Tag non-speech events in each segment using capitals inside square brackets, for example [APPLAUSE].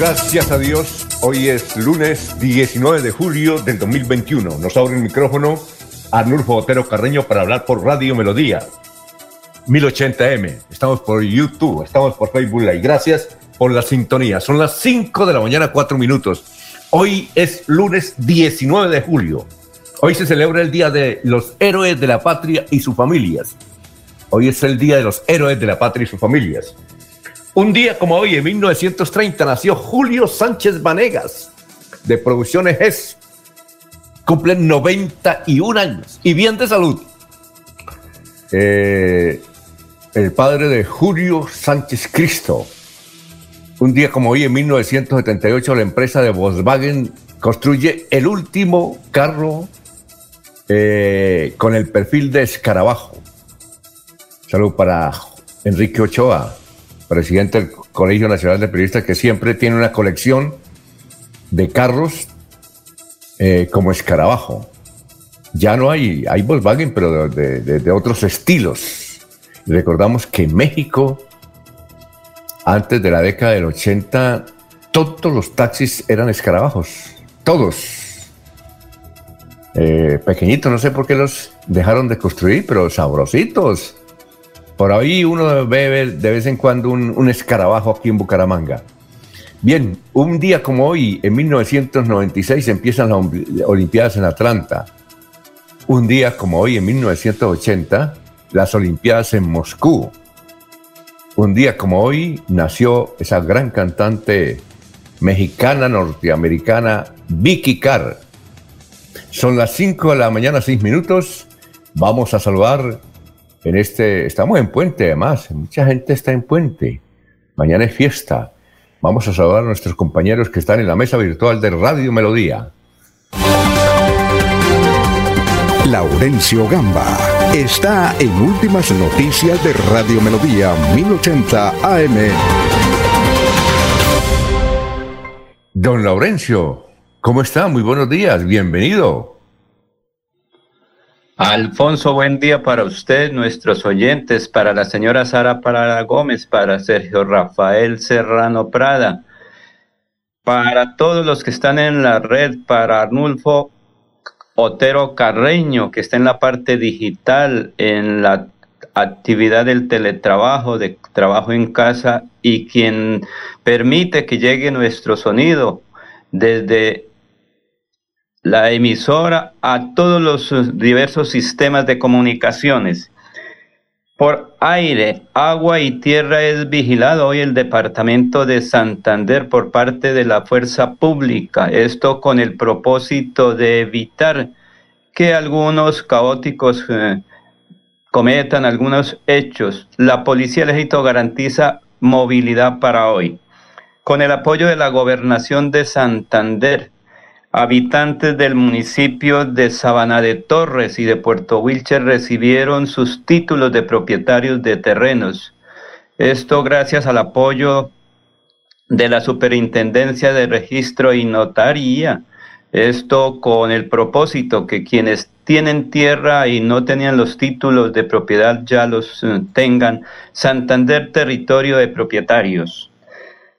Gracias a Dios, hoy es lunes 19 de julio del 2021. Nos abre el micrófono Arnulfo Otero Carreño para hablar por Radio Melodía. 1080M. Estamos por YouTube, estamos por Facebook Live. Gracias por la sintonía. Son las 5 de la mañana, 4 minutos. Hoy es lunes 19 de julio. Hoy se celebra el Día de los Héroes de la Patria y sus familias. Hoy es el Día de los Héroes de la Patria y sus familias. Un día como hoy, en 1930, nació Julio Sánchez Vanegas, de Producciones GES. Cumple 91 años y bien de salud. Eh, el padre de Julio Sánchez Cristo. Un día como hoy, en 1978, la empresa de Volkswagen construye el último carro eh, con el perfil de escarabajo. Salud para Enrique Ochoa presidente del Colegio Nacional de Periodistas, que siempre tiene una colección de carros eh, como escarabajo. Ya no hay, hay Volkswagen, pero de, otros estilos. recordamos que México, antes de la década del 80, todos los taxis eran escarabajos. Todos. Eh, pequeñitos, no sé por qué los dejaron de construir, pero sabrositos. Por ahí uno ve de vez en cuando un, escarabajo aquí en Bucaramanga. Bien, un día como hoy, en 1996, empiezan las Olimpiadas en Atlanta. Un día como hoy, en 1980, las Olimpiadas en Moscú. Un día como hoy nació esa gran cantante mexicana norteamericana Vicky Carr. Son las 5 de la mañana, 6 minutos. Vamos a saludar en este, estamos en puente además, mucha gente está en puente. Mañana es fiesta. Vamos a saludar a nuestros compañeros que están en la mesa virtual de Radio Melodía. Laurencio Gamba está en Últimas Noticias de Radio Melodía 1080 AM. Don Laurencio, ¿cómo está? Muy buenos días, bienvenido. Alfonso, buen día para usted, nuestros oyentes, para la señora Sara Parada Gómez, para Sergio Rafael Serrano Prada, para todos los que están en la red, para Arnulfo Otero Carreño, que está en la parte digital, en la actividad del teletrabajo, de trabajo en casa, y quien permite que llegue nuestro sonido desde la emisora a todos los eh, diversos sistemas de comunicaciones. Por aire, agua y tierra es vigilado hoy el departamento de Santander por parte de la fuerza pública. Esto con el propósito de evitar que algunos caóticos eh, cometan algunos hechos. La Policía del Ejército garantiza movilidad para hoy. Con el apoyo de la Gobernación de Santander, Habitantes del municipio de Sabana de Torres y de Puerto Wilcher recibieron sus títulos de propietarios de terrenos. Esto gracias al apoyo de la Superintendencia de Registro y Notaría. Esto con el propósito que quienes tienen tierra y no tenían los títulos de propiedad ya los eh, tengan. Santander, territorio de propietarios.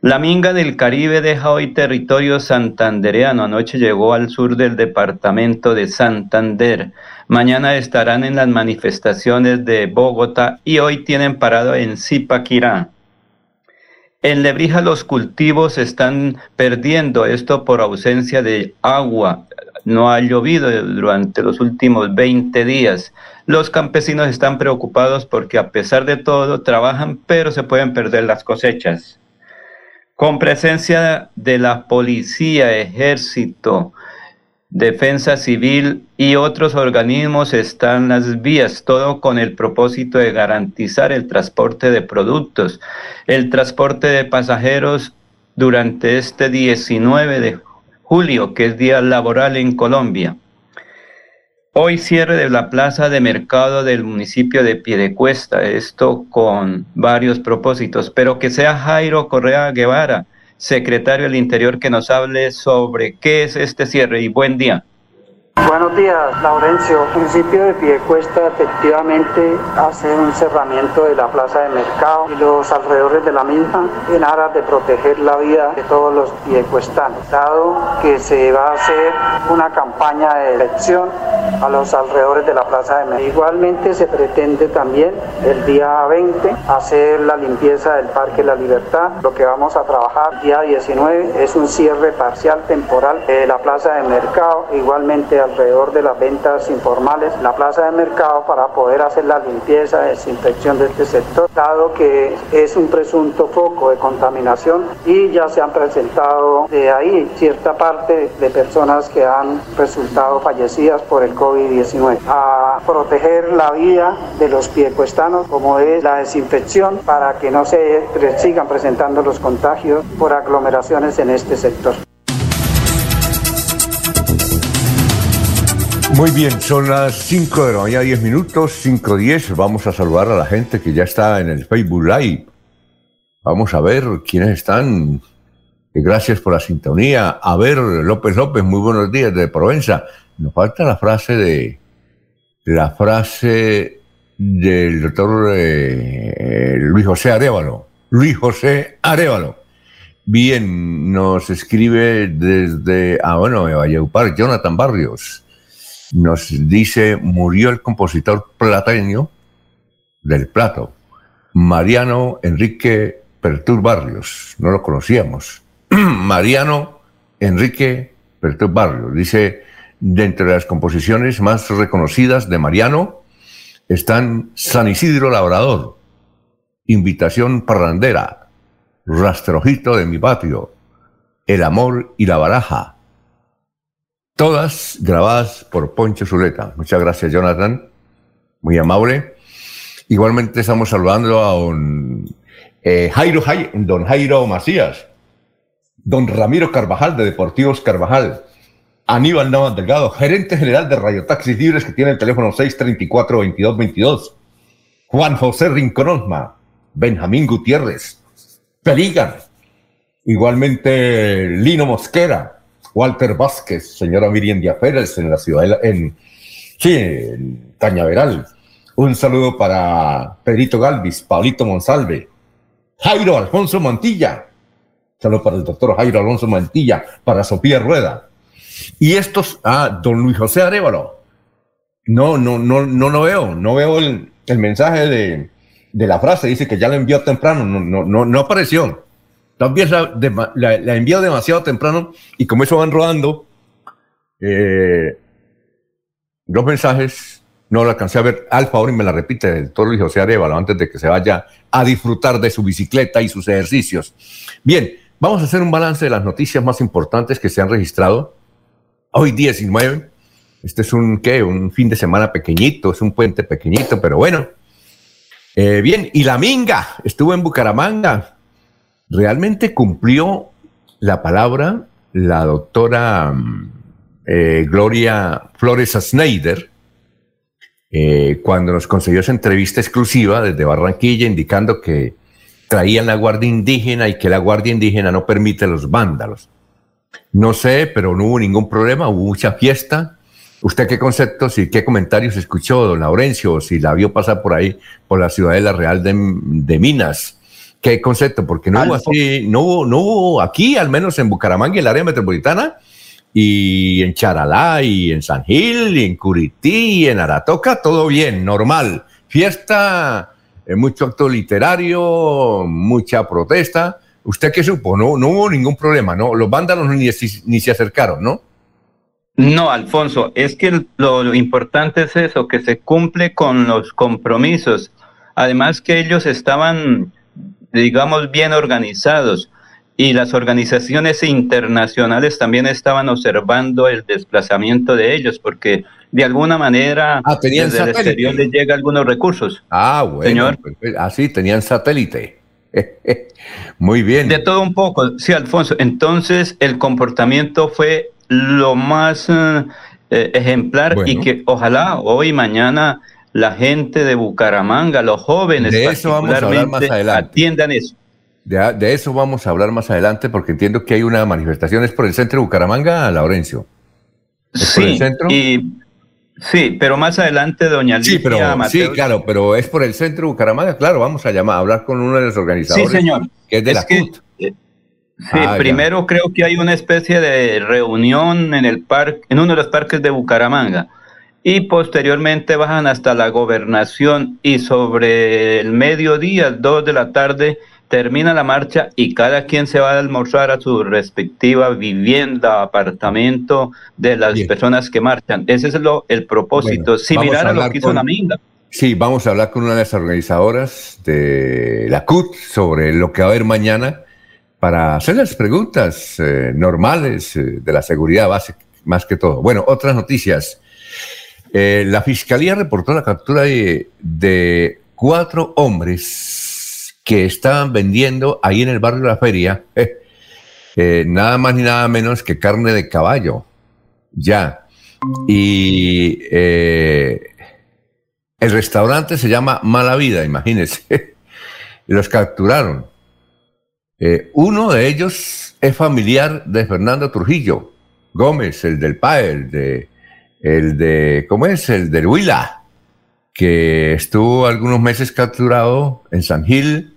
La Minga del Caribe deja hoy territorio santandereano. Anoche llegó al sur del departamento de Santander. Mañana estarán en las manifestaciones de Bogotá y hoy tienen parado en Zipaquirá. En Lebrija los cultivos están perdiendo esto por ausencia de agua. No ha llovido durante los últimos 20 días. Los campesinos están preocupados porque a pesar de todo trabajan, pero se pueden perder las cosechas. Con presencia de la policía, ejército, defensa civil y otros organismos están las vías, todo con el propósito de garantizar el transporte de productos, el transporte de pasajeros durante este 19 de julio, que es día laboral en Colombia. Hoy cierre de la plaza de mercado del municipio de Piedecuesta, esto con varios propósitos, pero que sea Jairo Correa Guevara, secretario del Interior, que nos hable sobre qué es este cierre y buen día. Buenos días, Laurencio. El municipio de Piedecuesta efectivamente hace un cerramiento de la plaza de mercado y los alrededores de la misma en aras de proteger la vida de todos los piedecuestanos, dado que se va a hacer una campaña de elección a los alrededores de la plaza de mercado. Igualmente se pretende también el día 20 hacer la limpieza del Parque La Libertad. Lo que vamos a trabajar día 19 es un cierre parcial temporal de la plaza de mercado, igualmente alrededor de las ventas informales, la plaza de mercado para poder hacer la limpieza, desinfección de este sector, dado que es un presunto foco de contaminación y ya se han presentado de ahí cierta parte de personas que han resultado fallecidas por el COVID-19. A proteger la vida de los piecuestanos como es la desinfección para que no se sigan presentando los contagios por aglomeraciones en este sector. Muy bien, son las 5 de la mañana, 10 minutos, 5.10. Vamos a saludar a la gente que ya está en el Facebook Live. Vamos a ver quiénes están. Gracias por la sintonía. A ver, López López, muy buenos días de Provenza. Nos falta la frase de. La frase del doctor eh, Luis José Arevalo. Luis José Arevalo. Bien, nos escribe desde. Ah, bueno, de Valleupar, Jonathan Barrios nos dice, murió el compositor plateño del plato, Mariano Enrique Pertur Barrios, no lo conocíamos. [CLEARS THROAT] Mariano Enrique Pertur Barrios, dice, de las composiciones más reconocidas de Mariano están San Isidro Labrador, Invitación Parrandera, Rastrojito de mi patio, El amor y la baraja, todas grabadas por Poncho Zuleta. Muchas gracias, Jonathan. Muy amable. Igualmente estamos saludando a don eh, Jairo, don Jairo Macías, don Ramiro Carvajal de Deportivos Carvajal, Aníbal Navas Delgado, gerente general de Radio Taxis Libres que tiene el teléfono 634-2222, Juan José Rinconosma, Benjamín Gutiérrez, Peligan, igualmente Lino Mosquera, Walter Vázquez, señora Miriam Díaz en la ciudad, en, sí, en Cañaveral. Un saludo para Pedrito Galvis, Paulito Monsalve, Jairo Alfonso Mantilla. Saludo para el doctor Jairo Alfonso Mantilla, para Sofía Rueda. Y estos, ah, don Luis José Arevalo. No, no, no, no lo veo, no veo el, mensaje de, de, la frase, dice que ya la envió temprano, no, no, no, no apareció. También la, la, enviado demasiado temprano y como eso van rodando, eh, los mensajes no lo alcancé a ver. Al favor, y me la repite el doctor Luis José Arevalo antes de que se vaya a disfrutar de su bicicleta y sus ejercicios. Bien, vamos a hacer un balance de las noticias más importantes que se han registrado. Hoy 19, este es un, ¿qué? Un fin de semana pequeñito, es un puente pequeñito, pero bueno. Eh, bien, y la Minga estuvo en Bucaramanga realmente cumplió la palabra la doctora eh, Gloria Flores Schneider eh, cuando nos concedió esa entrevista exclusiva desde Barranquilla indicando que traían la guardia indígena y que la guardia indígena no permite los vándalos. No sé, pero no hubo ningún problema, hubo mucha fiesta. ¿Usted qué conceptos y qué comentarios escuchó, don Laurencio, si la vio pasar por ahí, por la ciudadela real de Minas? ¿Qué concepto? Porque no hubo así, no hubo, no hubo aquí, al menos en Bucaramanga y el área metropolitana, y en Charalá, y en San Gil, y en Curití, y en Aratoca, todo bien, normal. Fiesta, eh, mucho acto literario, mucha protesta, ¿Usted qué supo? No, no hubo ningún problema, ¿no? Los vándalos ni, ni se acercaron, ¿no? No, Alfonso, es que lo, importante es eso, que se cumple con los compromisos. Además que ellos estaban, digamos, bien organizados y las organizaciones internacionales también estaban observando el desplazamiento de ellos porque de alguna manera ah, desde el exterior les llega algunos recursos. Ah, bueno. Señor. Ah, sí, tenían satélite. [LAUGHS] Muy bien. De todo un poco, sí, Alfonso. Entonces el comportamiento fue lo más eh, ejemplar y que ojalá hoy mañana la gente de Bucaramanga, los jóvenes, de eso vamos a hablar más adelante. atiendan eso. De, eso vamos a hablar más adelante porque entiendo que hay una manifestación, ¿es por el centro de Bucaramanga, Laurencio? ¿Es por el centro? sí, pero más adelante, doña Lidia Sí, pero, sí, claro, pero es por el centro de Bucaramanga, claro, vamos a llamar, a hablar con uno de los organizadores. Sí, señor. Que es de la CUT. Sí, ah, primero creo que hay una especie de reunión en el parque, en uno de los parques de Bucaramanga y posteriormente bajan hasta la gobernación y sobre el mediodía, dos de la tarde, termina la marcha y cada quien se va a almorzar a su respectiva vivienda, apartamento de las personas que marchan. Ese es lo, el propósito, similar a, lo que hizo Naminga. Sí, vamos a hablar con una de las organizadoras de la CUT sobre lo que va a haber mañana para hacer las preguntas eh, normales eh, de la seguridad básica, más que todo. Bueno, otras noticias. Eh, la Fiscalía reportó la captura de, cuatro hombres que estaban vendiendo ahí en el barrio de la feria nada más ni nada menos que carne de caballo. Ya. Y el restaurante se llama Mala Vida, imagínense. [LAUGHS] Los capturaron. Eh, uno de ellos es familiar de Fernando Trujillo Gómez, el del PAE, el de, el de, ¿cómo es? El del Huila, que estuvo algunos meses capturado en San Gil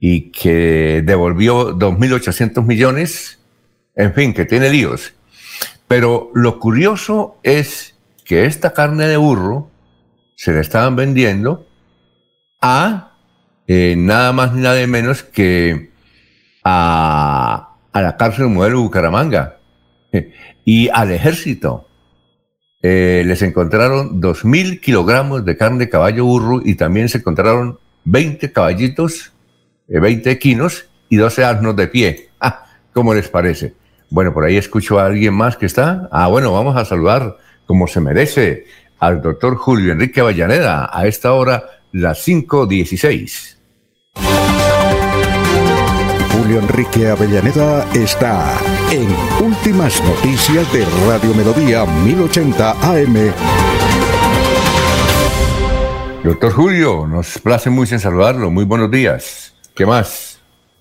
y que devolvió 2.800 millones, en fin, que tiene líos. Pero lo curioso es que esta carne de burro se la estaban vendiendo a eh, nada más ni nada menos que a, la cárcel modelo Bucaramanga y al ejército. Eh, les encontraron 2.000 kilogramos de carne de caballo burro y también se encontraron 20 caballitos, 20 eh, equinos y 12 asnos de pie. [LAUGHS] Ah, ¿Cómo les parece? Bueno, por ahí escucho a alguien más que está. Ah, bueno, vamos a saludar como se merece al doctor Julio Enrique Avellaneda a esta hora, las 5.16. Julio Enrique Avellaneda está en Últimas Noticias de Radio Melodía 1080 AM. Doctor Julio, nos place mucho en saludarlo. Muy buenos días. ¿Qué más?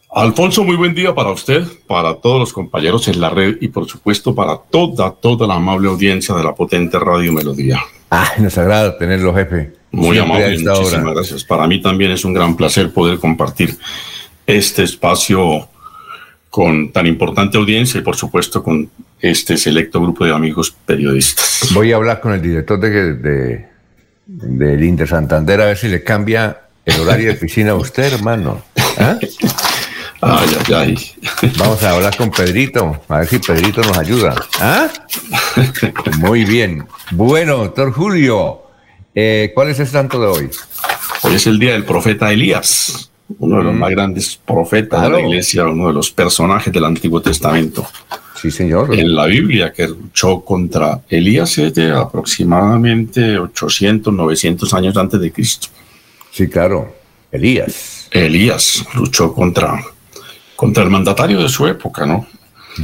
Alfonso, muy buen día para usted, para todos los compañeros en la red y por supuesto para toda, toda la amable audiencia de la potente Radio Melodía. Ah, nos agrada tenerlo, jefe. Muy amable, muchísimas gracias. Para mí también es un gran placer poder compartir este espacio con tan importante audiencia y por supuesto con este selecto grupo de amigos periodistas. Voy a hablar con el director de, de, del Inter Santander a ver si le cambia el horario de piscina a usted, hermano. ¿Ah? [LAUGHS] Ay, ay, ay. Vamos a hablar con Pedrito, a ver si Pedrito nos ayuda. ¿Ah? [LAUGHS] Muy bien. Bueno, doctor Julio, eh, ¿cuál es el santo de hoy? Hoy es el día del profeta Elías uno de los mm. más grandes profetas de la iglesia, uno de los personajes del Antiguo Testamento. Sí, señor. En la Biblia, que luchó contra Elías de aproximadamente 800, 900 años antes de Cristo. Sí, claro. Elías. Elías luchó contra, contra el mandatario de su época, ¿no?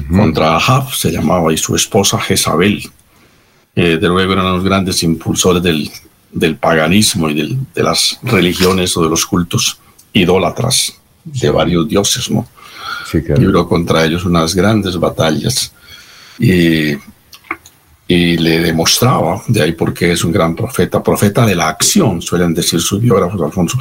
Contra Ahab se llamaba y su esposa Jezabel. Eh, de luego eran los grandes impulsores del, del paganismo y del, de las religiones o de los cultos idólatras de varios dioses, ¿no? Sí, Libró contra ellos unas grandes batallas y, y, le demostraba, de ahí porque es un gran profeta, profeta de la acción, suelen decir sus biógrafos, Alfonso,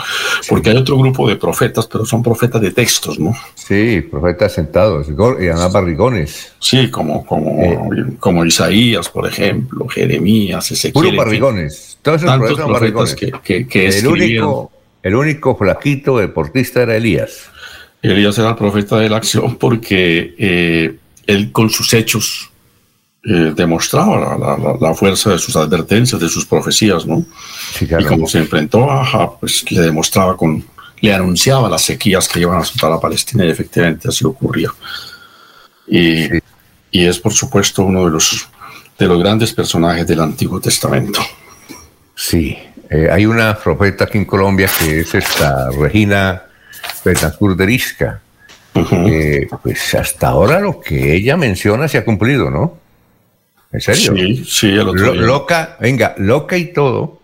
porque hay otro grupo de profetas, pero son profetas de textos, ¿no? Sí, profetas sentados, y además barrigones. Sí, como, como, eh. como Isaías, por ejemplo, Jeremías, Ezequiel. Puro barrigones. Todos esos profetas, barrigones. que, que, que el único el único flaquito deportista era Elías. Elías era el profeta de la acción porque eh, él con sus hechos eh, demostraba la, fuerza de sus advertencias, de sus profecías, ¿no? Y como se enfrentó a pues le demostraba con, le anunciaba las sequías que iban a azotar a Palestina y efectivamente así ocurría. Y, y es por supuesto uno de los, de los grandes personajes del Antiguo Testamento. Sí, eh, hay una profeta aquí en Colombia que es esta Regina Betancourt de Risca. pues hasta ahora lo que ella menciona se ha cumplido, ¿no? ¿En serio? Sí, sí, Loca, venga, loca y todo.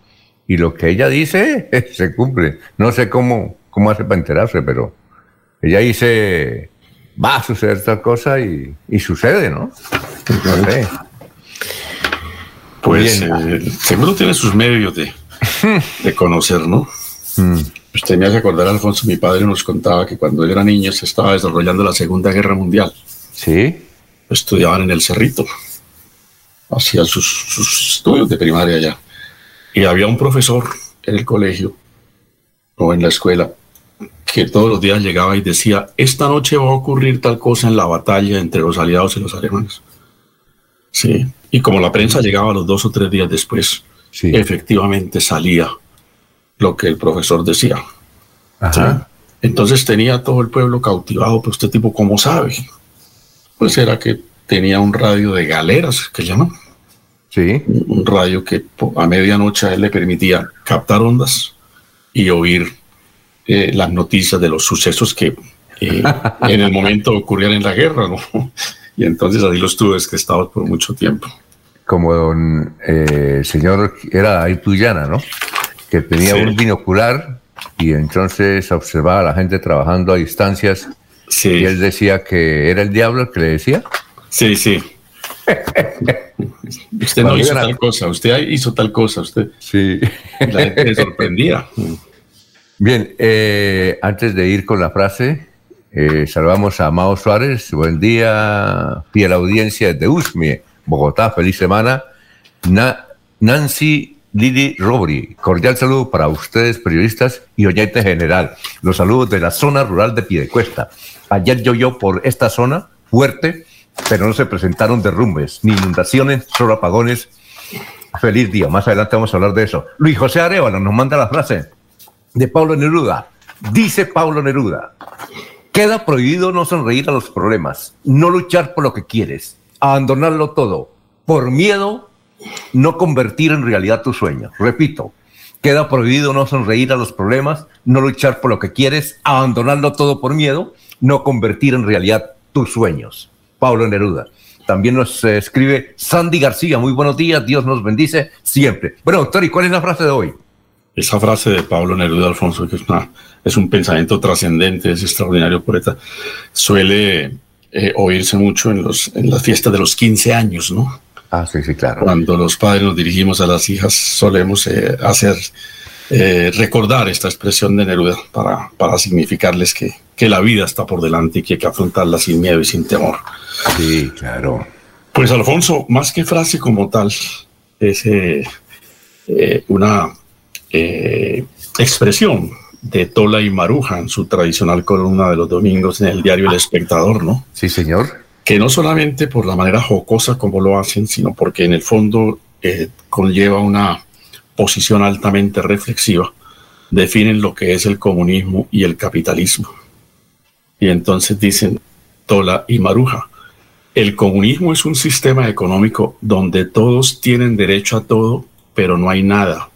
Y lo que ella dice [LAUGHS] se cumple. No sé cómo, cómo hace para enterarse, pero ella dice, va a suceder tal cosa y, sucede, ¿no? No sé. Pues eh, seguro tiene sus medios de, [LAUGHS] de conocer, ¿no? Mm. Usted me hace acordar, Alfonso, mi padre nos contaba que cuando él era niño se estaba desarrollando la Segunda Guerra Mundial. Sí. Estudiaban en el Cerrito. Hacían sus, estudios de primaria allá. Y había un profesor en el colegio o en la escuela que todos los días llegaba y decía, esta noche va a ocurrir tal cosa en la batalla entre los aliados y los alemanes. Sí. Y como la prensa llegaba los dos o tres días después, efectivamente salía lo que el profesor decía. Entonces tenía todo el pueblo cautivado, pero este tipo, ¿cómo sabe? Pues era que tenía un radio de galeras, que llaman. Sí. Un radio que a medianoche a él le permitía captar ondas y oír eh, las noticias de los sucesos que eh, [LAUGHS] en el momento ocurrían en la guerra, ¿no? [LAUGHS] Y entonces así los tuve estaba por mucho tiempo. Como don eh, señor era Aituyana, ¿no? que tenía un binocular y entonces observaba a la gente trabajando a distancias y él decía que era el diablo el que le decía. Sí, sí. [LAUGHS] usted no hizo tal cosa, usted hizo tal cosa, usted. Sí. [LAUGHS] La gente le sorprendía. Bien, eh, antes de ir con la frase, eh, saludamos a Mao Suárez. Buen día, fiel audiencia de Usme, Bogotá. Feliz semana. Nancy Lili Robri, cordial saludo para ustedes, periodistas y oyentes general. Los saludos de la zona rural de Piedecuesta. Ayer llovió por esta zona fuerte, pero no se presentaron derrumbes ni inundaciones, solo apagones. Feliz día. Más adelante vamos a hablar de eso. Luis José Arevalo nos manda la frase de Pablo Neruda. Dice Pablo Neruda: Queda prohibido no sonreír a los problemas, no luchar por lo que quieres, abandonarlo todo, por miedo no convertir en realidad tus sueños. Repito, queda prohibido no sonreír a los problemas, no luchar por lo que quieres, abandonarlo todo por miedo, no convertir en realidad tus sueños. Pablo Neruda. También nos eh, escribe Sandy García. Muy buenos días, Dios nos bendice siempre. Bueno, doctor, ¿y cuál es la frase de hoy? Esa frase de Pablo Neruda, Alfonso, que es, es un pensamiento trascendente, es extraordinario poeta, suele eh, oírse mucho en, los, en las fiestas de los 15 años, ¿no? Ah, sí, sí, claro. Cuando los padres nos dirigimos a las hijas, solemos eh, hacer, eh, recordar esta expresión de Neruda para, para significarles que, que, la vida está por delante y que hay que afrontarla sin miedo y sin temor. Sí, claro. Pues Alfonso, más que frase como tal, es eh, una expresión de Tola y Maruja en su tradicional columna de los domingos en el diario El Espectador, ¿no? Sí, señor que no solamente por la manera jocosa como lo hacen, sino porque en el fondo eh, conlleva una posición altamente reflexiva, definen lo que es el comunismo y el capitalismo. Y entonces dicen Tola y Maruja, el comunismo es un sistema económico donde todos tienen derecho a todo, pero no hay nada.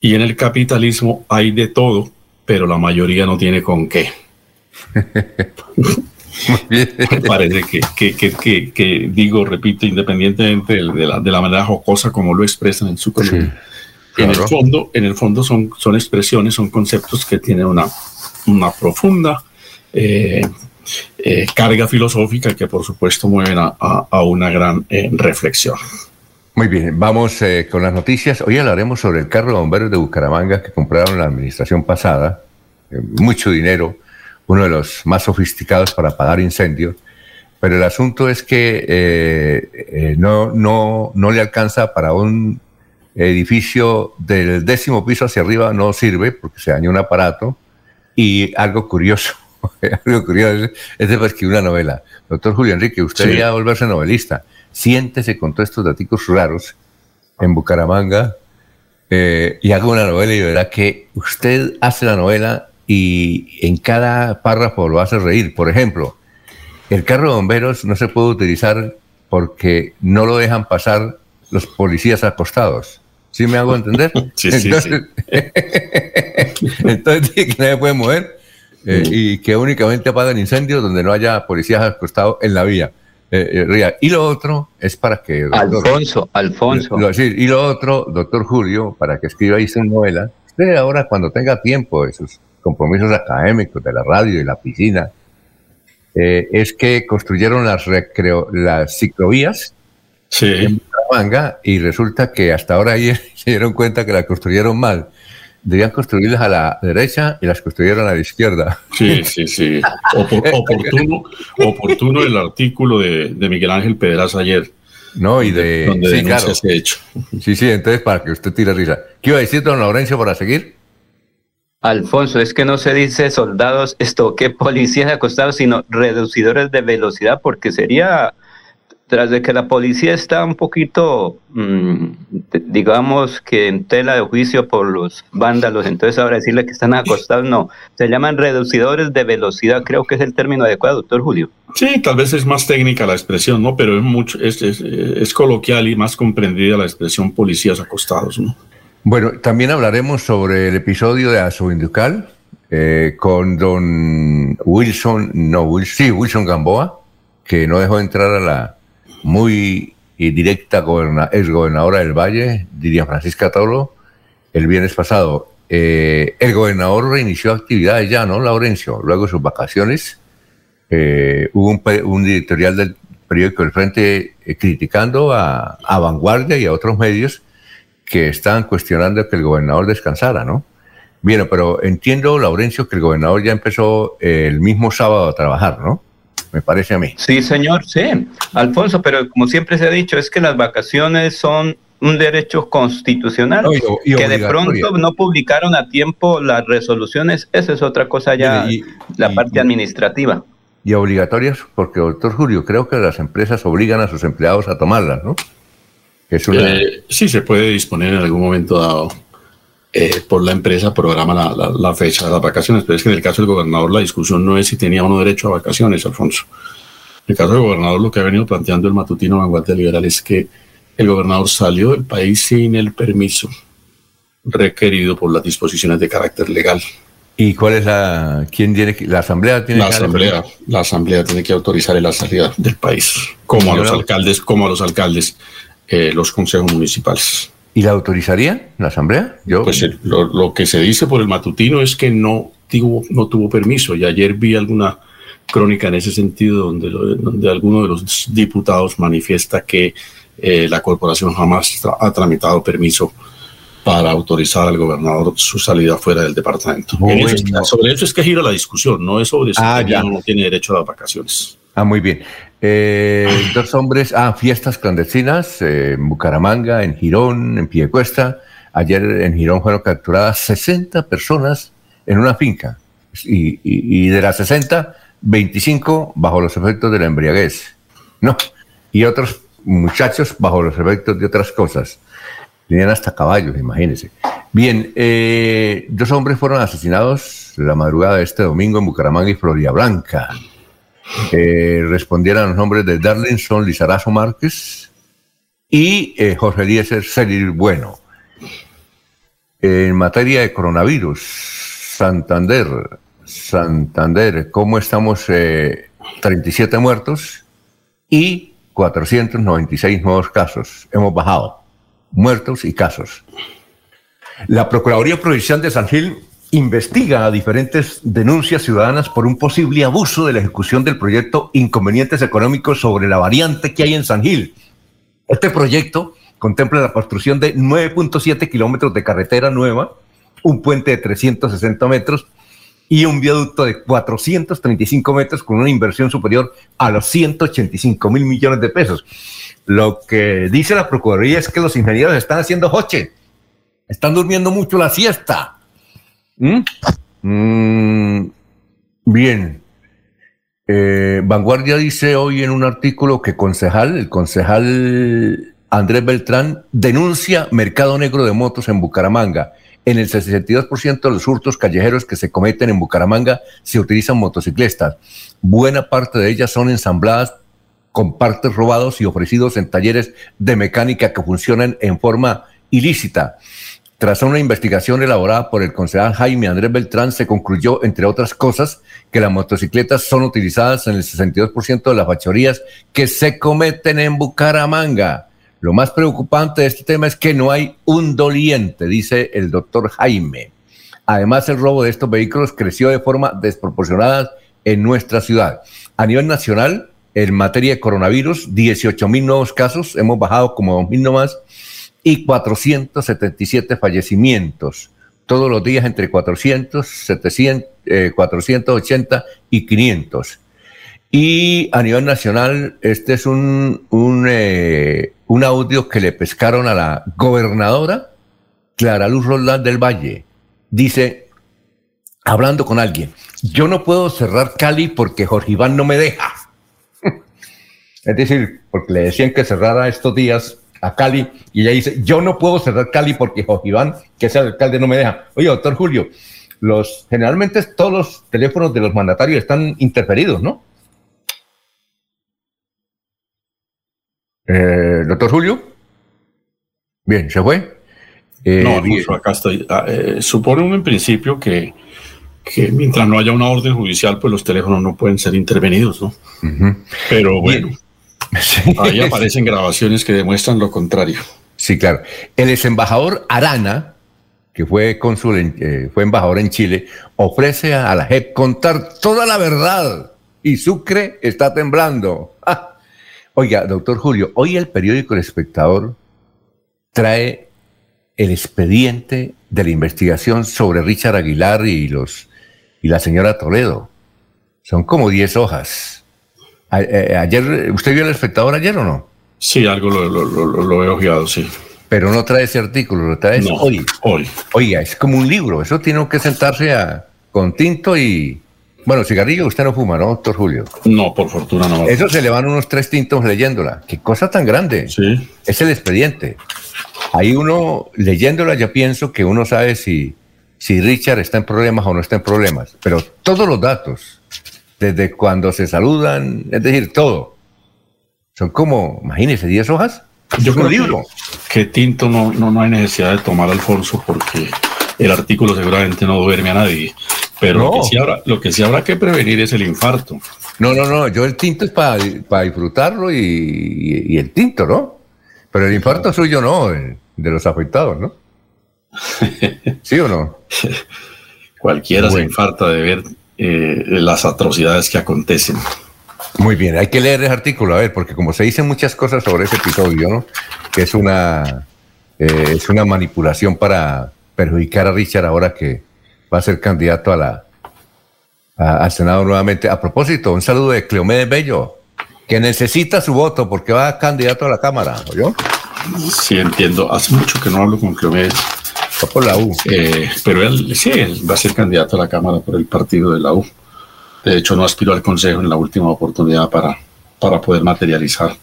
Y en el capitalismo hay de todo, pero la mayoría no tiene con qué. Me [LAUGHS] parece que, que, digo, repito, independientemente de la, de la, manera jocosa como lo expresan en su columna, en el fondo, en el fondo son, son expresiones, son conceptos que tienen una, una profunda eh, eh, carga filosófica que por supuesto mueven a, a, una gran eh, reflexión. Muy bien, vamos con las noticias. Hoy hablaremos sobre el carro de bomberos de Bucaramanga que compraron la administración pasada, mucho dinero uno de los más sofisticados para apagar incendios, pero el asunto es que eh, eh, no, no, no le alcanza para un edificio del décimo piso hacia arriba, no sirve porque se dañó un aparato Y algo curioso, [LAUGHS] algo curioso, es de que una novela. Doctor Julio Enrique, usted ya va a volverse novelista. Siéntese con todos estos datos raros en Bucaramanga eh, y haga una novela y verá que usted hace la novela y en cada párrafo lo hace reír. Por ejemplo, el carro de bomberos no se puede utilizar porque no lo dejan pasar los policías acostados. ¿Sí me hago entender? [LAUGHS] Sí, sí, entonces, [LAUGHS] entonces que nadie puede mover eh, y que únicamente apagan incendios donde no haya policías acostados en la vía. Eh, eh, y lo otro es para que... Alfonso, Alfonso. y lo otro, doctor Julio, para que escriba ahí su novela, usted ahora cuando tenga tiempo de sus compromisos académicos, de la radio y la piscina, es que construyeron las, recreo, las ciclovías en Bucaramanga y resulta que hasta ahora ahí [LAUGHS] se dieron cuenta que la construyeron mal. Debían construirlas a la derecha y las construyeron a la izquierda. Sí, sí, sí. [LAUGHS] oportuno, oportuno el artículo de, Miguel Ángel Pedraza ayer. No, y de... Donde sí, claro. ese hecho. Sí, sí, entonces para que usted tire risa. ¿Qué iba a decir don Laurencio para seguir? Alfonso, es que no se dice soldados, esto, que policías acostados, sino reducidores de velocidad, porque sería tras de que la policía está un poquito, mm, digamos que en tela de juicio por los vándalos, entonces ahora decirle que están acostados, no, se llaman reducidores de velocidad, creo que es el término adecuado, doctor Julio. Sí, tal vez es más técnica la expresión, ¿no? Pero es, mucho, es, es, coloquial y más comprendida la expresión policías acostados, ¿no? Bueno, también hablaremos sobre el episodio de Azoinducal eh, con don Wilson, no, Wilson, sí, Wilson Gamboa, que no dejó entrar a la muy directa ex gobernadora del Valle, diría Francisca Taulo, el viernes pasado. Eh, el gobernador reinició actividades ya, ¿no, Laurencio? Luego de sus vacaciones, eh, hubo un, editorial del periódico El Frente eh, criticando a, a, Vanguardia y a otros medios que estaban cuestionando que el gobernador descansara, ¿no? Bien, pero entiendo, Laurencio, que el gobernador ya empezó el mismo sábado a trabajar, ¿no? Me parece a mí. Sí, señor, sí. Alfonso, pero como siempre se ha dicho, es que las vacaciones son un derecho constitucional. que de pronto no publicaron a tiempo las resoluciones, esa es otra cosa ya, la parte administrativa. Y obligatorias, porque, doctor Julio, creo que las empresas obligan a sus empleados a tomarlas, ¿no? Eh, sí, se puede disponer en algún momento dado eh, por la empresa programa la, fecha de las vacaciones, pero es que en el caso del gobernador la discusión no es si tenía uno derecho a vacaciones, Alfonso. En el caso del gobernador lo que ha venido planteando el matutino Vanguardia Liberal es que el gobernador salió del país sin el permiso requerido por las disposiciones de carácter legal. ¿Y cuál es la quién tiene la asamblea tiene la asamblea la asamblea tiene que autorizar la salida del país como a los alcaldes como a los alcaldes eh, los consejos municipales. ¿Y la autorizaría la Asamblea? Yo... Pues eh, lo, que se dice por el matutino es que no tuvo, no tuvo permiso. Y ayer vi alguna crónica en ese sentido donde, donde alguno de los diputados manifiesta que eh, la corporación jamás ha tramitado permiso para autorizar al gobernador su salida fuera del departamento. sobre eso es que gira la discusión, no es sobre si ah, ya. no tiene derecho a las vacaciones. Ah, muy bien. Eh, dos hombres, ah, fiestas clandestinas eh, en Bucaramanga, en Girón, en Piedecuesta. Ayer en Girón fueron capturadas 60 personas en una finca. Y, de las 60, 25 bajo los efectos de la embriaguez. No, y otros muchachos bajo los efectos de otras cosas. Tenían hasta caballos, imagínense. Bien, eh, dos hombres fueron asesinados la madrugada de este domingo en Bucaramanga y Florida Blanca eh, respondieran los nombres de Darlinson Lizarazo Márquez y eh, Jorge Eliezer Celir Bueno. En materia de coronavirus, Santander, Santander, ¿cómo estamos? 37 eh, muertos y 496 nuevos casos. Hemos bajado muertos y casos. La Procuraduría Provincial de San Gil investiga a diferentes denuncias ciudadanas por un posible abuso de la ejecución del proyecto Inconvenientes Económicos sobre la variante que hay en San Gil. Este proyecto contempla la construcción de 9.7 kilómetros de carretera nueva, un puente de 360 metros y un viaducto de 435 metros con una inversión superior a los 185 mil millones de pesos. Lo que dice la Procuraduría es que los ingenieros están haciendo hoche, están durmiendo mucho la siesta ¿Mm? Mm, bien. Eh, Vanguardia dice hoy en un artículo que concejal, el concejal Andrés Beltrán, denuncia mercado negro de motos en Bucaramanga. En el 62% de los hurtos callejeros que se cometen en Bucaramanga se utilizan motocicletas. Buena parte de ellas son ensambladas con partes robados y ofrecidos en talleres de mecánica que funcionan en forma ilícita. Tras una investigación elaborada por el concejal Jaime Andrés Beltrán, se concluyó, entre otras cosas, que las motocicletas son utilizadas en el 62% de las fachorías que se cometen en Bucaramanga. Lo más preocupante de este tema es que no hay un doliente, dice el doctor Jaime. Además, el robo de estos vehículos creció de forma desproporcionada en nuestra ciudad. A nivel nacional, en materia de coronavirus, 18 mil nuevos casos, hemos bajado como 2 mil nomás y 477 fallecimientos. Todos los días entre 400, 700, 480 y 500. Y a nivel nacional, este es un, un, eh, un audio que le pescaron a la gobernadora Clara Luz Roldán del Valle. Dice, hablando con alguien, yo no puedo cerrar Cali porque Jorge Iván no me deja. [LAUGHS] es decir, porque le decían que cerrara estos días a Cali y ella dice, yo no puedo cerrar Cali porque Jorge Iván, que es el alcalde, no me deja. Oye, doctor Julio, los, generalmente todos los teléfonos de los mandatarios están interferidos, ¿no? Eh, doctor Julio. Bien, ¿se fue? Eh, no, acá estoy. Ah, eh, supone en principio que, que, mientras no haya una orden judicial, pues los teléfonos no pueden ser intervenidos, ¿no? Pero bueno. Ahí aparecen grabaciones que demuestran lo contrario. Sí, claro. El ex embajador Arana, que fue cónsul, eh, fue embajador en Chile, ofrece a la JEP contar toda la verdad y Sucre está temblando. Oiga, doctor Julio, hoy el periódico El Espectador trae el expediente de la investigación sobre Richard Aguilar y los y la señora Toledo. Son como 10 hojas. Eh, ayer, ¿usted vio el espectador ayer o no? Sí, algo lo, he ojeado, sí. Pero no trae ese artículo, lo trae hoy. Hoy. Oiga, es como un libro, eso tiene que sentarse a, con tinto y... Bueno, cigarrillo usted no fuma, ¿no, doctor Julio? No, por fortuna no. Eso se le van unos tres tintos leyéndola. Qué cosa tan grande. Sí. Es el expediente. Ahí uno, leyéndola, ya pienso que uno sabe si, si Richard está en problemas o no está en problemas. Pero todos los datos, desde cuando se saludan, es decir, todo. Son como, imagínese, 10 hojas. Yo creo libro. Que, tinto no, no, no hay necesidad de tomar Alfonso porque el artículo seguramente no duerme a nadie. Pero lo, que sí habrá, lo que sí habrá que prevenir es el infarto. No, no, no, yo el tinto es para, para disfrutarlo y, el tinto, ¿no? Pero el infarto suyo no, de los afectados, ¿no? [LAUGHS] ¿Sí o no? Cualquiera se infarta de ver eh, las atrocidades que acontecen. Muy bien, hay que leer ese artículo, a ver, porque como se dicen muchas cosas sobre ese episodio, ¿no? que es una, eh, es una manipulación para perjudicar a Richard ahora que va a ser candidato a la, al Senado nuevamente. A propósito, un saludo de Cleomedes Bello, que necesita su voto porque va candidato a la Cámara, ¿oyó? Sí, entiendo. Hace mucho que no hablo con Cleomedes por la U. Eh, pero él sí, él va a ser candidato a la Cámara por el partido de la U. De hecho, no aspiró al Consejo en la última oportunidad para, para poder materializar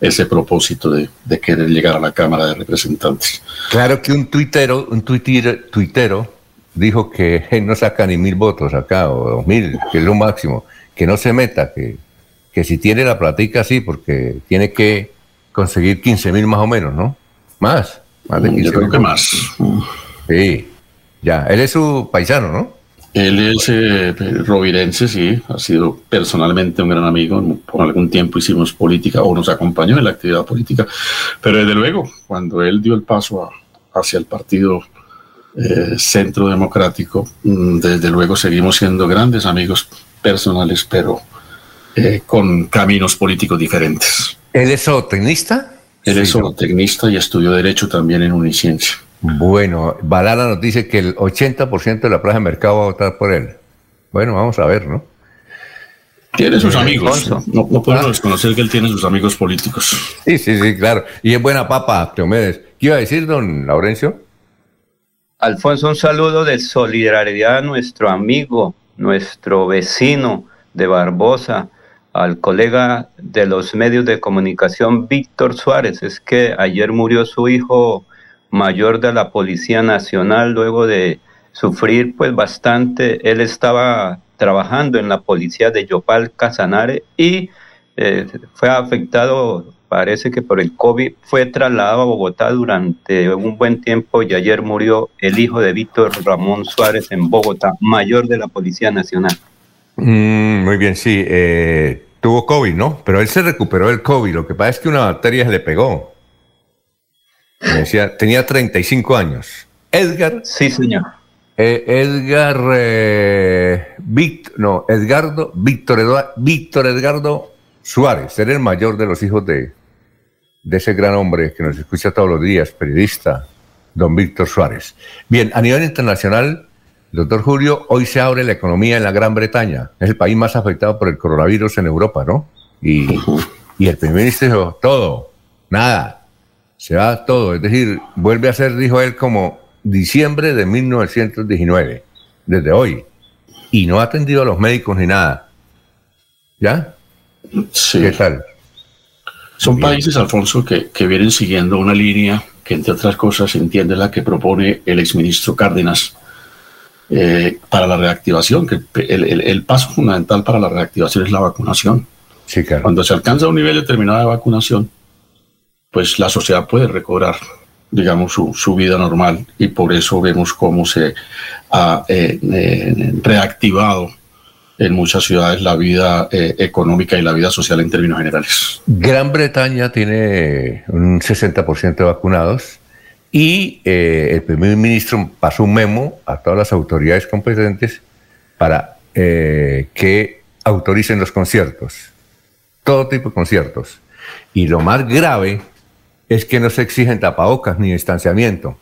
ese propósito de, de, querer llegar a la Cámara de Representantes. Claro que un tuitero, un tuitero, tuitero dijo que [LAUGHS] no saca ni mil votos acá, o dos mil, que es lo máximo, que no se meta, que, que si tiene la platica sí, porque tiene que conseguir 15 mil más o menos, ¿no? Más, más de 15 Yo creo que más. Sí, ya. Él es su paisano, ¿no? Él es eh, rovirense, sí. Ha sido personalmente un gran amigo. Por algún tiempo hicimos política o nos acompañó en la actividad política. Pero desde luego, cuando él dio el paso hacia el partido eh, Centro Democrático, mm, desde luego seguimos siendo grandes amigos personales, pero eh, con caminos políticos diferentes. ¿Él es zootecnista? Él es zootecnista y estudió Derecho también en Uniciencia. Bueno, Balala nos dice que el 80% de la plaza de mercado va a votar por él. Bueno, vamos a ver, ¿no? Tiene sus amigos. No, no podemos ah. desconocer que él tiene sus amigos políticos. Sí, sí, sí, claro. Y es buena papa, Teomedes. ¿Qué iba a decir, don Laurencio? Alfonso, un saludo de solidaridad a nuestro amigo, nuestro vecino de Barbosa, al colega de los medios de comunicación, Víctor Suárez. Es que ayer murió su hijo mayor de la Policía Nacional luego de sufrir pues bastante. Él estaba trabajando en la policía de Yopal Casanare y eh, fue afectado, parece que por el COVID, fue trasladado a Bogotá durante un buen tiempo y ayer murió el hijo de Víctor Ramón Suárez en Bogotá, mayor de la Policía Nacional. Mm, muy bien, sí. Eh, tuvo COVID, ¿no? Pero él se recuperó del COVID. Lo que pasa es que una bacteria se le pegó. Decía, tenía 35 años. Edgar. Sí, señor. Eh, Edgar. Eh, no, Edgardo. Víctor, Víctor Edgardo Suárez. Era el mayor de los hijos de, de ese gran hombre que nos escucha todos los días, periodista, don Víctor Suárez. Bien, a nivel internacional Doctor Julio, hoy se abre la economía en la Gran Bretaña. Es el país más afectado por el coronavirus en Europa, ¿no? Y, el primer ministro dijo, todo, nada, se va todo. Es decir, vuelve a ser, dijo él, como diciembre de 1919, desde hoy. Y no ha atendido a los médicos ni nada. ¿Ya? Sí. ¿Qué tal? Son países, Alfonso, que, que vienen siguiendo una línea que, entre otras cosas, entiende la que propone el exministro Cárdenas eh, para la reactivación, que el, paso fundamental para la reactivación es la vacunación. Sí, claro. Cuando se alcanza un nivel determinado de vacunación, pues la sociedad puede recobrar, digamos, su, vida normal y por eso vemos cómo se ha eh, eh, reactivado en muchas ciudades la vida económica y la vida social en términos generales. Gran Bretaña tiene un 60% de vacunados y eh, el primer ministro pasó un memo a todas las autoridades competentes para eh, que autoricen los conciertos, todo tipo de conciertos. Y lo más grave es que no se exigen tapabocas ni distanciamiento,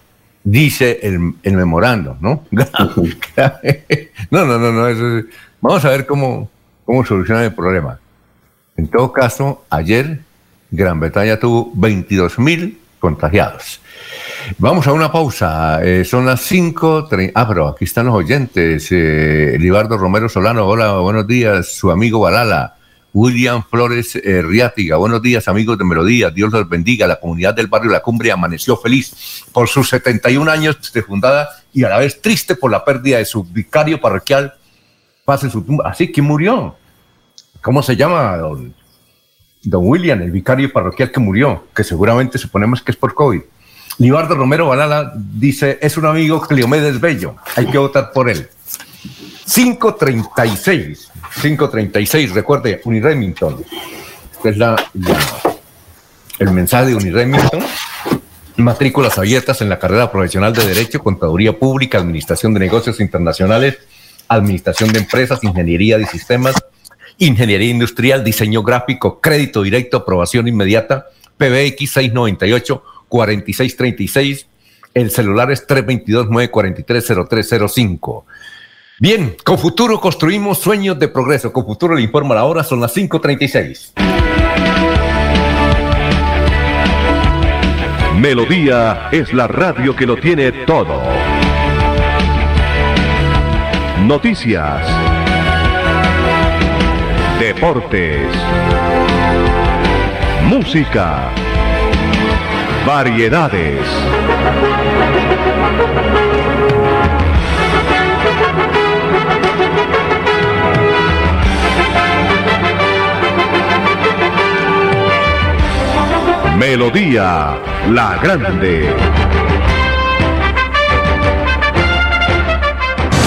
dice el, memorando, [LAUGHS] ¿no? no, no, no, no, vamos a ver cómo, cómo solucionar el problema. En todo caso, ayer Gran Bretaña tuvo 22 mil contagiados. Vamos a una pausa. Eh, son las 5. Ah, pero aquí están los oyentes. Eh, Libardo Romero Solano, hola, buenos días. Su amigo Balala. William Flores eh, buenos días amigos de Melodía, Dios los bendiga, la comunidad del barrio La Cumbre amaneció feliz por sus 71 años de fundada y a la vez triste por la pérdida de su vicario parroquial, pase su tumba, así que murió. ¿Cómo se llama, don, don William, el vicario parroquial que murió? Que seguramente suponemos que es por COVID. Libardo Romero Balala dice, es un amigo Cleomedes Bello, hay que votar por él. 536, 536, recuerde, Uniremington. Este es la, el mensaje de Uniremington. Matrículas abiertas en la carrera profesional de Derecho, Contaduría Pública, Administración de Negocios Internacionales, Administración de Empresas, Ingeniería de Sistemas, Ingeniería Industrial, Diseño Gráfico, Crédito Directo, Aprobación Inmediata, PBX 698 4636. El celular es 322-943-0305. Bien, con Futuro construimos sueños de progreso. Con Futuro le informa la hora, son las 5.36. Melodía es la radio que lo tiene todo. Noticias. Deportes. Música Variedades. Melodía La Grande.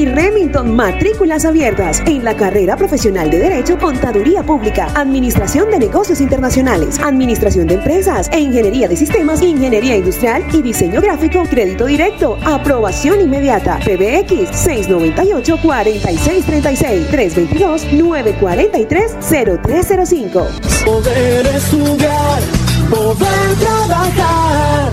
Y Remington, matrículas abiertas. En la carrera profesional de Derecho, Contaduría Pública, Administración de Negocios Internacionales, Administración de Empresas e Ingeniería de Sistemas, Ingeniería Industrial y Diseño Gráfico, Crédito Directo. Aprobación inmediata. PBX 698-4636 322-943-0305. Poder estudiar, poder trabajar.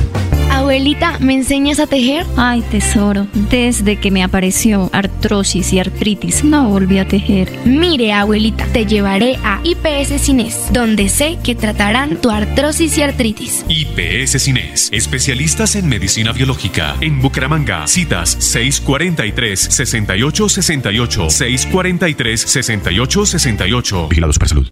Abuelita, ¿me enseñas a tejer? Ay, tesoro, desde que me apareció artrosis y artritis, no volví a tejer. Mire, abuelita, te llevaré a IPS Cines, donde sé que tratarán tu artrosis y artritis. IPS Cines, especialistas en medicina biológica. En Bucaramanga, citas 643-6868, 643-6868. Vigilados para salud.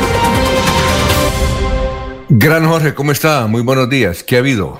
Gran Jorge, ¿cómo está? Muy buenos días. ¿Qué ha habido?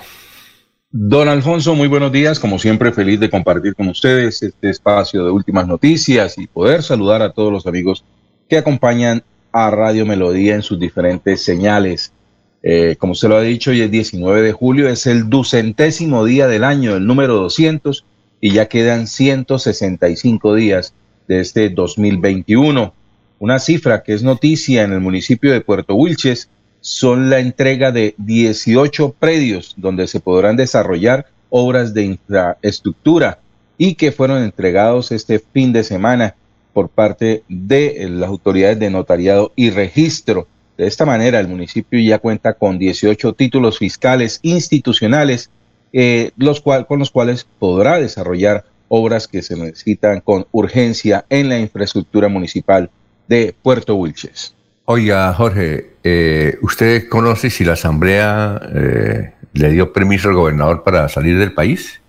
Don Alfonso, muy buenos días. Como siempre, feliz de compartir con ustedes este espacio de últimas noticias y poder saludar a todos los amigos que acompañan a Radio Melodía en sus diferentes señales. Eh, como se lo ha dicho, hoy es 19 de julio, es el ducentésimo día del año, el número 200, y ya quedan 165 días de este 2021. Una cifra que es noticia en el municipio de Puerto Wilches son la entrega de 18 predios donde se podrán desarrollar obras de infraestructura y que fueron entregados este fin de semana por parte de las autoridades de notariado y registro. De esta manera, el municipio ya cuenta con 18 títulos fiscales institucionales, eh, los cual, con los cuales podrá desarrollar obras que se necesitan con urgencia en la infraestructura municipal de Puerto Wilches. Oiga, Jorge, eh, ¿usted conoce si la Asamblea eh, le dio permiso al gobernador para salir del país?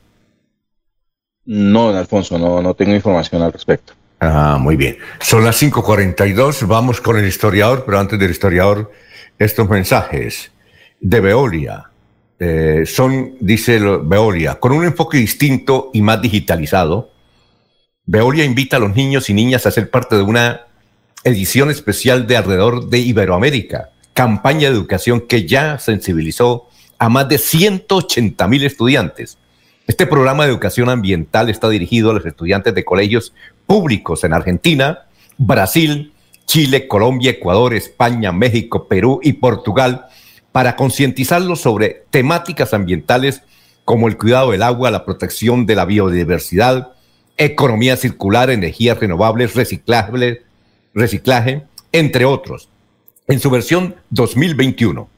No, Alfonso, no, no tengo información al respecto. Ah, muy bien. Son las 5.42, vamos con el historiador, pero antes del historiador, estos mensajes de Veolia. Eh, son, dice Veolia, con un enfoque distinto y más digitalizado, Veolia invita a los niños y niñas a ser parte de una edición especial de alrededor de Iberoamérica, campaña de educación que ya sensibilizó a más de 180 mil estudiantes. Este programa de educación ambiental está dirigido a los estudiantes de colegios públicos en Argentina, Brasil, Chile, Colombia, Ecuador, España, México, Perú y Portugal para concientizarlos sobre temáticas ambientales como el cuidado del agua, la protección de la biodiversidad, economía circular, energías renovables, reciclaje, reciclaje, entre otros. En su versión 2021,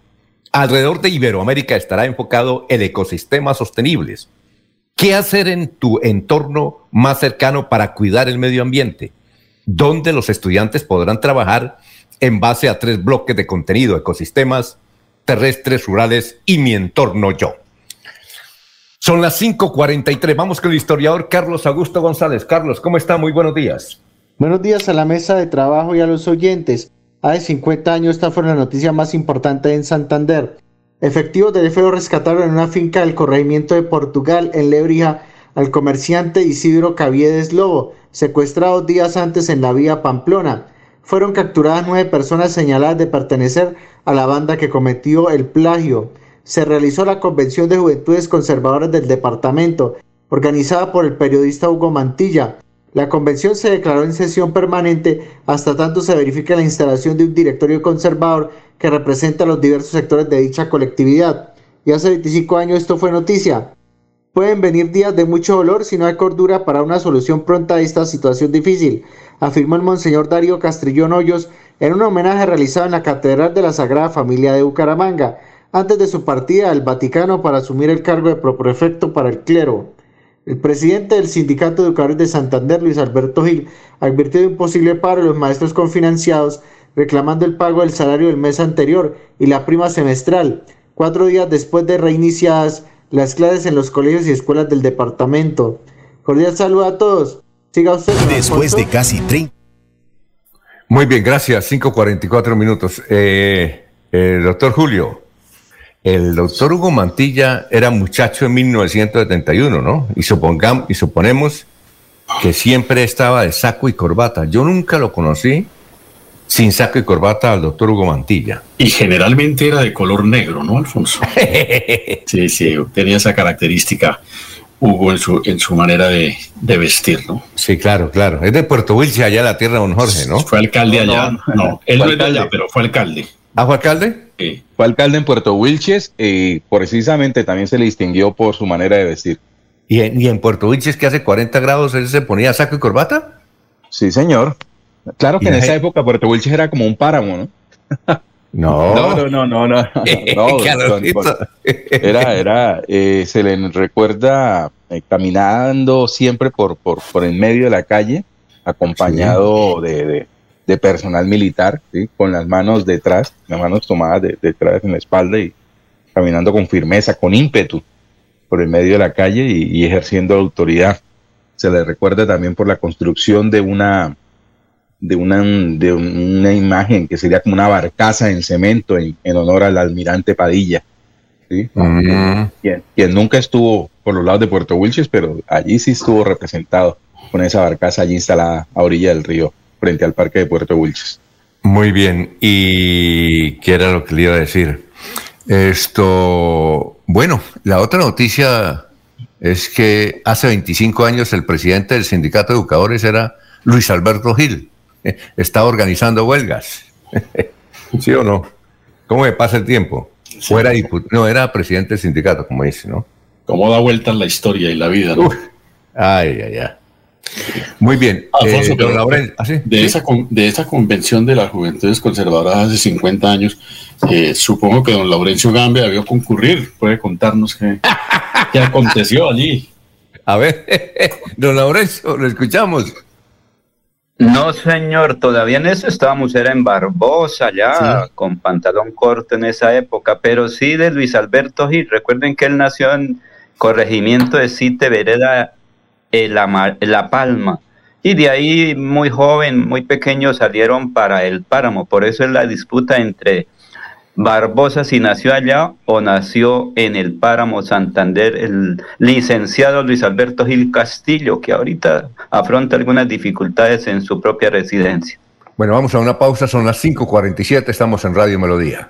alrededor de Iberoamérica estará enfocado el ecosistema sostenibles. ¿Qué hacer en tu entorno más cercano para cuidar el medio ambiente? Donde los estudiantes podrán trabajar en base a tres bloques de contenido, ecosistemas, terrestres, rurales y mi entorno yo. Son las 5:43. Vamos con el historiador Carlos Augusto González. Carlos, ¿cómo está? Muy buenos días. Buenos días a la mesa de trabajo y a los oyentes. Hace 50 años esta fue la noticia más importante en Santander. Efectivos del FEO rescataron en una finca del corregimiento de Portugal, en Lebrija, al comerciante Isidro Caviedes Lobo, secuestrado días antes en la vía Pamplona. Fueron capturadas nueve personas señaladas de pertenecer a la banda que cometió el plagio. Se realizó la Convención de Juventudes Conservadoras del departamento, organizada por el periodista Hugo Mantilla. La convención se declaró en sesión permanente hasta tanto se verifique la instalación de un directorio conservador que representa a los diversos sectores de dicha colectividad. Y hace 25 años esto fue noticia. Pueden venir días de mucho dolor si no hay cordura para una solución pronta a esta situación difícil, afirmó el monseñor Darío Castrillón Hoyos en un homenaje realizado en la Catedral de la Sagrada Familia de Bucaramanga, antes de su partida al Vaticano para asumir el cargo de proprefecto para el clero. El presidente del Sindicato de Educadores de Santander, Luis Alberto Gil, advirtió de un posible paro de los maestros confinanciados, reclamando el pago del salario del mes anterior y la prima semestral, cuatro días después de reiniciadas las clases en los colegios y escuelas del departamento. Cordial saludo a todos. Siga usted. Después de casi 30. Muy bien, gracias. 5.44 minutos. Eh, eh, doctor Julio. El doctor Hugo Mantilla era muchacho en 1971, ¿no? Y, supongamos, y suponemos que siempre estaba de saco y corbata. Yo nunca lo conocí sin saco y corbata al doctor Hugo Mantilla. Y generalmente era de color negro, ¿no, Alfonso? [LAUGHS] sí, sí, tenía esa característica Hugo en su, en su manera de, vestir, ¿no? Sí, claro, claro. Es de Puerto Wilche, allá en la tierra de don Jorge, ¿no? Fue alcalde allá. No, él no es de allá, pero fue alcalde. ¿Ah, fue alcalde? Fue alcalde en Puerto Wilches y precisamente también se le distinguió por su manera de vestir. ¿Y en, Puerto Wilches que hace 40 grados él se ponía saco y corbata? Sí, señor. Claro que en esa época Puerto Wilches era como un páramo, ¿no? [LAUGHS] [LAUGHS] No, no, no, no, no. [LAUGHS] era, era, eh, se le recuerda eh, caminando siempre por, por, por en medio de la calle, acompañado de, de personal militar, con las manos detrás, las manos tomadas detrás en la espalda y caminando con firmeza, con ímpetu por el medio de la calle y, ejerciendo autoridad. Se le recuerda también por la construcción de una de una, de una imagen que sería como una barcaza en cemento en, honor al almirante Padilla, mm. quien, nunca estuvo por los lados de Puerto Wilches, pero allí sí estuvo representado con esa barcaza allí instalada a orilla del río frente al parque de Puerto Wilches. Muy bien, y qué era lo que le iba a decir. Esto, bueno, la otra noticia es que hace 25 años el presidente del sindicato de educadores era Luis Alberto Gil. [LAUGHS] Estaba organizando huelgas. [LAUGHS] ¿Sí o no? ¿Cómo me pasa el tiempo? Fuera no, era presidente del sindicato, como dice, ¿no? ¿Cómo da vueltas la historia y la vida? Ay, ay, ay. Muy bien. Alfonso, eh, ¿ah, de, esa, de esa convención de las juventudes conservadoras hace 50 años, eh, supongo que don Laurencio Gambe debió concurrir. Puede contarnos qué, [LAUGHS] qué aconteció allí. A ver, [LAUGHS] don Laurencio, lo escuchamos. No, señor, todavía en eso estábamos, era en Barbosa ya, con pantalón corto en esa época, pero sí de Luis Alberto Gil. Recuerden que él nació en corregimiento de Cite Vereda la, la Palma. Y de ahí muy joven, muy pequeño salieron para el páramo. Por eso es la disputa entre Barbosa si nació allá o nació en el páramo Santander, el licenciado Luis Alberto Gil Castillo, que ahorita afronta algunas dificultades en su propia residencia. Bueno, vamos a una pausa, son las 5.47, estamos en Radio Melodía.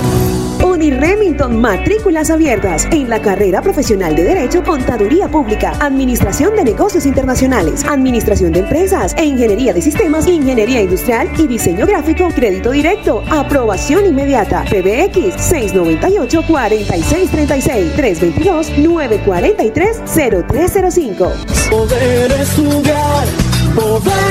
Uniremington, matrículas abiertas en la carrera profesional de Derecho, Contaduría Pública, Administración de Negocios Internacionales, Administración de Empresas e Ingeniería de Sistemas, Ingeniería Industrial y Diseño Gráfico, Crédito Directo, Aprobación Inmediata, PBX 698-4636, 322-943-0305. Poder estudiar, poder.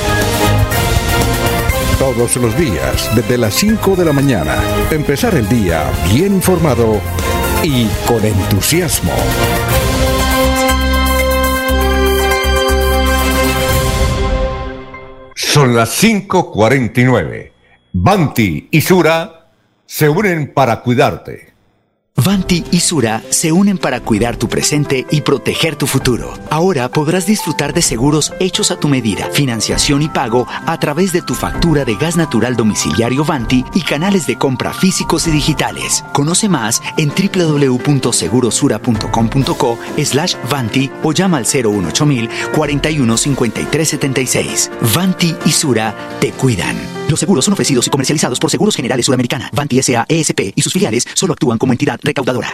Todos los días, desde las 5 de la mañana, empezar el día bien informado y con entusiasmo. Son las 5:49. Banti y Sura se unen para cuidarte. Vanti y Sura se unen para cuidar tu presente y proteger tu futuro. Ahora podrás disfrutar de seguros hechos a tu medida, financiación y pago a través de tu factura de gas natural domiciliario Vanti y canales de compra físicos y digitales. Conoce más en www.segurosura.com.co slash Vanti o llama al 018 41 53 76. Vanti y Sura te cuidan. Los seguros son ofrecidos y comercializados por Seguros Generales Sudamericana, Vanti S.A. ESP y sus filiales solo actúan como entidad recaudadora.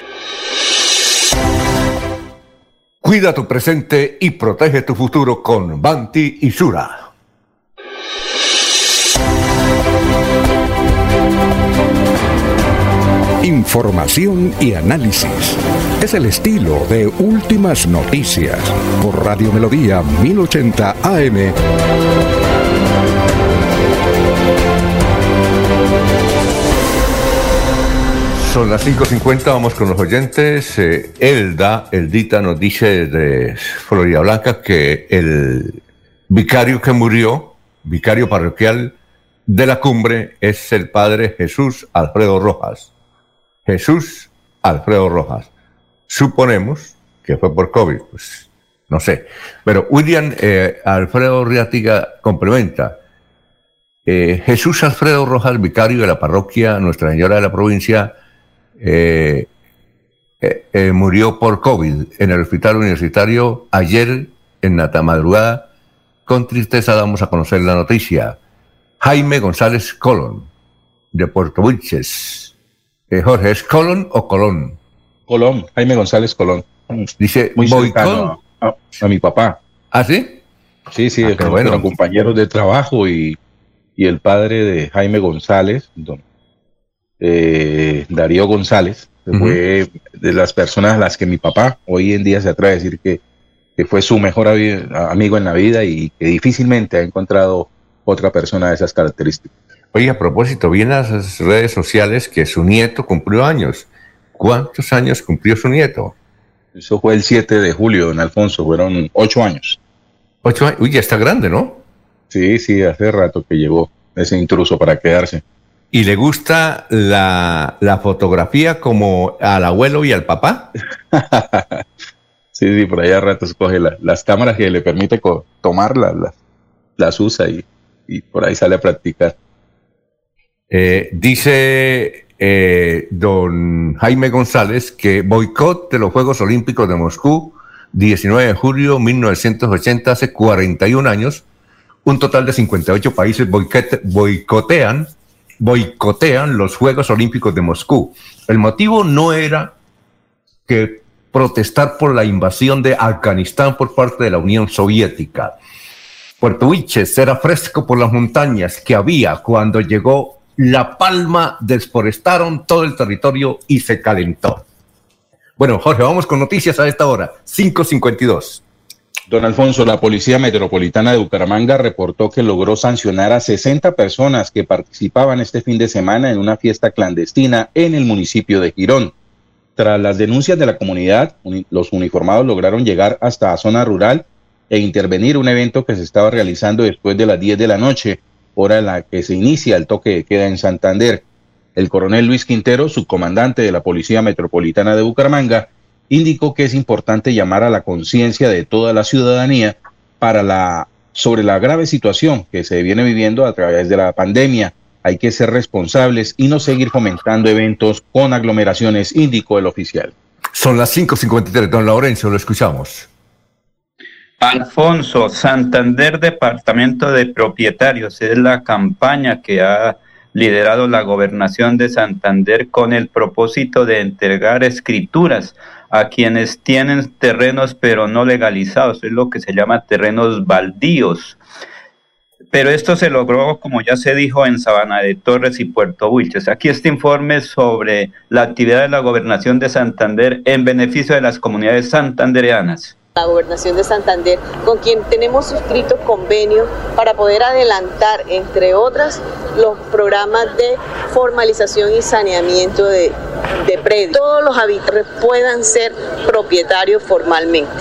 Cuida tu presente y protege tu futuro con Banti y Sura. Información y análisis. Es el estilo de Últimas Noticias por Radio Melodía 1080 AM. Son las 5.50, vamos con los oyentes. Eh, Elda, Eldita nos dice desde Florida Blanca que el vicario que murió, vicario parroquial de la cumbre, es el padre Jesús Alfredo Rojas. Jesús Alfredo Rojas. Suponemos que fue por COVID, pues no sé. Pero William eh, Alfredo Riatiga complementa. Eh, Jesús Alfredo Rojas, vicario de la parroquia Nuestra Señora de la Provincia, eh, eh, eh, murió por COVID en el hospital universitario ayer en la madrugada. Con tristeza damos a conocer la noticia. Jaime González Colón, de Puerto Wilches. Jorge, ¿es Colón o Colón? Colón, Jaime González Colón. Dice, muy cercano a, a mi papá. ¿Ah, sí? Sí, sí, Ah, bueno. compañeros de trabajo y, y el padre de Jaime González, don eh, Darío González, fue de las personas a las que mi papá hoy en día se atreve a decir que, que fue su mejor amigo en la vida y que difícilmente ha encontrado otra persona de esas características. Oye, a propósito, vi en las redes sociales que su nieto cumplió años. ¿Cuántos años cumplió su nieto? Eso fue el 7 de julio, don Alfonso, fueron ocho años. Ocho años. Uy, ya está grande, ¿no? Sí, sí, hace rato que llegó ese intruso para quedarse. ¿Y le gusta la, la fotografía como al abuelo y al papá? [LAUGHS] Sí, sí, por ahí a ratos coge la- las cámaras que le permite tomarlas, las, las usa y, y por ahí sale a practicar. Eh, dice eh, don Jaime González que boicot de los Juegos Olímpicos de Moscú, 19 de julio de 1980, hace 41 años, un total de 58 países boicote- boicotean, boicotean los Juegos Olímpicos de Moscú. El motivo no era que protestar por la invasión de Afganistán por parte de la Unión Soviética. Puerto Wilches era fresco por las montañas que había cuando llegó La Palma desforestaron todo el territorio y se calentó. Bueno, Jorge, vamos con noticias a esta hora, 5.52. Don Alfonso, la Policía Metropolitana de Bucaramanga reportó que logró sancionar a 60 personas que participaban este fin de semana en una fiesta clandestina en el municipio de Girón. Tras las denuncias de la comunidad, los uniformados lograron llegar hasta la zona rural e intervenir un evento que se estaba realizando después de las 10 de la noche, hora en la que se inicia el toque de queda en Santander. El coronel Luis Quintero, subcomandante de la Policía Metropolitana de Bucaramanga, indicó que es importante llamar a la conciencia de toda la ciudadanía para la sobre la grave situación que se viene viviendo a través de la pandemia hay que ser responsables y no seguir fomentando eventos con aglomeraciones, indicó el oficial. Son las 5.53, don Laurencio, lo escuchamos. Alfonso, Santander Departamento de Propietarios, es la campaña que ha liderado la gobernación de Santander con el propósito de entregar escrituras a quienes tienen terrenos pero no legalizados, es lo que se llama terrenos baldíos. Pero esto se logró, como ya se dijo, en Sabana de Torres y Puerto Wilches. Aquí este informe sobre la actividad de la gobernación de Santander en beneficio de las comunidades santandereanas. La gobernación de Santander, con quien tenemos suscrito convenio para poder adelantar, entre otras, los programas de formalización y saneamiento de, de predios. Todos los habitantes puedan ser propietarios formalmente,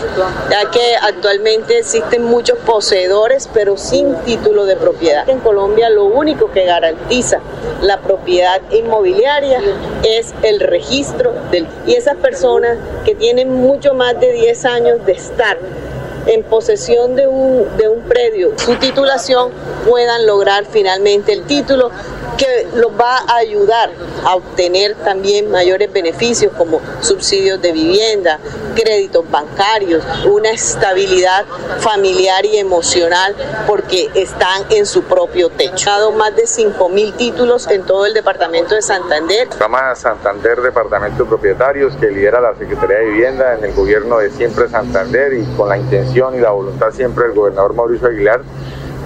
ya que actualmente existen muchos poseedores, pero sin título de propiedad. En Colombia lo único que garantiza la propiedad inmobiliaria es el registro del... Y esas personas que tienen mucho más de 10 años de estar en posesión de un, de un predio, su titulación, puedan lograr finalmente el título que los va a ayudar a obtener también mayores beneficios como subsidios de vivienda, créditos bancarios, una estabilidad familiar y emocional porque están en su propio techo. Ha dado más de 5 mil títulos en todo el departamento de Santander. Llama Santander Departamento de Propietarios que lidera la Secretaría de Vivienda en el gobierno de siempre Santander y con la intención y la voluntad siempre del gobernador Mauricio Aguilar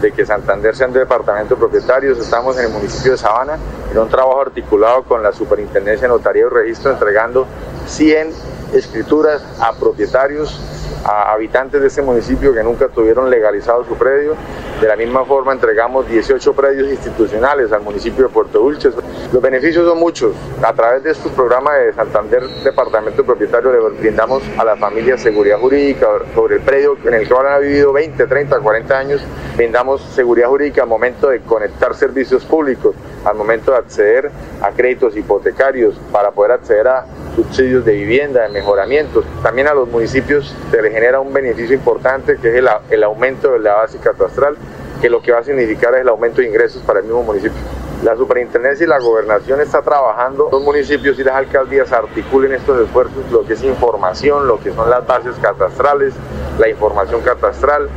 de que Santander sea un departamento de propietarios. Estamos en el municipio de Sabana en un trabajo articulado con la Superintendencia de Notaría y Registro entregando 100 escrituras a propietarios a habitantes de ese municipio que nunca tuvieron legalizado su predio. De la misma forma entregamos 18 predios institucionales al municipio de Puerto Dulce. Los beneficios son muchos. A través de estos programas de Santander Departamento Propietario le brindamos a las familias seguridad jurídica sobre el predio en el que han vivido 20, 30, 40 años. Brindamos seguridad jurídica al momento de conectar servicios públicos, al momento de acceder a créditos hipotecarios, para poder acceder a subsidios de vivienda, de mejoramientos. También a los municipios les genera un beneficio importante que es el, el aumento de la base catastral, que lo que va a significar es el aumento de ingresos para el mismo municipio. La superintendencia y la gobernación está trabajando, los municipios y las alcaldías articulen estos esfuerzos, lo que es información, lo que son las bases catastrales, la información catastral,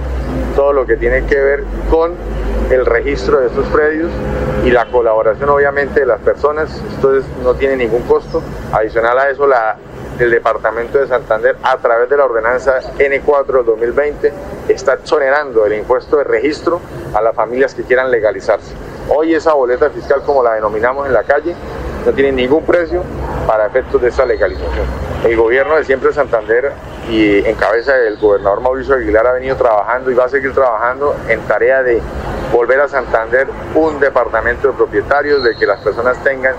todo lo que tiene que ver con el registro de estos predios y la colaboración obviamente de las personas, esto no tiene ningún costo. Adicional a eso, la, el Departamento de Santander, a través de la ordenanza N4 del 2020, está exonerando el impuesto de registro a las familias que quieran legalizarse. Hoy esa boleta fiscal, como la denominamos en la calle, no tiene ningún precio para efectos de esa legalización. El gobierno de siempre Santander y en cabeza del gobernador Mauricio Aguilar ha venido trabajando y va a seguir trabajando en tarea de volver a Santander un departamento de propietarios, de que las personas tengan,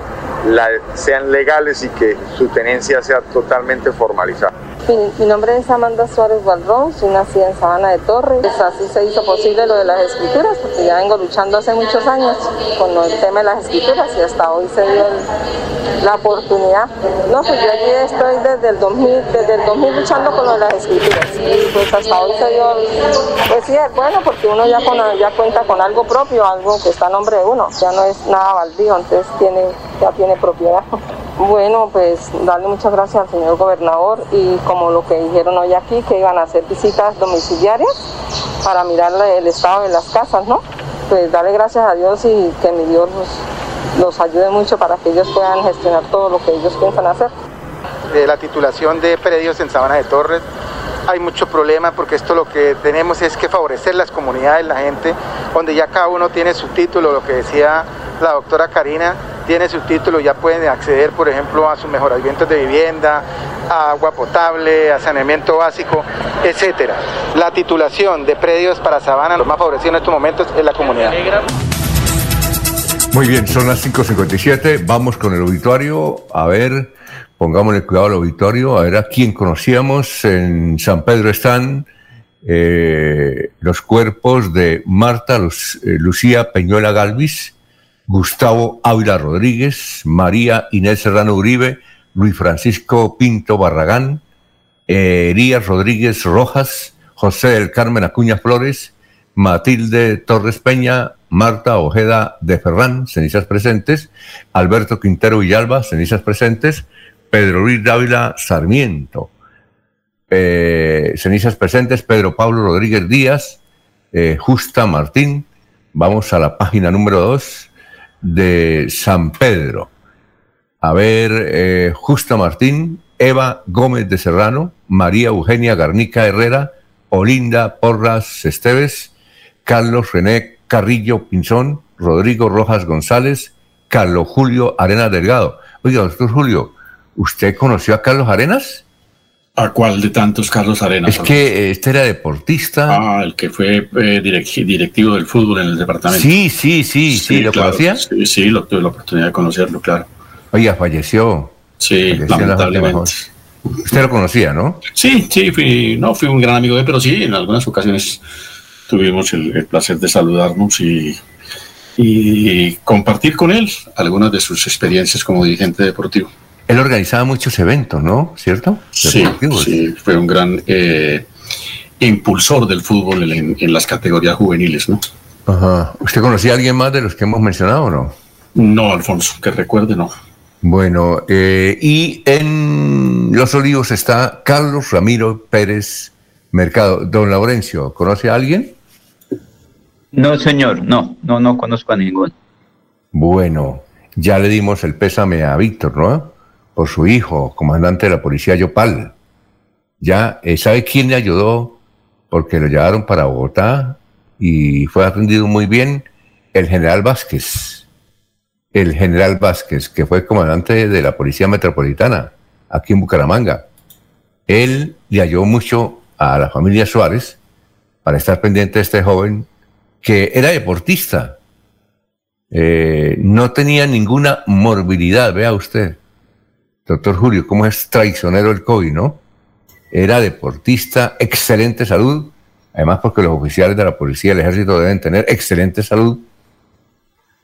sean legales y que su tenencia sea totalmente formalizada. Mi, nombre es Amanda Suárez Gualdrón, soy nacida en Sabana de Torres. Pues así se hizo posible lo de las escrituras, porque ya vengo luchando hace muchos años con el tema de las escrituras y hasta hoy se dio la oportunidad. No, pues yo allí estoy desde el 2000, desde el 2000 luchando con lo de las escrituras pues hasta hoy se dio, pues sí, bueno, porque uno ya, ya cuenta con algo propio, algo que está a nombre de uno, ya no es nada baldío, entonces tiene, ya tiene propiedad. Bueno, pues darle muchas gracias al señor gobernador y como lo que dijeron hoy aquí, que iban a hacer visitas domiciliarias para mirar el estado de las casas, ¿no? Pues darle gracias a Dios y que mi Dios los, ayude mucho para que ellos puedan gestionar todo lo que ellos piensan hacer. De la titulación de predios en Sabana de Torres, hay mucho problema porque esto lo que tenemos es que favorecer las comunidades, la gente, donde ya cada uno tiene su título, lo que decía la doctora Karina tiene su título, ya pueden acceder, por ejemplo, a sus mejoramientos de vivienda, a agua potable, a saneamiento básico, etcétera. La titulación de predios para Sabana, lo más favorecido en estos momentos es la comunidad. Muy bien, son las 5.57, vamos con el auditorio, a ver, pongámosle cuidado al auditorio, a ver a quién conocíamos. En San Pedro están eh, los cuerpos de Marta eh, Lucía Peñuela Galvis, Gustavo Ávila Rodríguez, María Inés Serrano Uribe, Luis Francisco Pinto Barragán, eh, Elías Rodríguez Rojas, José del Carmen Acuña Flores, Matilde Torres Peña, Marta Ojeda de Ferrán, cenizas presentes, Alberto Quintero Villalba, cenizas presentes, Pedro Luis Dávila Sarmiento, eh, cenizas presentes, Pedro Pablo Rodríguez Díaz, eh, Justa Martín, vamos a la página número 2 de San Pedro. A ver, eh, Justa Martín, Eva Gómez de Serrano, María Eugenia Garnica Herrera, Olinda Porras Esteves, Carlos René Carrillo Pinzón, Rodrigo Rojas González, Carlos Julio Arenas Delgado. Oiga, doctor Julio, ¿usted conoció a Carlos Arenas? ¿A cuál de tantos Carlos Arenas? Es que este era deportista. Ah, el que fue eh, directivo del fútbol en el departamento. Sí, sí, sí, sí, ¿lo conocía? Sí, sí, lo, tuve la oportunidad de conocerlo, claro. Oiga, falleció. Sí, lamentablemente. Usted lo conocía, ¿no? Sí, sí, fui, no fui un gran amigo de él, pero sí, en algunas ocasiones tuvimos el, placer de saludarnos y, y compartir con él algunas de sus experiencias como dirigente deportivo. Él organizaba muchos eventos, ¿no? ¿Cierto? Sí, sí, fue un gran eh, impulsor del fútbol en, las categorías juveniles, ¿no? Ajá. ¿Usted conocía a alguien más de los que hemos mencionado o no? No, Alfonso, que recuerde, no. Bueno, eh, y en Los Olivos está Carlos Ramiro Pérez Mercado. Don Laurencio, ¿conoce a alguien? No, señor, no, no, no conozco a ninguno. Bueno, ya le dimos el pésame a Víctor, ¿no? Por su hijo, comandante de la policía Yopal. Ya, eh, ¿sabe quién le ayudó? Porque lo llevaron para Bogotá y fue atendido muy bien el general Vázquez el general Vázquez, que fue comandante de la Policía Metropolitana aquí en Bucaramanga. Él le ayudó mucho a la familia Suárez para estar pendiente de este joven que era deportista. Eh, no tenía ninguna morbilidad, vea usted. Doctor Julio, cómo es traicionero el COVID, ¿no? Era deportista, excelente salud, además porque los oficiales de la policía y el ejército deben tener excelente salud.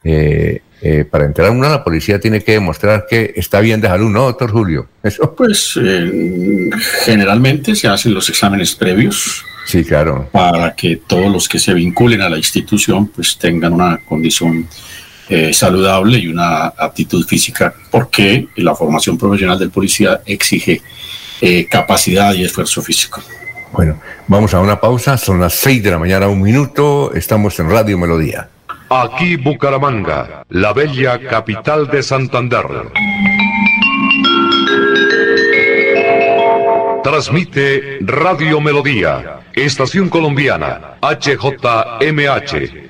Eh, eh, para entrar a una la policía tiene que demostrar que está bien de salud, ¿no, doctor Julio? Eso. Pues eh, generalmente se hacen los exámenes previos. Sí, claro. Para que todos los que se vinculen a la institución pues tengan una condición eh, saludable y una aptitud física, porque la formación profesional del policía exige capacidad y esfuerzo físico. Bueno, vamos a una pausa, son las 6 de la mañana, un minuto, estamos en Radio Melodía. Aquí Bucaramanga, la bella capital de Santander. Transmite Radio Melodía, Estación Colombiana, HJMH,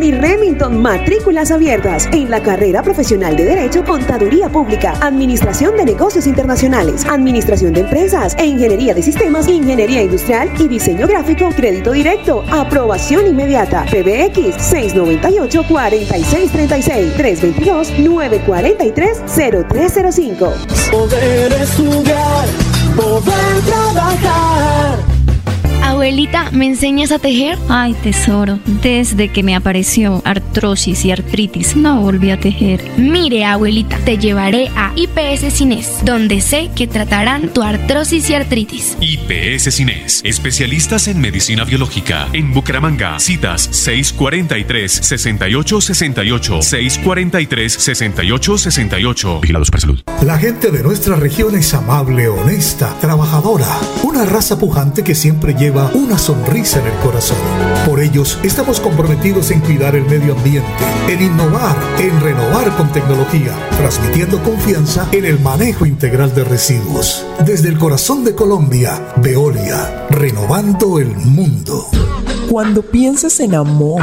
Remington, matrículas abiertas en la carrera profesional de Derecho, Contaduría Pública, Administración de Negocios Internacionales, Administración de Empresas e Ingeniería de Sistemas, Ingeniería Industrial y Diseño Gráfico, Crédito Directo, Aprobación Inmediata, PBX 698-4636, 322-943-0305. Poder estudiar, poder trabajar Abuelita, ¿me enseñas a tejer? Ay, tesoro, desde que me apareció artrosis y artritis, no volví a tejer. Mire, abuelita, te llevaré a IPS Cines, donde sé que tratarán tu artrosis y artritis. IPS Cines, especialistas en medicina biológica. En Bucaramanga, citas 643-6868, 643-6868. Vigilados para salud. La gente de nuestra región es amable, honesta, trabajadora, una raza pujante que siempre lleva una sonrisa en el corazón. Por ellos estamos comprometidos en cuidar el medio ambiente, en innovar, en renovar con tecnología, transmitiendo confianza en el manejo integral de residuos. Desde el corazón de Colombia, Veolia, renovando el mundo. Cuando pienses en amor,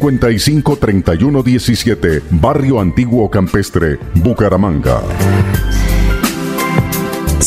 3117, Barrio Antiguo Campestre, Bucaramanga.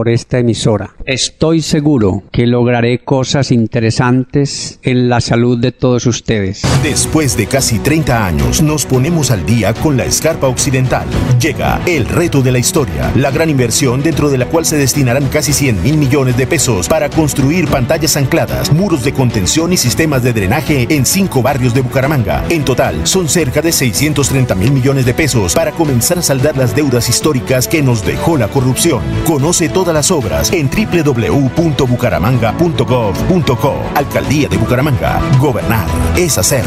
por esta emisora. Estoy seguro que lograré cosas interesantes en la salud de todos ustedes. Después de casi 30 años nos ponemos al día con la escarpa occidental. Llega el reto de la historia, la gran inversión dentro de la cual se destinarán casi 100 mil millones de pesos para construir pantallas ancladas, muros de contención y sistemas de drenaje en cinco barrios de Bucaramanga. En total son cerca de 630 mil millones de pesos para comenzar a saldar las deudas históricas que nos dejó la corrupción. Conoce todas las obras en www.bucaramanga.gov.co. Alcaldía de Bucaramanga. Gobernar es hacer.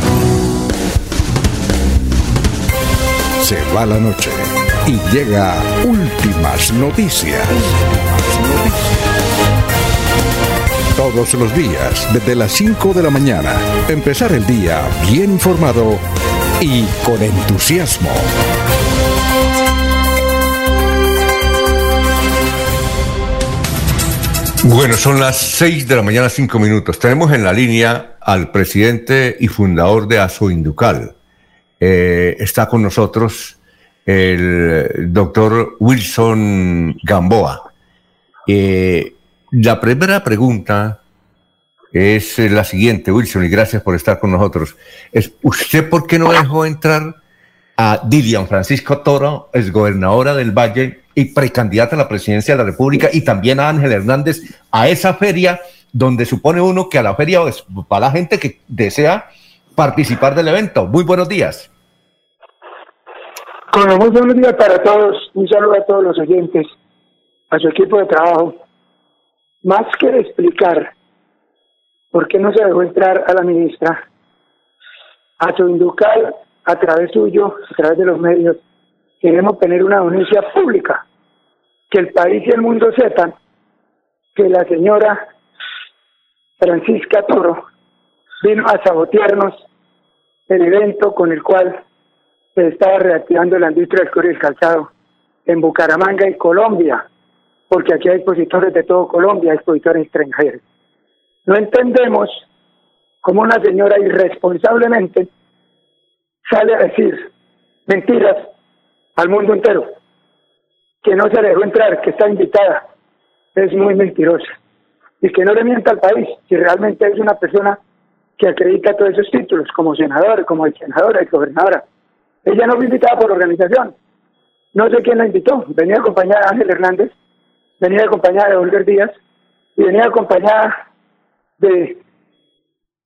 Se va la noche y llega últimas noticias. Todos los días, desde las 5 de la mañana, empezar el día bien informado y con entusiasmo. Bueno, son las 6 de la mañana, 5 minutos. Tenemos en la línea al presidente y fundador de Asoinducal. Eh, está con nosotros el doctor Wilson Gamboa. Eh, la primera pregunta es la siguiente, Wilson, y gracias por estar con nosotros. Es, ¿Usted por qué no dejó entrar a Dilian Francisco Toro, es gobernadora del Valle y precandidata a la presidencia de la República, y también a Ángel Hernández a esa feria donde supone uno que a la feria es para la gente que desea participar del evento. Muy buenos días. Bueno, muy buenos días para todos. Un saludo a todos los oyentes, a su equipo de trabajo. Más que explicar por qué no se dejó entrar a la ministra, a su inducal, a través suyo, a través de los medios, queremos tener una denuncia pública, que el país y el mundo sepan que la señora Francisca Toro vino a sabotearnos el evento con el cual se estaba reactivando la industria del cobre y el calzado en Bucaramanga y Colombia, porque aquí hay expositores de todo Colombia, expositores extranjeros. No entendemos cómo una señora irresponsablemente sale a decir mentiras al mundo entero, que no se dejó entrar, que está invitada, es muy mentirosa. Y que no le mienta al país, si realmente es una persona que acredita todos esos títulos, como senador, como senadora y gobernadora. Ella no fue invitada por organización, No sé quién la invitó. Venía acompañada de Ángel Hernández, venía acompañada de Olger Díaz y venía acompañada de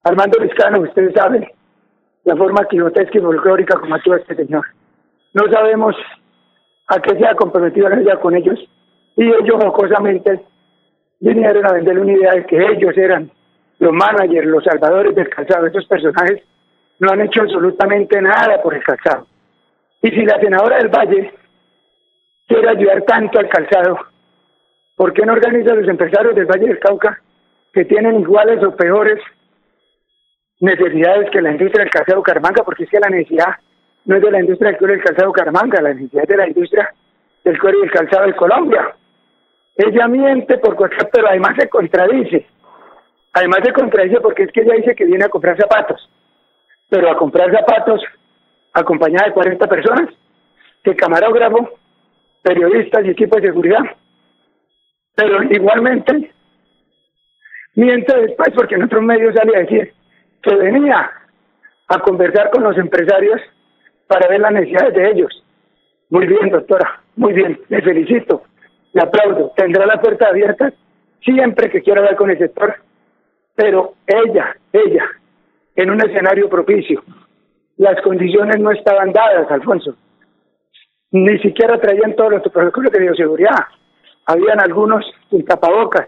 Armando Vizcano, ustedes saben la forma quijotesca y folclórica como actúa este señor. No sabemos a qué se ha comprometido ella con ellos y ellos jocosamente vinieron a venderle una idea de que ellos eran los managers, los salvadores del calzado. Estos personajes no han hecho absolutamente nada por el calzado. Y si la senadora del Valle quiere ayudar tanto al calzado, ¿por qué no organiza a los empresarios del Valle del Cauca que tienen iguales o peores necesidades que la industria del calzado Caramanga? Porque es que la necesidad no es de la industria del cuero y del calzado Caramanga, la necesidad es de la industria del cuero y del calzado de Colombia. Ella miente por cualquier, pero además se contradice. Además se contradice porque es que ella dice que viene a comprar zapatos, pero a comprar zapatos acompañada de 40 personas, que camarógrafo, periodistas y equipo de seguridad. Pero igualmente miente después porque en otros medios sale a decir que venía a conversar con los empresarios para ver las necesidades de ellos. Muy bien, doctora, muy bien, le felicito, le aplaudo. Tendrá la puerta abierta siempre que quiera hablar con el sector, pero ella, ella, en un escenario propicio, las condiciones no estaban dadas, Alfonso. Ni siquiera traían todos los protocolos de bioseguridad. Habían algunos sin tapabocas.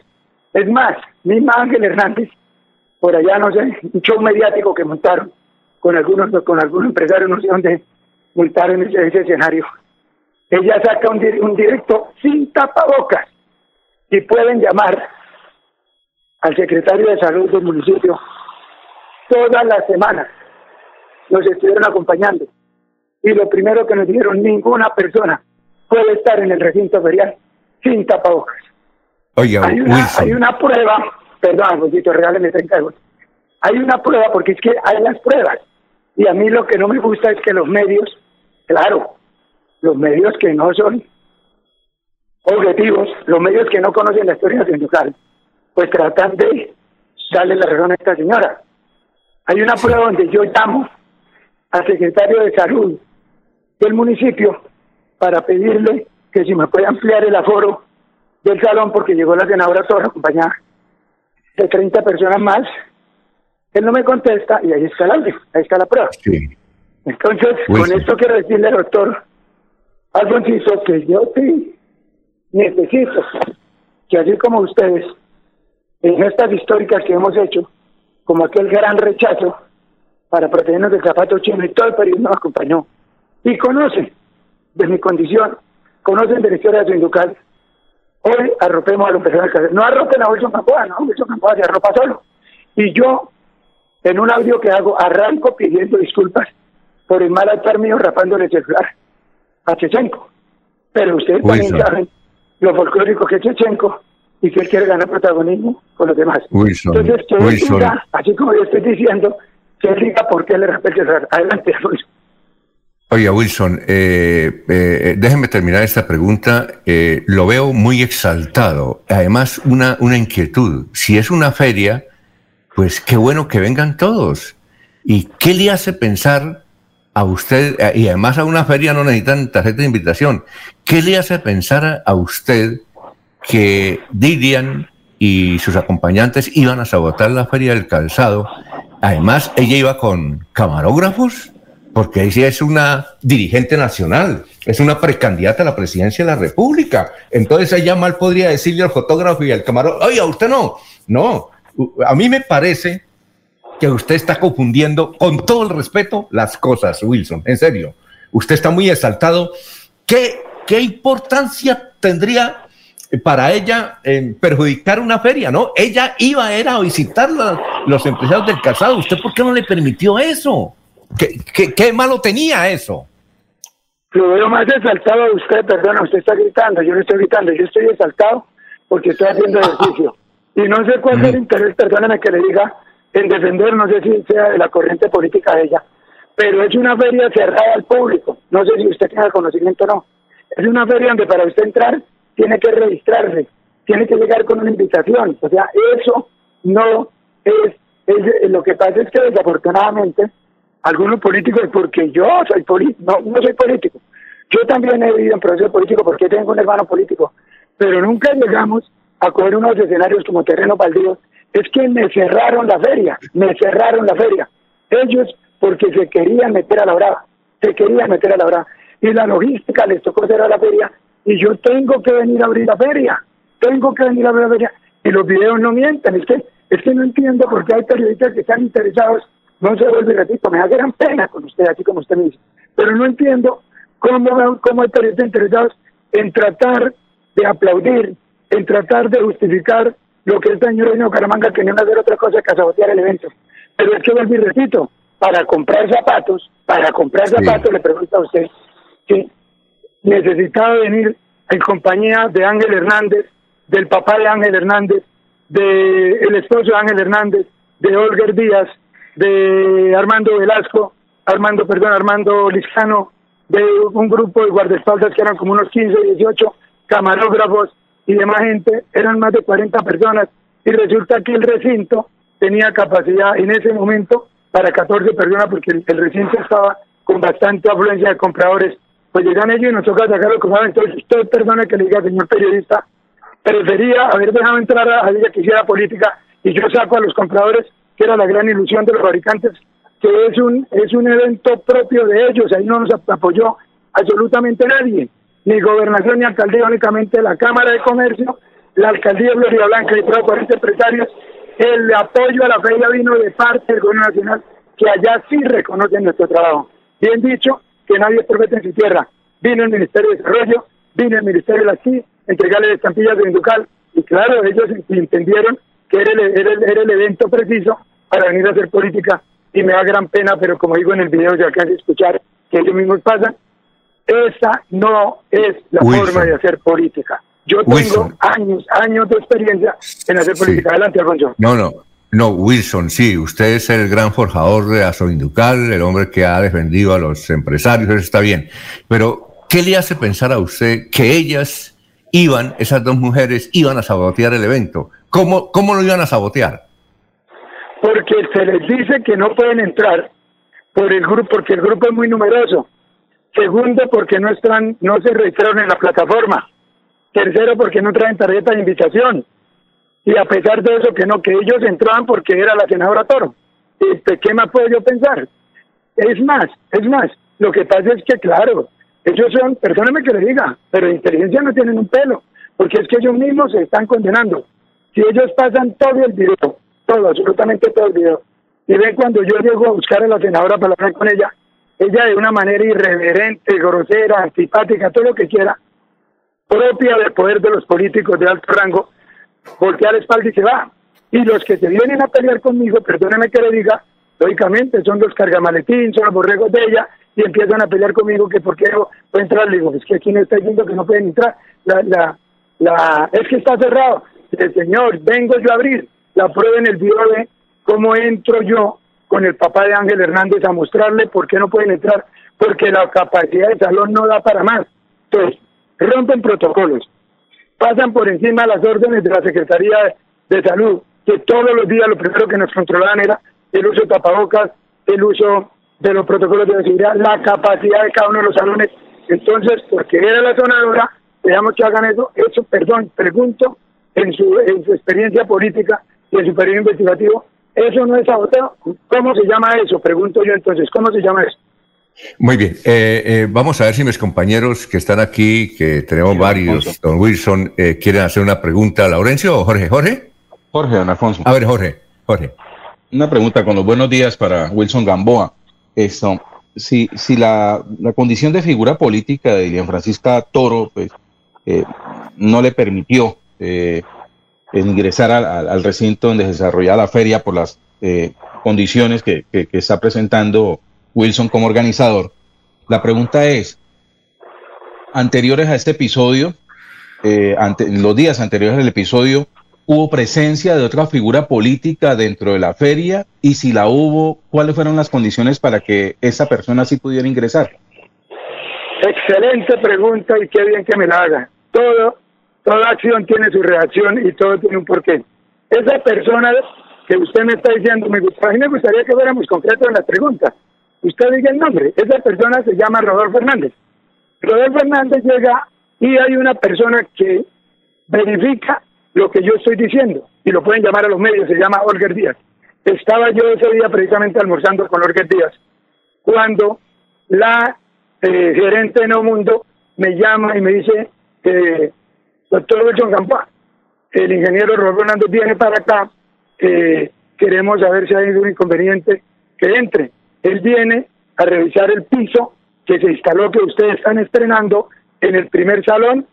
Es más, misma Ángel Hernández, por allá, no sé, un show mediático que montaron con algunos, con algunos empresarios, no sé dónde multaron ese, ese escenario. Ella saca un, un directo sin tapabocas y pueden llamar al secretario de salud del municipio todas las semanas nos estuvieron acompañando. Y lo primero que nos dijeron, ninguna persona puede estar en el recinto ferial sin tapabocas. Oiga, hay, una, hay una prueba, perdón, Rosito, regáleme 30 segundos. Hay una prueba porque es que hay las pruebas. Y a mí lo que no me gusta es que los medios, claro, los medios que no son objetivos, los medios que no conocen la historia nacional, pues tratan de darle la razón a esta señora. Hay una prueba donde yo llamo al secretario de salud del municipio para pedirle que si me puede ampliar el aforo del salón porque llegó la senadora toda acompañada de 30 personas más. Él no me contesta y ahí está el audio, ahí está la prueba. Entonces, con esto quiero decirle, doctor Alfonsito, que yo sí necesito que así como ustedes, en estas históricas que hemos hecho, como aquel gran rechazo para protegernos del zapato chino y todo el periodo nos acompañó. Y conocen de mi condición, conocen de la historia de sindical. Hoy arropemos a los empresarios. No arropen a Wilson Campoa, no, Wilson Campoa se arropa solo. Y yo, en un audio que hago, arranco pidiendo disculpas por el mal altar mío rapándole el celular a Chechenko. Pero ustedes también saben lo folclórico que es Chechenko y que él quiere ganar protagonismo con los demás. Entonces, que él diga, así como yo estoy diciendo, que él diga por qué le rapé el celular. Adelante, Alfonso. Oiga, Wilson, eh, eh, déjeme terminar esta pregunta. Eh, lo veo muy exaltado. Además, una, una inquietud. Si es una feria, pues qué bueno que vengan todos. ¿Y qué le hace pensar a usted, y además a una feria no necesitan tarjeta de invitación, qué le hace pensar a usted que Didian y sus acompañantes iban a sabotar la feria del calzado? Además, ella iba con camarógrafos porque ella es una dirigente nacional, es una precandidata a la presidencia de la República. Entonces ella mal podría decirle al fotógrafo y al camarógrafo, oye, a usted no, no, a mí me parece que usted está confundiendo con todo el respeto las cosas, Wilson, en serio. Usted está muy exaltado. ¿Qué, qué importancia tendría para ella en perjudicar una feria, ¿no? Ella iba era a visitar los empresarios del calzado. ¿Usted por qué no le permitió eso? ¿Qué, qué, malo tenía eso? Lo más exaltado a usted, perdona, usted está gritando, yo no estoy gritando, yo estoy exaltado porque estoy haciendo ejercicio. Y no sé cuál es el interés, perdóname que le diga, en defender, no sé si sea de la corriente política de ella, pero es una feria cerrada al público, no sé si usted tiene conocimiento o no. Es una feria donde para usted entrar tiene que registrarse, tiene que llegar con una invitación, o sea, eso no es, es lo que pasa es que desafortunadamente algunos políticos, porque yo soy no, no soy político, Yo también he vivido en proceso político porque tengo un hermano político, pero nunca llegamos a coger unos escenarios como terreno baldío. Es que me cerraron la feria, me cerraron la feria. Ellos porque se querían meter a la brava, se querían meter a la brava. Y la logística les tocó cerrar la feria y yo tengo que venir a abrir la feria, tengo que venir a abrir la feria. Y los videos no mienten, es que, es que no entiendo por qué hay periodistas que están interesados, no se vuelve ratito, me da gran pena con usted, así como usted me dice, pero no entiendo cómo, cómo hay periodistas interesados en tratar de aplaudir, en tratar de justificar lo que el señor Reino Caramanga quería hacer otra cosa que sabotear el evento. Pero es que vuelvo y repito, para comprar zapatos, para comprar zapatos, le pregunto a usted, si necesitaba venir en compañía de Ángel Hernández, del papá de Ángel Hernández, del el esposo de Ángel Hernández, de Olger Díaz, de Armando Velasco, Armando, perdón, Armando Liscano, de un grupo de guardaespaldas que eran como unos 15, 18 camarógrafos y demás gente, eran más de 40 personas y resulta que el recinto tenía capacidad en ese momento para 14 personas porque el, recinto estaba con bastante afluencia de compradores. Pues llegan ellos y nos toca sacar el comprado. Entonces, usted perdone que le diga, señor periodista, prefería haber dejado entrar a ella que hiciera política y yo saco a los compradores, que era la gran ilusión de los fabricantes, que es un, es un evento propio de ellos, ahí no nos apoyó absolutamente nadie, ni gobernación ni alcaldía, únicamente la Cámara de Comercio, la alcaldía de Florida Blanca y todos 40 empresarios, el apoyo a la feria vino de parte del gobierno nacional, que allá sí reconocen nuestro trabajo. Bien dicho, que nadie es profeta en su tierra. Vino el Ministerio de Desarrollo, vino el Ministerio de la CI, entregarle estampillas de Inducal, y claro, ellos entendieron que era el, era, el, evento preciso para venir a hacer política y me da gran pena, pero como digo en el video, ya de escuchar que ellos mismos pasan, esa no es la forma de hacer política. Yo tengo años, años de experiencia en hacer política. Adelante, Alfonso. No, no, no, Wilson, sí, usted es el gran forjador de Asoinducal, el hombre que ha defendido a los empresarios, eso está bien. Pero, ¿qué le hace pensar a usted que ellas iban, esas dos mujeres, iban a sabotear el evento? ¿Cómo, cómo lo iban a sabotear? porque se les dice que no pueden entrar por el grupo porque el grupo es muy numeroso. Segundo, porque no están no se registraron en la plataforma. Tercero, porque no traen tarjeta de invitación. Y a pesar de eso que no que ellos entraban porque era la senadora Toro. Este, ¿qué más puedo yo pensar? Es más, es más, lo que pasa es que claro, ellos son, perdóneme que le diga, pero de inteligencia no tienen un pelo, porque es que ellos mismos se están condenando. Si ellos pasan todo el video todo, absolutamente todo el video. Y ven cuando yo llego a buscar a la senadora para hablar con ella, ella de una manera irreverente, grosera, antipática, todo lo que quiera, propia del poder de los políticos de alto rango, voltea la espalda y se va. Y los que se vienen a pelear conmigo, perdóneme que le diga, lógicamente son los cargamaletín, son los borregos de ella, y empiezan a pelear conmigo que por qué no puedo entrar. Le digo, es que aquí no está diciendo que no pueden entrar. La, la, la, es que está cerrado. El señor, vengo yo a abrir la prueba en el video de cómo entro yo con el papá de Ángel Hernández a mostrarle por qué no pueden entrar, porque la capacidad del salón no da para más. Entonces, rompen protocolos, pasan por encima las órdenes de la Secretaría de Salud, que todos los días lo primero que nos controlaban era el uso de tapabocas, el uso de los protocolos de seguridad, la capacidad de cada uno de los salones. Entonces, porque era la sonadora, veamos que hagan eso, eso, perdón, pregunto, en su, en su experiencia política, y el superior investigativo, eso no es saboteo. ¿Cómo se llama eso? Pregunto yo entonces, ¿cómo se llama eso? Muy bien, eh, eh, vamos a ver si mis compañeros que están aquí, que tenemos varios, don Wilson, eh, quieren hacer una pregunta. ¿Laurencio o Jorge? ¿Jorge? Jorge, don Alfonso. A ver, Jorge, Jorge. Una pregunta con los buenos días para Wilson Gamboa. Esto, si, si la, la condición de figura política de Lilian Francisca Toro pues, no le permitió ingresar al, recinto donde se desarrolla la feria por las eh, condiciones que, está presentando Wilson como organizador. La pregunta es, anteriores a este episodio, eh, ante, los días anteriores al episodio, ¿hubo presencia de otra figura política dentro de la feria? Y si la hubo, ¿cuáles fueron las condiciones para que esa persona sí pudiera ingresar? Excelente pregunta y qué bien que me la haga. Todo toda acción tiene su reacción y todo tiene un porqué. Esa persona que usted me está diciendo, me a mí me gustaría que fuéramos concretos en la pregunta. Usted diga el nombre. Esa persona se llama Rodolfo Hernández. Rodolfo Hernández llega y hay una persona que verifica lo que yo estoy diciendo y lo pueden llamar a los medios, se llama Olger Díaz. Estaba yo ese día precisamente almorzando con Olger Díaz cuando la eh, gerente de No Mundo me llama y me dice, eh, doctor Wilson Campa, el ingeniero Hernández viene para acá, eh, queremos saber si hay un inconveniente que entre. Él viene a revisar el piso que se instaló, que ustedes están estrenando en el primer salón,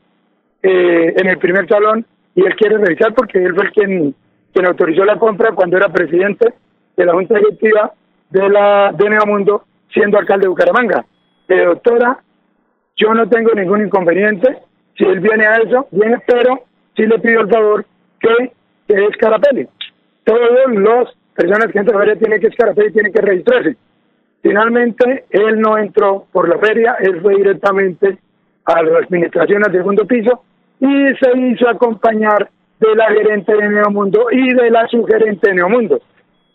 eh, en el primer salón, y él quiere revisar porque él fue el quien, quien autorizó la compra cuando era presidente de la Junta Directiva de la de Neomundo, siendo alcalde de Bucaramanga. Eh, doctora, yo no tengo ningún inconveniente, si él viene a eso, viene, pero sí le pido el favor que, que escarapele. Todos los personas que entran a la feria tienen que escarapelar y tienen que registrarse. Finalmente, él no entró por la feria, él fue directamente a la administración al segundo piso y se hizo acompañar de la gerente de Neomundo y de la subgerente de Neomundo.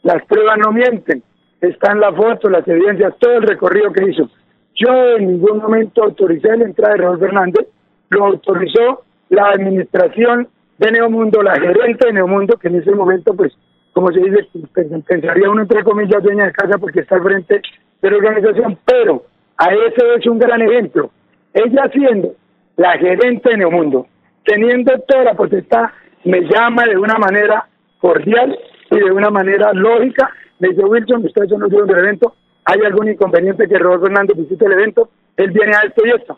Las pruebas no mienten, están las fotos, las evidencias, todo el recorrido que hizo. Yo en ningún momento autoricé la entrada de Raúl Fernández, lo autorizó la administración de Neomundo, la gerente de Neomundo, que en ese momento, pues, como se dice, pensaría uno entre comillas dueña de casa porque está al frente de la organización, pero a ese es un gran ejemplo. Ella siendo la gerente de Neomundo, teniendo toda la potestad, me llama de una manera cordial y de una manera lógica. Me dice, Wilson, ustedes son los dueños del evento, hay algún inconveniente que Rodolfo Hernández visite el evento, él viene a esto y esto.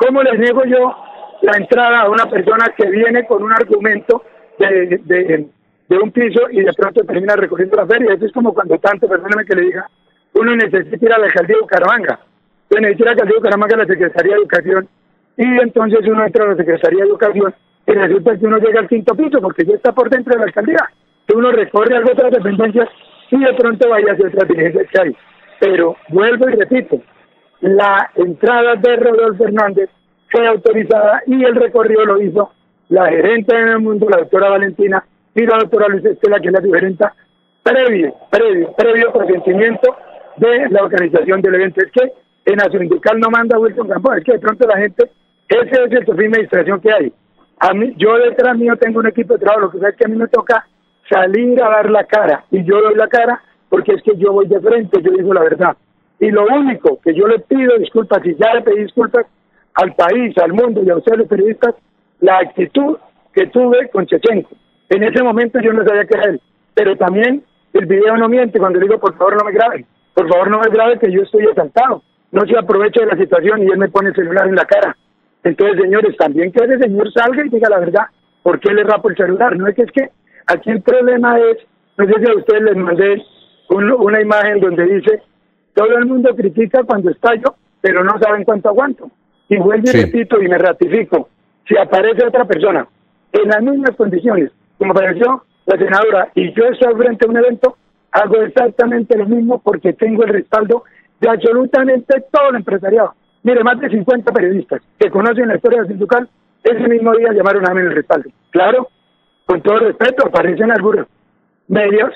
¿Cómo les niego yo la entrada a una persona que viene con un argumento de, un piso y de pronto termina recorriendo la feria? Eso es como cuando tanto, perdóneme que le diga, uno necesita ir a la alcaldía de Bucaramanga, uno necesita ir a la alcaldía de Bucaramanga a la Secretaría de Educación y entonces uno entra a la Secretaría de Educación y resulta que uno llega al quinto piso porque ya está por dentro de la alcaldía. Que uno recorre algo otras dependencias y de pronto vaya hacia otras diligencias que hay. Pero vuelvo y repito, la entrada de Rodolfo Fernández fue autorizada y el recorrido lo hizo la gerente en el mundo, la doctora Valentina, y la doctora Luis Estela, que es la diferente, previo, previo, previo consentimiento de la organización del evento. Es que en la sindical no manda Wilson Campo, es que de pronto la gente, ese es el de administración que hay. A mí, yo detrás mío tengo un equipo de trabajo, lo que pasa es que a mí me toca salir a dar la cara, y yo doy la cara porque es que yo voy de frente, yo digo la verdad. Y lo único que yo le pido disculpas, y ya le pedí disculpas al país, al mundo y a ustedes los periodistas, la actitud que tuve con Chechenko. En ese momento yo no sabía qué era él, pero también el video no miente cuando digo por favor no me graben, por favor no me graben que yo estoy exaltado, no se aproveche de la situación y él me pone el celular en la cara. Entonces, señores, también que ese señor salga y diga la verdad, ¿por qué le rapo el celular? No es que es que aquí el problema es, no sé si a ustedes les mandé una imagen donde dice, todo el mundo critica cuando estallo, pero no saben cuánto aguanto. Y vuelvo y repito y me ratifico, si aparece otra persona en las mismas condiciones como apareció la senadora y yo estoy frente a un evento, hago exactamente lo mismo porque tengo el respaldo de absolutamente todo el empresariado. Mire, más de 50 periodistas que conocen la historia del sindical, ese mismo día llamaron a mí el respaldo. Claro, con todo respeto, aparecen algunos medios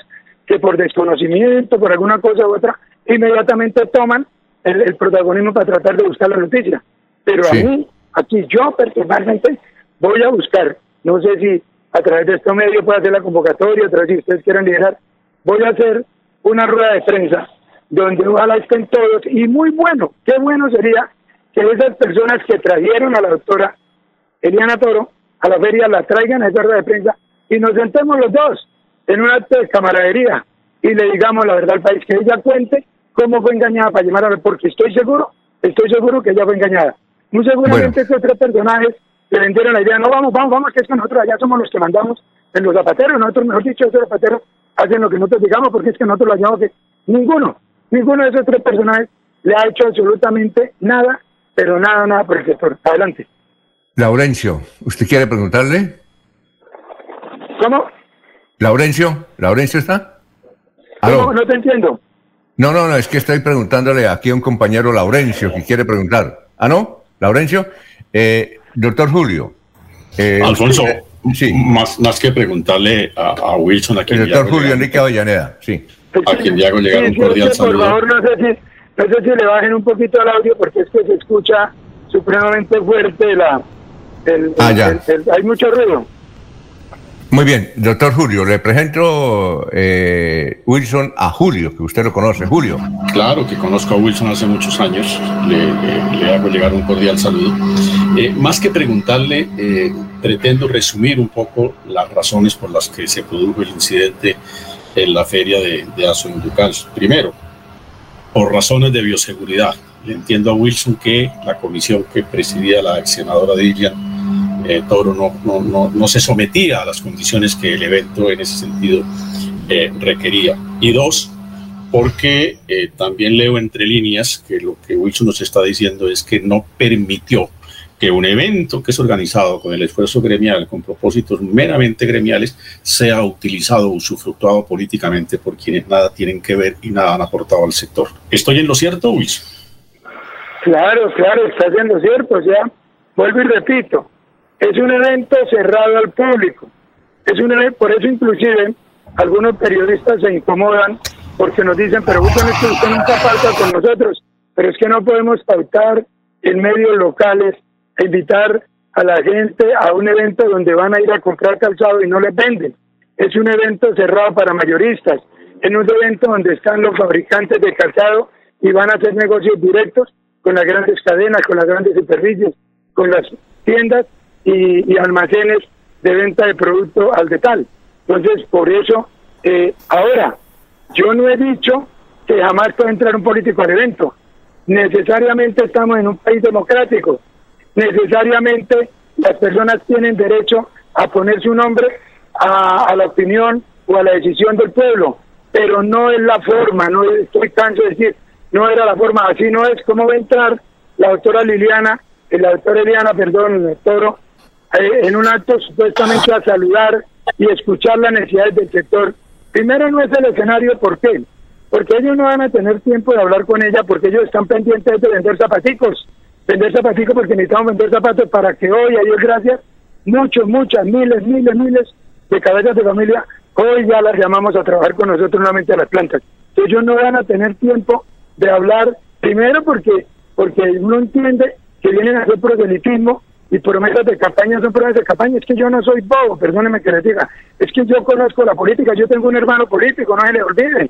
que por desconocimiento, por alguna cosa u otra, inmediatamente toman el, protagonismo para tratar de buscar la noticia. Pero a mí, aquí yo personalmente voy a buscar, no sé si a través de este medio puede hacer la convocatoria, a través si ustedes quieran liderar, voy a hacer una rueda de prensa donde ojalá estén todos y muy bueno, qué bueno sería que esas personas que trajeron a la doctora Eliana Toro a la feria la traigan a esa rueda de prensa y nos sentemos los dos en un acto de camaradería y le digamos la verdad al país, que ella cuente cómo fue engañada para llamar a ver, porque estoy seguro, estoy seguro que ella fue engañada. Muy seguramente estos tres personajes le vendieron la idea, no vamos, vamos, vamos, que es que nosotros allá somos los que mandamos en los zapateros, nosotros, mejor dicho, esos zapateros hacen lo que nosotros digamos, porque es que nosotros lo llamamos que ninguno, ninguno de esos tres personajes le ha hecho absolutamente nada, pero nada, nada por el sector. Adelante. Laurencio, ¿usted quiere preguntarle? ¿Cómo? Laurencio, ¿Laurencio está? No, no te entiendo. No, no, no, es que estoy preguntándole aquí a un compañero Laurencio que quiere preguntar. ¿Ah, no? Laurencio, eh, doctor Julio. Eh, Alfonso, sí. más, más que preguntarle a, Wilson, a quien El doctor Julio Enrique Avellaneda, sí. A quien le hago llegar un cordial saludo. Por favor, no sé, si, no sé si le bajen un poquito el audio porque es que se escucha supremamente fuerte la, el, Ah, el- el- hay mucho ruido. Muy bien, doctor Julio, le presento eh, Wilson a Julio, que usted lo conoce. Julio. Claro que conozco a Wilson hace muchos años, le, hago llegar un cordial saludo. Eh, más que preguntarle, eh, pretendo resumir un poco las razones por las que se produjo el incidente en la feria de, de Azoinducal. Primero, por razones de bioseguridad. Le entiendo a Wilson que la comisión que presidía la ex senadora Dilian eh, Toro no, no, no, no se sometía a las condiciones que el evento en ese sentido eh, requería. Y dos, porque eh, también leo entre líneas que lo que Wilson nos está diciendo es que no permitió que un evento que es organizado con el esfuerzo gremial, con propósitos meramente gremiales, sea utilizado usufructuado políticamente por quienes nada tienen que ver y nada han aportado al sector. ¿Estoy en lo cierto, Wilson? Claro, claro, está siendo cierto. O sea, vuelvo y repito, es un evento cerrado al público. Es un evento, por eso inclusive algunos periodistas se incomodan porque nos dicen, pero usted, nunca falta con nosotros, pero es que no podemos pautar en medios locales e invitar a la gente a un evento donde van a ir a comprar calzado y no les venden. Es un evento cerrado para mayoristas, en un evento donde están los fabricantes de calzado y van a hacer negocios directos con las grandes cadenas, con las grandes superficies, con las tiendas y, y almacenes de venta de producto al detal. Entonces, por eso, eh, ahora, yo no he dicho que jamás puede entrar un político al evento. Necesariamente estamos en un país democrático. Necesariamente las personas tienen derecho a poner su nombre a, a la opinión o a la decisión del pueblo, pero no es la forma, no es- estoy canso de decir, no era la forma, así no es cómo va a entrar la doctora Liliana, la doctora Eliana, perdón, el toro, eh, en un acto supuestamente a saludar y escuchar las necesidades del sector. Primero no es el escenario, ¿por qué? Porque ellos no van a tener tiempo de hablar con ella porque ellos están pendientes de vender zapaticos. Vender zapaticos porque necesitamos vender zapatos para que hoy, a Dios gracias, muchos, muchas, miles, miles, miles de cabezas de familia, hoy ya las llamamos a trabajar con nosotros nuevamente a las plantas. Ellos no van a tener tiempo de hablar, primero porque porque uno entiende que vienen a hacer proselitismo y promesas de campaña son promesas de campaña. Es que yo no soy bobo, perdóneme que les diga. Es que yo conozco la política, yo tengo un hermano político, no se le olvide.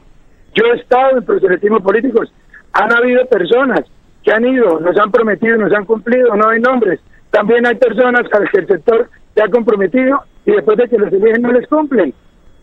Yo he estado en proselitismo políticos. Han habido personas que han ido, nos han prometido, nos han cumplido, no hay nombres. También hay personas que el sector se ha comprometido y después de que los eligen no les cumplen.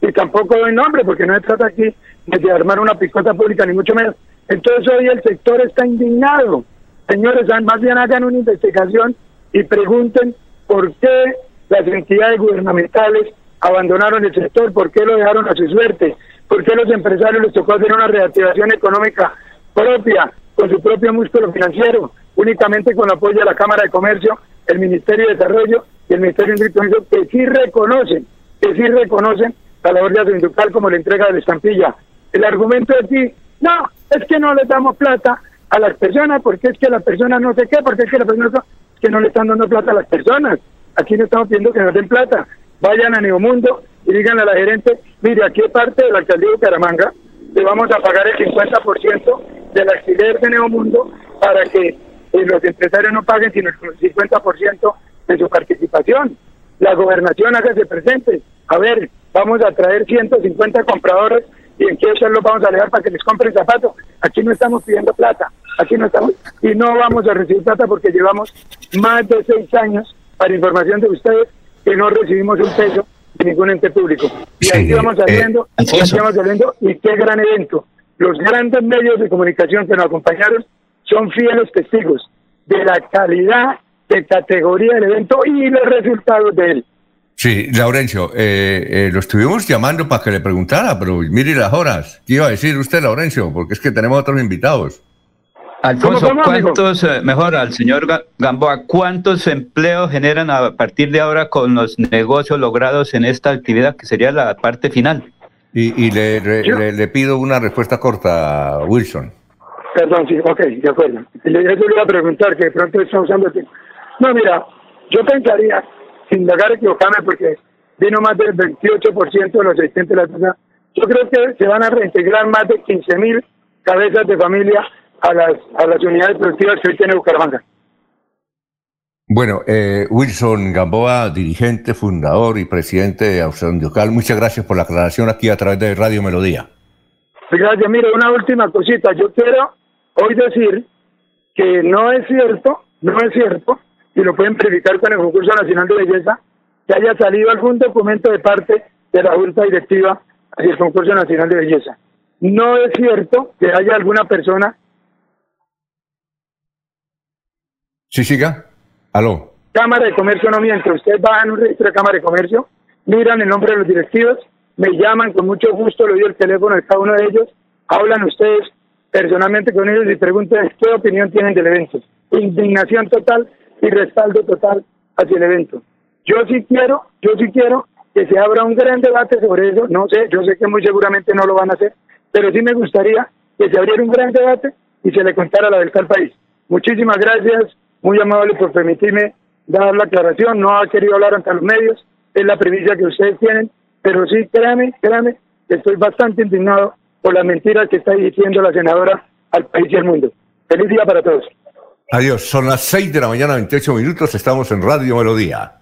Y tampoco doy nombre porque no se trata aquí de armar una picota pública, ni mucho menos. Entonces hoy el sector está indignado. Señores, más bien hagan una investigación y pregunten por qué las entidades gubernamentales abandonaron el sector, por qué lo dejaron a su suerte, por qué los empresarios les tocó hacer una reactivación económica propia, con su propio músculo financiero, únicamente con el apoyo de la Cámara de Comercio, el Ministerio de Desarrollo y el Ministerio de Industria, que sí reconocen, que sí reconocen la labor de Azoinducal como la entrega de la estampilla. El argumento aquí, no, es que no les damos plata a las personas, porque es que las personas no sé qué, porque es que las personas no, que no le están dando plata a las personas. Aquí no estamos pidiendo que nos den plata. Vayan a Neomundo y díganle a la gerente, mire, aquí parte de la alcaldía de Bucaramanga, le vamos a pagar el 50% del alquiler de Neomundo para que eh, los empresarios no paguen sino el 50% de su participación. La gobernación hágase presente. A ver, vamos a traer 150 compradores y en qué los vamos a dejar para que les compren zapatos. Aquí no estamos pidiendo plata, aquí no estamos, y no vamos a recibir plata porque llevamos más de seis años, para información de ustedes, que no recibimos un peso de ningún ente público. Y Sí, aquí vamos eh, saliendo, y aquí vamos saliendo, y qué gran evento. Los grandes medios de comunicación que nos acompañaron son fieles testigos de la calidad, de categoría del evento y los resultados de él. Sí, Laurencio, eh, eh, lo estuvimos llamando para que le preguntara, pero mire las horas. ¿Qué iba a decir usted, Laurencio? Porque es que tenemos otros invitados. Alfonso, ¿Cómo, cómo, amigo? ¿cuántos, eh, mejor al señor Ga- Gamboa, cuántos empleos generan a partir de ahora con los negocios logrados en esta actividad que sería la parte final? Y, y le, re- le- le pido una respuesta corta, Wilson. Perdón, sí, ok, de acuerdo. Le, eso le iba a preguntar, que de pronto está usando el tiempo. No, mira, yo pensaría, sin a equivocarme, porque vino más del 28% de los asistentes de la tasa, yo creo que se van a reintegrar más de 15 mil cabezas de familia a las, a las unidades productivas que hoy tiene Bucaramanga. Bueno, eh, Wilson Gamboa, dirigente, fundador y presidente de Austrandiocal, muchas gracias por la aclaración aquí a través de Radio Melodía. Gracias, mire, una última cosita. Yo quiero hoy decir que no es cierto, no es cierto, y lo pueden verificar con el concurso nacional de belleza, que haya salido algún documento de parte de la Junta Directiva hacia el concurso nacional de belleza. No es cierto que haya alguna persona. Sí, siga. Aló. Cámara de Comercio no miente. Usted va en un registro de Cámara de Comercio, miran el nombre de los directivos, me llaman con mucho gusto, le doy el teléfono de cada uno de ellos, hablan ustedes personalmente con ellos y preguntan qué opinión tienen del evento. Indignación total y respaldo total hacia el evento. Yo sí quiero, yo sí quiero que se abra un gran debate sobre eso. No sé, yo sé que muy seguramente no lo van a hacer, pero sí me gustaría que se abriera un gran debate y se le contara la verdad al país. Muchísimas gracias, muy amable por permitirme dar la aclaración. No ha querido hablar ante los medios, es la primicia que ustedes tienen, pero sí, créame, créame, estoy bastante indignado por las mentiras que está diciendo la senadora al país y al mundo. Feliz día para todos. Adiós, son las 6 de la mañana, 28 minutos, estamos en Radio Melodía.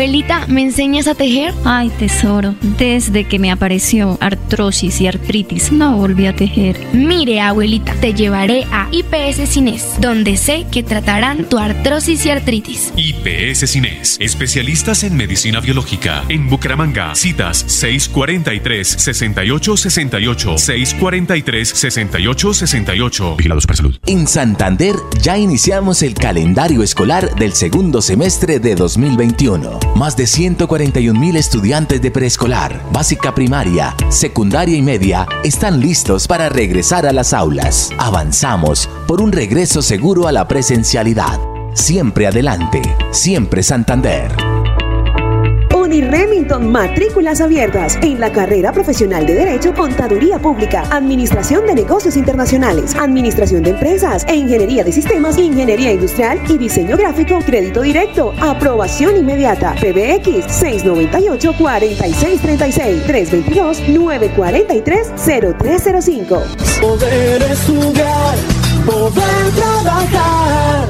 Abuelita, ¿me enseñas a tejer? Ay, tesoro, desde que me apareció artrosis y artritis, no volví a tejer. Mire, abuelita, te llevaré a IPS Cines, donde sé que tratarán tu artrosis y artritis. IPS Cines, especialistas en medicina biológica. En Bucaramanga, citas 643-6868, 643-6868. Vigilados para salud. En Santander ya iniciamos el calendario escolar del segundo semestre de 2021. Más de 141 mil estudiantes de preescolar, básica primaria, secundaria y media están listos para regresar a las aulas. Avanzamos por un regreso seguro a la presencialidad. Siempre adelante, siempre Santander. Remington, matrículas abiertas en la carrera profesional de Derecho, Contaduría Pública, Administración de Negocios Internacionales, Administración de Empresas e Ingeniería de Sistemas, Ingeniería Industrial y Diseño Gráfico, Crédito Directo, Aprobación Inmediata, PBX 698-4636, 322-943-0305. Poder estudiar, poder trabajar.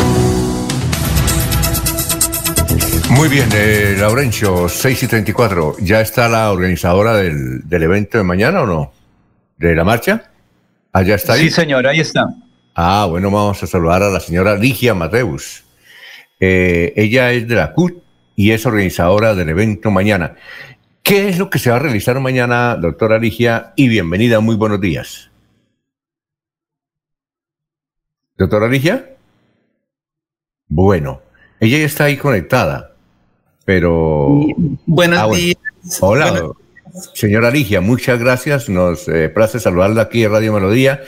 Muy bien, eh, Laurencio, 6 y 34. ¿Ya está la organizadora del, del evento de mañana o no? ¿De la marcha? ¿Allá está ahí? Sí, señor, ahí está. Ah, bueno, vamos a saludar a la señora Ligia Mateus. Eh, ella es de la CUT y es organizadora del evento mañana. ¿Qué es lo que se va a realizar mañana, doctora Ligia? Y bienvenida, muy buenos días. ¿Doctora Ligia? Bueno, ella ya está ahí conectada, pero... Buenos Ah, bueno. días. Hola, Buenos señora Ligia, muchas gracias. Nos eh, place saludarla aquí en Radio Melodía.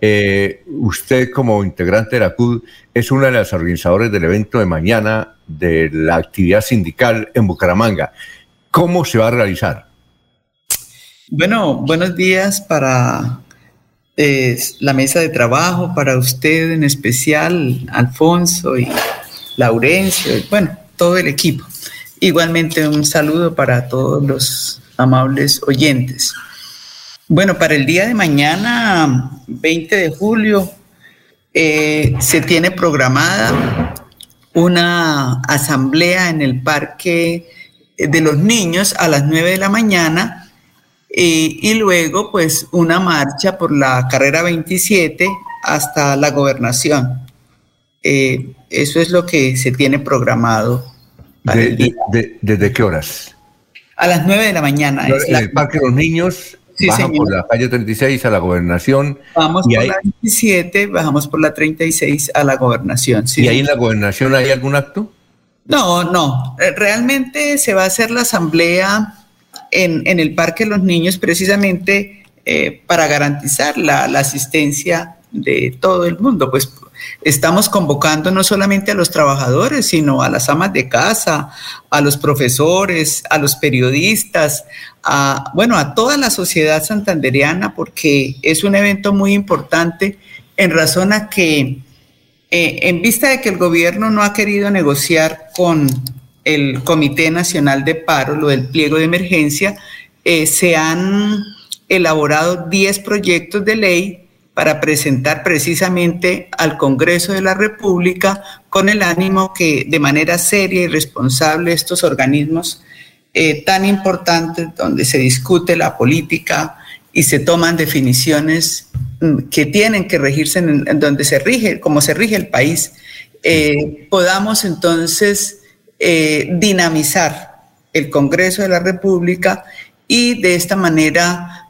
Eh, usted como integrante de la CUD es una de las organizadoras del evento de mañana de la actividad sindical en Bucaramanga. ¿Cómo se va a realizar? Bueno, buenos días para eh, la mesa de trabajo, para usted en especial, Alfonso y Laurencio, y bueno, todo el equipo. Igualmente un saludo para todos los amables oyentes. Bueno, para el día de mañana, 20 de julio, eh, se tiene programada una asamblea en el Parque de los Niños a las 9 de la mañana eh, y luego pues una marcha por la carrera 27 hasta la gobernación. Eh, eso es lo que se tiene programado. De- de- de- ¿Desde qué horas? A las 9 de la mañana. es En la- el Parque de los Niños, Sí, señor. por la calle 36 a la gobernación. Vamos y por la 27, bajamos por la 36 a la gobernación. sí, ¿Y ahí en la gobernación hay algún acto? No, no. Eh, Realmente se va a hacer la asamblea en, en el Parque de los Niños precisamente eh, para garantizar la, la asistencia de todo el mundo. Pues estamos convocando no solamente a los trabajadores, sino a las amas de casa, a los profesores, a los periodistas, a, bueno, a toda la sociedad santanderiana, porque es un evento muy importante en razón a que eh, en vista de que el gobierno no ha querido negociar con el Comité Nacional de Paro, lo del pliego de emergencia, eh, se han elaborado 10 proyectos de ley para presentar precisamente al Congreso de la República con el ánimo que de manera seria y responsable estos organismos eh, tan importantes donde se discute la política y se toman definiciones mm, que tienen que regirse en, donde se rige, como se rige el país, eh, podamos entonces eh, dinamizar el Congreso de la República y de esta manera,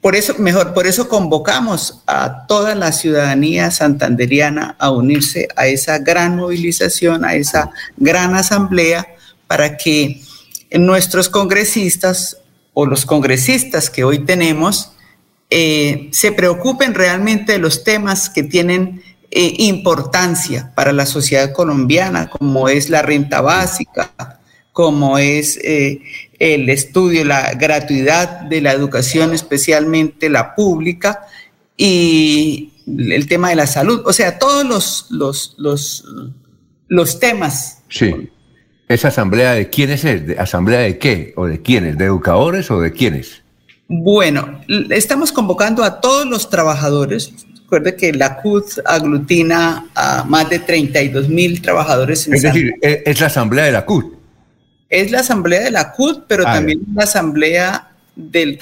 por eso, mejor, por eso convocamos a toda la ciudadanía santanderiana a unirse a esa gran movilización, a esa gran asamblea, para que nuestros congresistas o los congresistas que hoy tenemos eh, se preocupen realmente de los temas que tienen eh, importancia para la sociedad colombiana, como es la renta básica, como es eh, el estudio, la gratuidad de la educación, especialmente la pública, y el tema de la salud, o sea, todos los, los, los, los temas. Sí. ¿Esa asamblea de quiénes es? ¿De ¿Asamblea de qué? ¿O de quiénes? ¿De educadores o de quiénes? Bueno, estamos convocando a todos los trabajadores. Recuerde que la CUT aglutina a más de 32 mil trabajadores. En es decir, es la asamblea de la CUT. Es la asamblea de la CUT, pero ah, también la asamblea del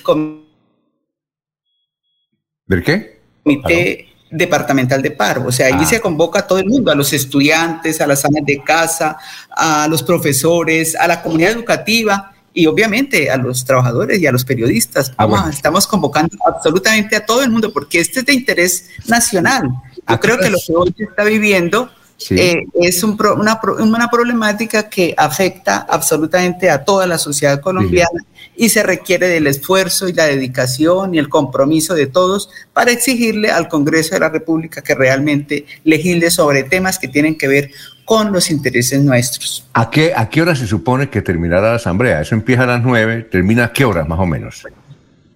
¿Del qué? Comité departamental de paro. O sea, ahí ah. se convoca a todo el mundo, a los estudiantes, a las amas de casa, a los profesores, a la comunidad educativa y obviamente a los trabajadores y a los periodistas. Ah, estamos convocando absolutamente a todo el mundo porque este es de interés nacional. Yo creo que lo que hoy se está viviendo eh, es una, una, problemática que afecta absolutamente a toda la sociedad colombiana y se requiere del esfuerzo y la dedicación y el compromiso de todos para exigirle al Congreso de la República que realmente legisle sobre temas que tienen que ver con los intereses nuestros. ¿A qué, ¿A qué hora se supone que terminará la asamblea? Eso empieza a las nueve, termina a qué horas más o menos?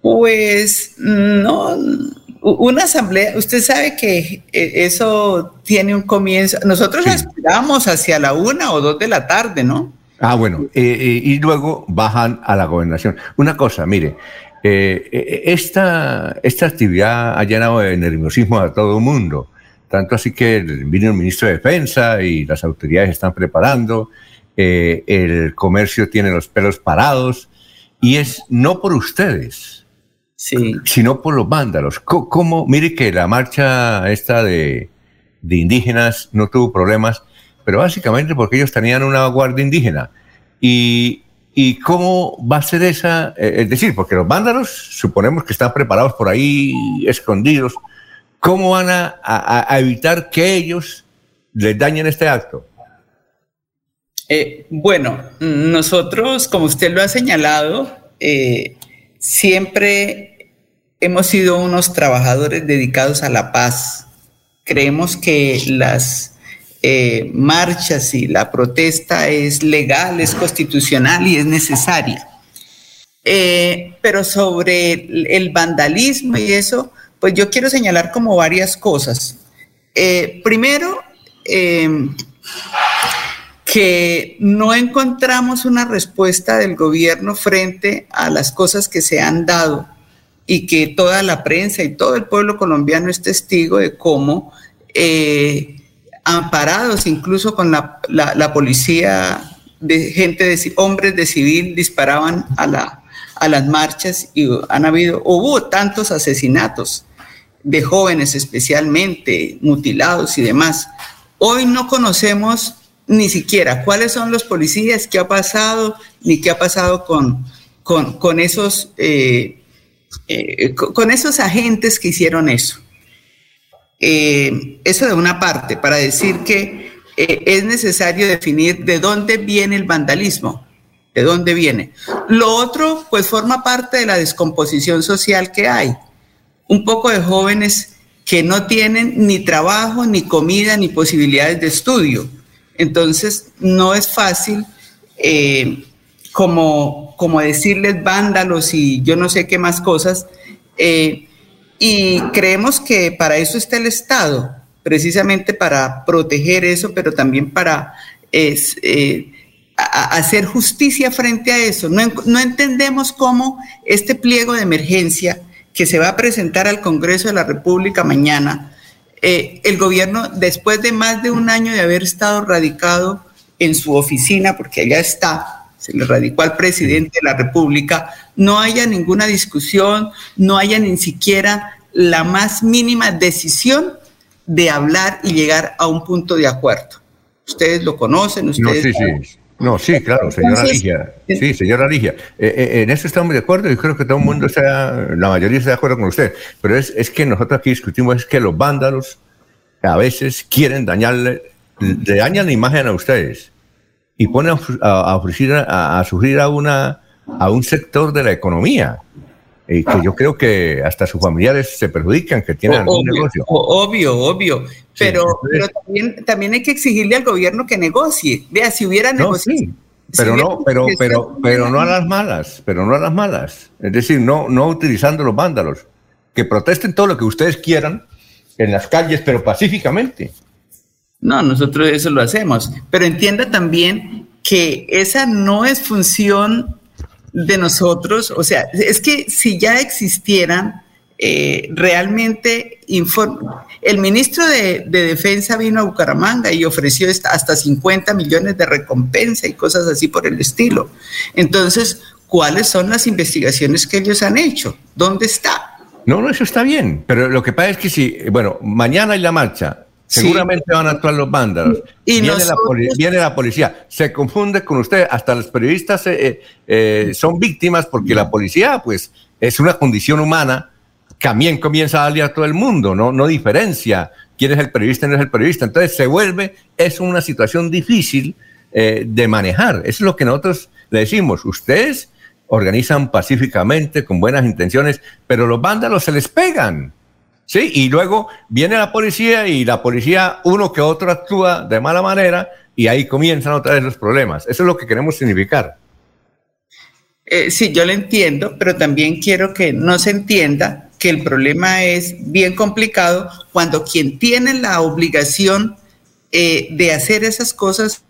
Pues no, una asamblea, usted sabe que eh, eso tiene un comienzo. Nosotros esperamos hacia la una o dos de la tarde, ¿no? Ah, bueno, eh, eh, y luego bajan a la gobernación. Una cosa, mire, esta, esta actividad ha llenado de nerviosismo a todo el mundo. Tanto así que vino el ministro de Defensa y las autoridades están preparando. el comercio tiene los pelos parados y es no por ustedes, sí. sino por los vándalos. ¿Cómo? Mire que la marcha esta de, indígenas no tuvo problemas, pero básicamente porque ellos tenían una guardia indígena. Y, cómo va a ser esa? Eh, es decir, porque los vándalos suponemos que están preparados por ahí, escondidos. ¿Cómo van a, evitar que ellos les dañen este acto? Eh, bueno, nosotros, como usted lo ha señalado, eh, siempre hemos sido unos trabajadores dedicados a la paz. Creemos que las eh, marchas y la protesta es legal, es constitucional y es necesaria. Eh, pero sobre el, vandalismo y eso, pues yo quiero señalar como varias cosas. Eh, primero, que no encontramos una respuesta del gobierno frente a las cosas que se han dado y que toda la prensa y todo el pueblo colombiano es testigo de cómo eh, amparados incluso con la, la, policía, de gente de hombres de civil disparaban a, la, a las marchas y han habido, hubo tantos asesinatos de jóvenes especialmente, mutilados y demás. Hoy no conocemos ni siquiera cuáles son los policías, qué ha pasado, ni qué ha pasado con, con, esos eh, eh, con esos agentes que hicieron eso. Eh, eso de una parte, para decir que es necesario definir de dónde viene el vandalismo, de dónde viene. Lo otro, pues forma parte de la descomposición social que hay. Un poco de jóvenes que no tienen ni trabajo, ni comida, ni posibilidades de estudio. Entonces, no es fácil como, como decirles vándalos y yo no sé qué más cosas. Eh, y creemos que para eso está el Estado, precisamente para proteger eso, pero también para eh, hacer justicia frente a eso. No, no, entendemos cómo este pliego de emergencia que se va a presentar al Congreso de la República mañana, eh, el gobierno, después de más de un año de haber estado radicado en su oficina, porque allá está, se le radicó al presidente de la República, no haya ninguna discusión, no haya ni siquiera la más mínima decisión de hablar y llegar a un punto de acuerdo. Ustedes lo conocen, ustedes... No, sí, sí. No, sí, claro, señora Ligia. Sí, señora Ligia. Eh, eh, en eso estamos de acuerdo y creo que todo el mundo está, la mayoría está de acuerdo con usted. Pero es, es que nosotros aquí discutimos es que los vándalos a veces quieren dañarle, le dañan la imagen a ustedes y pone a, a, a, a sufrir a, una, a un sector de la economía. Y que yo creo que hasta sus familiares se perjudican, que tienen algún negocio. Obvio, obvio. Pero, pero también, también hay que exigirle al gobierno que negocie. Vea, si hubiera negociado. Pero no, pero, pero, pero no a las malas, pero no a las malas. Es decir, no, no utilizando los vándalos. Que protesten todo lo que ustedes quieran en las calles, pero pacíficamente. No, nosotros eso lo hacemos. Pero entienda también que esa no es función de nosotros. O sea, es que si ya existieran eh, realmente el ministro de, Defensa vino a Bucaramanga y ofreció hasta 50 millones de recompensa y cosas así por el estilo. Entonces, ¿cuáles son las investigaciones que ellos han hecho? ¿Dónde está? No, no, eso está bien, pero lo que pasa es que si, bueno, mañana hay la marcha, seguramente van a actuar los vándalos. Y viene, la viene, la policía, se confunde con usted, hasta los periodistas eh, eh, son víctimas porque la policía, pues, es una condición humana también comienza a darle a todo el mundo, ¿no? No diferencia quién es el periodista y no es el periodista. Entonces se vuelve, es una situación difícil eh, de manejar. Eso es lo que nosotros le decimos. Ustedes organizan pacíficamente, con buenas intenciones, pero los vándalos se les pegan. ¿Sí? Y luego viene la policía y la policía, uno que otro actúa de mala manera y ahí comienzan otra vez los problemas. Eso es lo que queremos significar. Eh, sí, yo lo entiendo, pero también quiero que no se entienda que el problema es bien complicado cuando quien tiene la obligación eh, de hacer esas cosas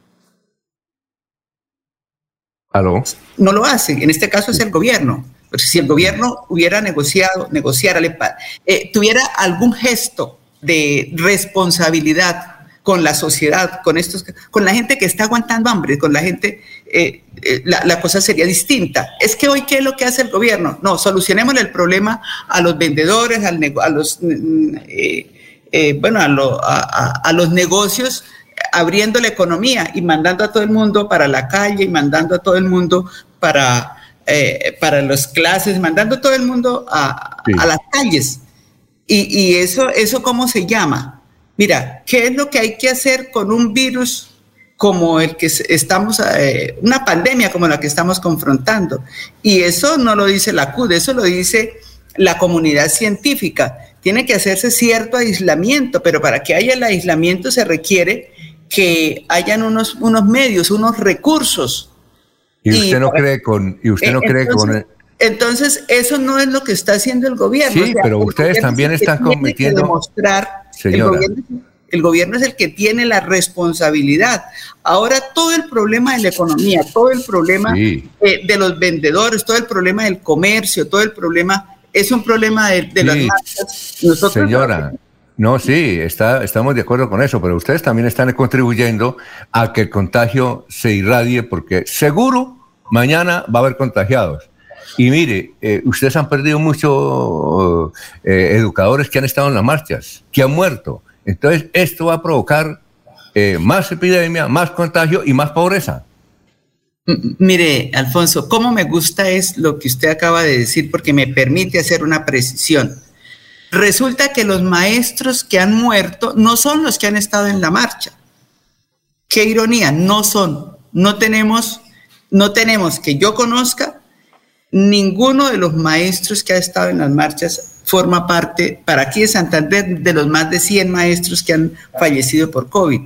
¿Aló? no lo hace. En este caso es el gobierno. Si el gobierno hubiera negociado, negociara, eh, tuviera algún gesto de responsabilidad con la sociedad, con estos, con la gente que está aguantando hambre, con la gente, eh, eh, la, cosa sería distinta. Es que hoy, ¿qué es lo que hace el gobierno? No, solucionemos el problema a los vendedores, a los, mm, eh, bueno, a, los negocios, abriendo la economía y mandando a todo el mundo para la calle y mandando a todo el mundo para, para las clases, mandando a todo el mundo a, las calles. Y, y, eso, eso, ¿cómo se llama? Mira, ¿qué es lo que hay que hacer con un virus como el que estamos, eh, una pandemia como la que estamos confrontando? Y eso no lo dice la CUD, eso lo dice la comunidad científica. Tiene que hacerse cierto aislamiento, pero para que haya el aislamiento se requiere que hayan unos, unos medios, unos recursos. Y usted no cree con, y usted no cree con entonces, eso no es lo que está haciendo el gobierno. Sí, pero ustedes también están cometiendo. Demostrar, el gobierno, el gobierno, es el que tiene la responsabilidad. Ahora, todo el problema de la economía, todo el problema eh, de los vendedores, todo el problema del comercio, todo el problema, es un problema de, las marcas. Nosotros Señora. No, sí, está, estamos de acuerdo con eso, pero ustedes también están contribuyendo a que el contagio se irradie porque seguro mañana va a haber contagiados. Y mire, eh, ustedes han perdido muchos eh, educadores que han estado en las marchas, que han muerto. Entonces, esto va a provocar eh, más epidemia, más contagio y más pobreza. Mire, Alfonso, cómo me gusta es lo que usted acaba de decir porque me permite hacer una precisión. Resulta que los maestros que han muerto no son los que han estado en la marcha. Qué ironía, no son. No tenemos, no tenemos que yo conozca ninguno de los maestros que ha estado en las marchas forma parte, para aquí de Santander, de los más de 100 maestros que han fallecido por COVID.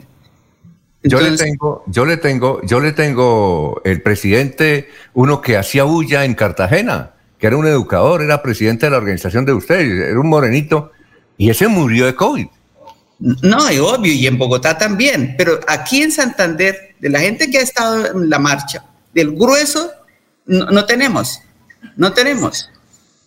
yo le tengo, yo le tengo, yo le tengo el presidente, uno que hacía bulla en Cartagena, que era un educador, era presidente de la organización de ustedes, era un morenito, y ese murió de COVID. No, es obvio, y en Bogotá también, pero aquí en Santander, de la gente que ha estado en la marcha, del grueso, no tenemos no tenemos.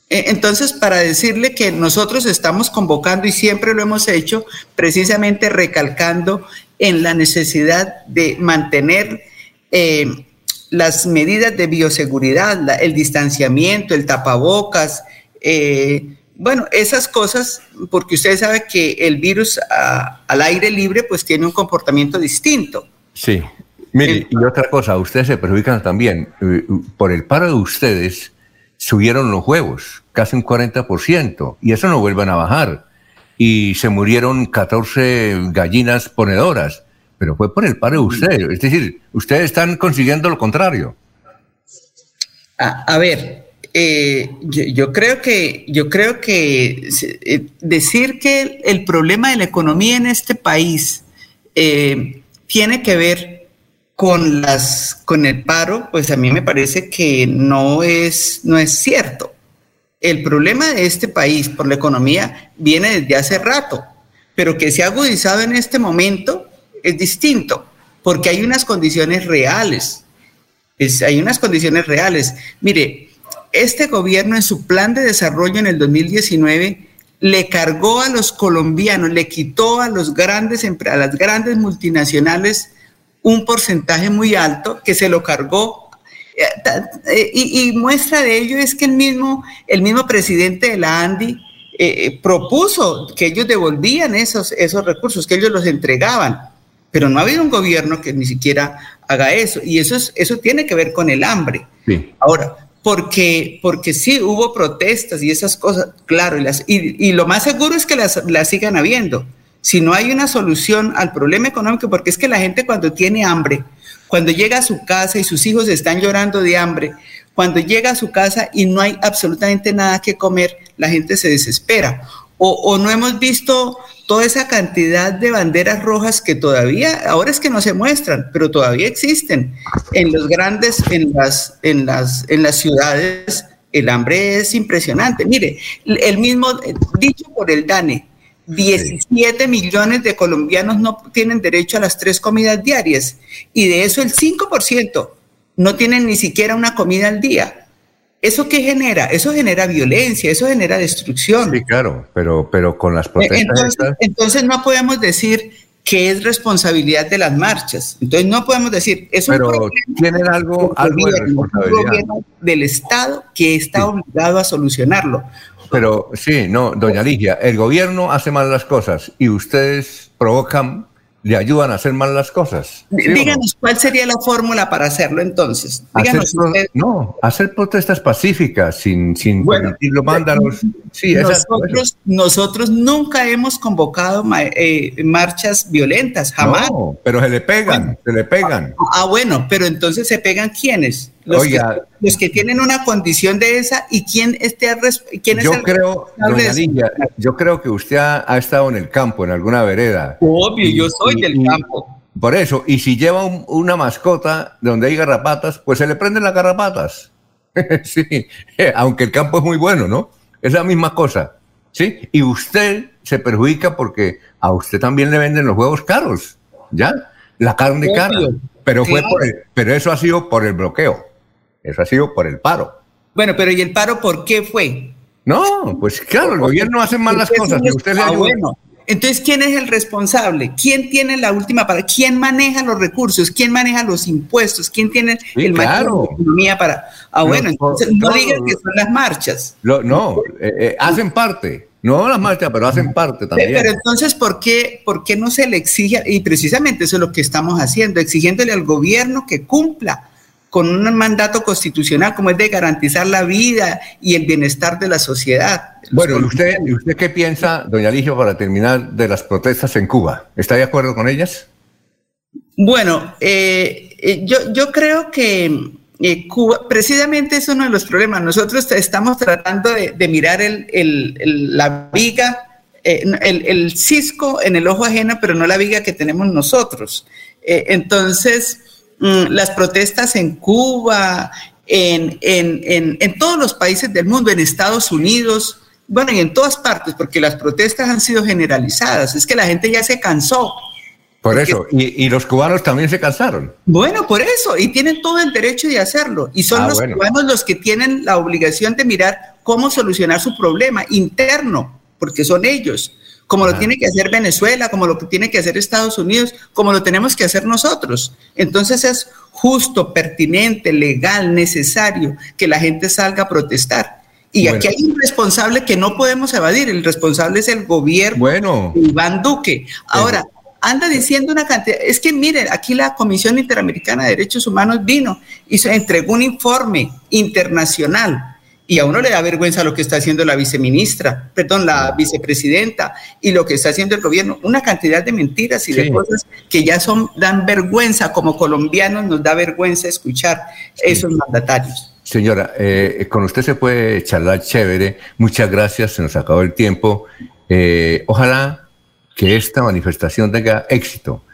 E, entonces, para decirle que nosotros estamos convocando y siempre lo hemos hecho, precisamente recalcando en la necesidad de mantener eh, las medidas de bioseguridad, el distanciamiento, el tapabocas, eh, bueno, esas cosas, porque usted sabe que el virus al aire libre pues tiene un comportamiento distinto. Sí. Mire, y otra cosa, ustedes se perjudican también eh, por el paro de ustedes subieron los huevos, casi un 40%, y eso no vuelven a bajar. Y se murieron 14 gallinas ponedoras, pero fue por el paro de ustedes. Es decir, ustedes están consiguiendo lo contrario. A, ver, eh, yo, creo que, yo creo que eh, decir que el, problema de la economía en este país eh, tiene que ver con las con el paro, pues a mí me parece que no es no es cierto. El problema de este país por la economía viene desde hace rato, pero que se ha agudizado en este momento es distinto, porque hay unas condiciones reales. hay unas condiciones reales. Mire, este gobierno en su plan de desarrollo en el 2019 le cargó a los colombianos, le quitó a, los grandes, a las grandes multinacionales un porcentaje muy alto que se lo cargó. Eh, eh, y, muestra de ello es que el mismo, el mismo presidente de la ANDI eh, propuso que ellos devolvían esos, esos recursos, que ellos los entregaban. Pero no ha habido un gobierno que ni siquiera haga eso. Y eso, es, eso tiene que ver con el hambre. Ahora, porque, porque sí hubo protestas y esas cosas, claro, y, las, y, lo más seguro es que las, las, sigan habiendo. Si no hay una solución al problema económico, porque es que la gente cuando tiene hambre, cuando llega a su casa y sus hijos están llorando de hambre, cuando llega a su casa y no hay absolutamente nada que comer, la gente se desespera. O, o no hemos visto toda esa cantidad de banderas rojas que todavía, ahora es que no se muestran, pero todavía existen en los grandes, en las, en las, en las ciudades, el hambre es impresionante. Mire, el mismo, dicho por el DANE, 17 millones de colombianos no tienen derecho a las tres comidas diarias y de eso el 5% no tienen ni siquiera una comida al día. ¿Eso qué genera? Eso genera violencia, eso genera destrucción. Sí, claro, pero, pero con las protestas. Entonces, no podemos decir que es responsabilidad de las marchas. Entonces no podemos decir, eso pero tienen algo, algo de responsabilidad. del Estado que está obligado a solucionarlo. Pero sí, no, doña Ligia, el gobierno hace mal las cosas y ustedes provocan le ayudan a hacer mal las cosas. Díganos cuál sería la fórmula para hacerlo entonces. Díganos no, hacer protestas pacíficas sin, sin bueno, Sí, nosotros, nosotros nunca hemos convocado eh, marchas violentas, jamás. No, pero se le pegan, se le pegan. Ah, bueno, pero entonces se pegan quiénes? Los, que, los que tienen una condición de esa y quién, esté, quién es yo creo, doña Lidia, yo creo que usted ha, estado en el campo, en alguna vereda. Obvio, yo soy del campo. Por eso, y si lleva una mascota donde hay garrapatas, pues se le prenden las garrapatas. [LAUGHS] sí, aunque el campo es muy bueno, ¿no? Es la misma cosa. ¿Sí? Y usted se perjudica porque a usted también le venden los huevos caros, ¿ya? La carne cara. Pero, fue por pero eso ha sido por el bloqueo. Eso ha sido por el paro. Bueno, pero ¿y el paro por qué fue? No, pues claro, el gobierno hace mal las cosas y usted le ah, Bueno. Entonces, ¿quién es el responsable? ¿Quién tiene la última para? ¿Quién maneja los recursos? ¿Quién maneja los impuestos? ¿Quién tiene el claro. de economía para? Ah, bueno, entonces no digan que son las marchas. no, eh, eh, hacen parte. No las marchas, pero hacen parte también. Pero entonces, ¿por qué, ¿por qué no se le exige? Y precisamente eso es lo que estamos haciendo, exigiéndole al gobierno que cumpla con un mandato constitucional como es de garantizar la vida y el bienestar de la sociedad. Bueno, ¿usted, ¿usted qué piensa, doña Ligio, para terminar, de las protestas en Cuba? ¿Está de acuerdo con ellas? Bueno, eh, eh, yo, yo creo que eh, Cuba, precisamente es uno de los problemas. Nosotros estamos tratando de, mirar el, la viga, el, cisco en el ojo ajeno, pero no la viga que tenemos nosotros. entonces, las protestas en Cuba, en, en, todos los países del mundo, en Estados Unidos, bueno, y en todas partes, porque las protestas han sido generalizadas. Es que la gente ya se cansó. Por eso, y, los cubanos también se cansaron. Bueno, por eso, y tienen todo el derecho de hacerlo. Y son ah, los cubanos los que tienen la obligación de mirar cómo solucionar su problema interno, porque son ellos como lo tiene que hacer Venezuela, como lo tiene que hacer Estados Unidos, como lo tenemos que hacer nosotros. Entonces es justo, pertinente, legal, necesario que la gente salga a protestar. Y aquí hay un responsable que no podemos evadir, el responsable es el gobierno bueno. de Iván Duque. Ahora, anda diciendo una cantidad, es que miren, aquí la Comisión Interamericana de Derechos Humanos vino y se entregó un informe internacional y a uno le da vergüenza lo que está haciendo la viceministra, perdón, la vicepresidenta y lo que está haciendo el gobierno. Una cantidad de mentiras y de cosas que ya son, dan vergüenza. Como colombianos nos da vergüenza escuchar esos mandatarios. Señora, eh, con usted se puede charlar chévere. Muchas gracias, se nos acabó el tiempo. Eh, ojalá que esta manifestación tenga éxito.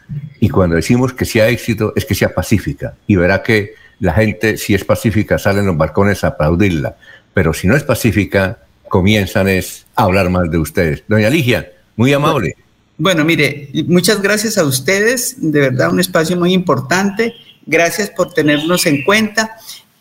Y cuando decimos que sea éxito, es que sea pacífica. Y verá que la gente, si es pacífica, sale en los balcones a aplaudirla. Pero si no es pacífica, comienzan es a hablar mal de ustedes. Doña Ligia, muy amable. Bueno, mire, muchas gracias a ustedes, de verdad un espacio muy importante. Gracias por tenernos en cuenta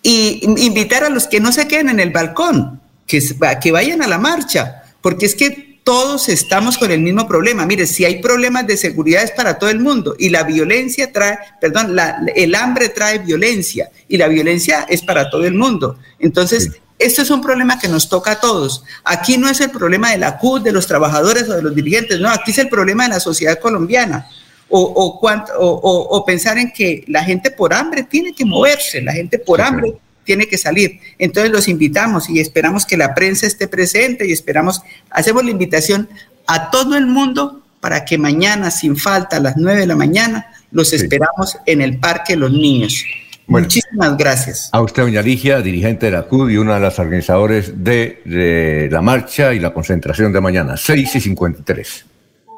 y invitar a los que no se queden en el balcón, que, que vayan a la marcha, porque es que todos estamos con el mismo problema. Mire, si hay problemas de seguridad es para todo el mundo y la violencia trae, perdón, el hambre trae violencia y la violencia es para todo el mundo. Entonces, esto es un problema que nos toca a todos. Aquí no es el problema de la CUT, de los trabajadores o de los dirigentes, no, aquí es el problema de la sociedad colombiana. O, o, pensar en que la gente por hambre tiene que moverse, la gente por hambre tiene que salir. Entonces los invitamos y esperamos que la prensa esté presente y esperamos, hacemos la invitación a todo el mundo para que mañana, sin falta, a las 9 de la mañana, los esperamos en el Parque Los Niños. Muchísimas gracias. A usted, doña Ligia, dirigente de la CUD y una de las organizadores de, de la marcha y la concentración de mañana, 6 y 53.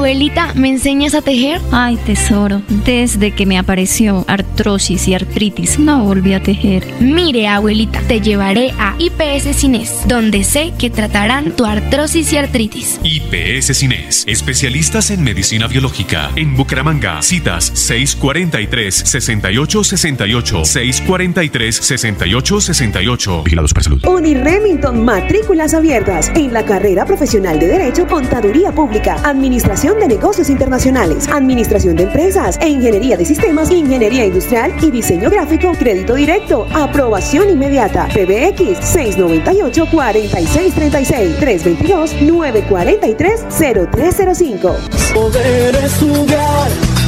Abuelita, ¿me enseñas a tejer? Ay, tesoro, desde que me apareció artrosis y artritis, no volví a tejer. Mire, abuelita, te llevaré a IPS Cines, donde sé que tratarán tu artrosis y artritis. IPS Cines, especialistas en medicina biológica. En Bucaramanga, citas 643-6868, 643-6868. Vigilados para salud. Uniremington, matrículas abiertas en la carrera profesional de Derecho, Contaduría Pública, Administración de Negocios Internacionales, Administración de Empresas e Ingeniería de Sistemas, Ingeniería Industrial y Diseño Gráfico, Crédito Directo, Aprobación Inmediata, PBX 698-4636, 322-943-0305. Poder estudiar,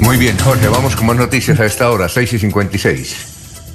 Muy bien, Jorge, vamos con más noticias a esta hora, 6 y 56.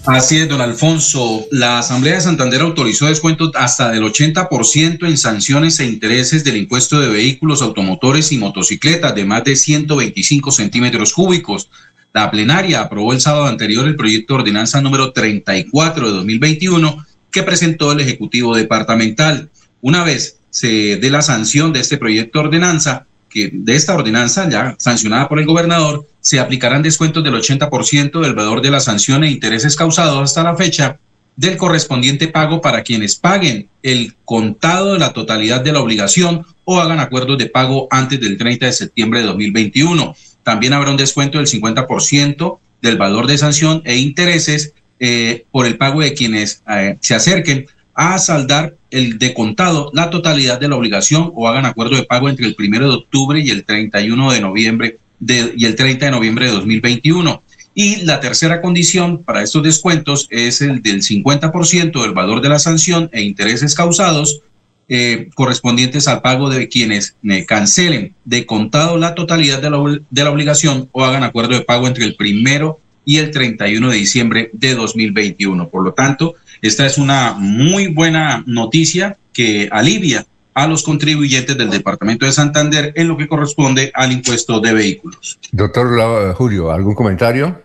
Así es, don Alfonso. La Asamblea de Santander autorizó descuentos hasta del 80% en sanciones e intereses del impuesto de vehículos, automotores y motocicletas de más de 125 centímetros cúbicos. La plenaria aprobó el sábado anterior el proyecto de ordenanza número 34 de 2021 que presentó el Ejecutivo Departamental. Una vez se dé la sanción de este proyecto de ordenanza, de esta ordenanza ya sancionada por el gobernador, se aplicarán descuentos del 80% del valor de la sanción e intereses causados hasta la fecha del correspondiente pago para quienes paguen el contado de la totalidad de la obligación o hagan acuerdos de pago antes del 30 de septiembre de 2021. También habrá un descuento del 50% del valor de sanción e intereses eh, por el pago de quienes eh, se acerquen a saldar el decontado, la totalidad de la obligación o hagan acuerdo de pago entre el primero de octubre y el 31 de noviembre de, y el 30 de noviembre de 2021. Y la tercera condición para estos descuentos es el del 50% del valor de la sanción e intereses causados eh, correspondientes al pago de quienes cancelen de contado la totalidad de la, de la obligación o hagan acuerdo de pago entre el primero y el 31 de diciembre de 2021. Por lo tanto, esta es una muy buena noticia que alivia a los contribuyentes del Departamento de Santander en lo que corresponde al impuesto de vehículos. Doctor Julio, ¿algún comentario?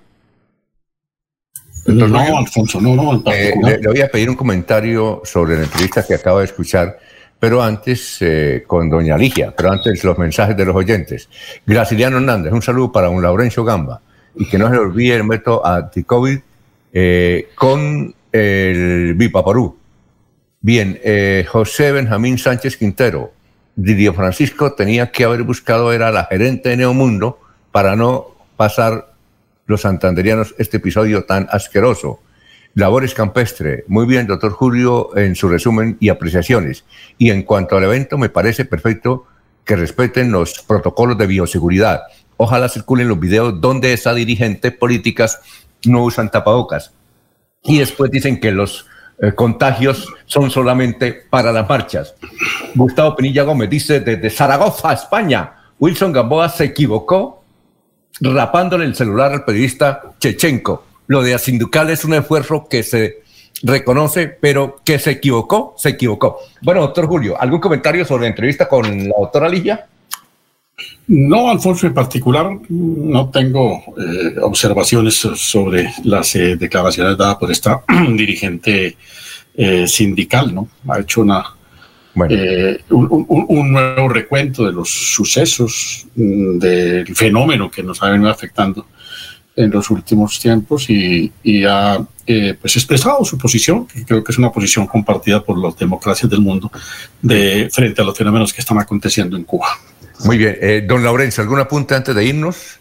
no, Alfonso, no, no. Eh, le, voy a pedir un comentario sobre la entrevista que acabo de escuchar, pero antes eh, con doña Ligia, pero antes los mensajes de los oyentes. Graciliano Hernández, un saludo para un Laurencio Gamba y que no se olvide el método anti-COVID eh, con el Vipaporú. Bien, eh, José Benjamín Sánchez Quintero, Didio Francisco tenía que haber buscado, era la gerente de Neomundo, para no pasar los santanderianos este episodio tan asqueroso. Labores campestre, muy bien, doctor Julio, en su resumen y apreciaciones. Y en cuanto al evento, me parece perfecto que respeten los protocolos de bioseguridad. Ojalá circulen los videos donde esa dirigente políticas no usan tapabocas. Y después dicen que los eh, contagios son solamente para las marchas. Gustavo Pinilla Gómez dice desde Zaragoza, España, Wilson Gamboa se equivocó rapándole el celular al periodista Chechenko. Lo de Asinducal es un esfuerzo que se reconoce, pero que se equivocó, se equivocó. Bueno, doctor Julio, ¿algún comentario sobre la entrevista con la doctora Ligia? No, Alfonso, en particular no tengo eh, observaciones sobre las eh, declaraciones dadas por esta [CLEARS THROAT] dirigente eh, sindical, ¿no? Ha hecho una, un, nuevo recuento de los sucesos, mm, del fenómeno que nos ha venido afectando en los últimos tiempos y, ha pues expresado su posición, que creo que es una posición compartida por las democracias del mundo, de, frente a los fenómenos que están aconteciendo en Cuba. Muy bien. Eh, don Laurencio, ¿algún apunte antes de irnos?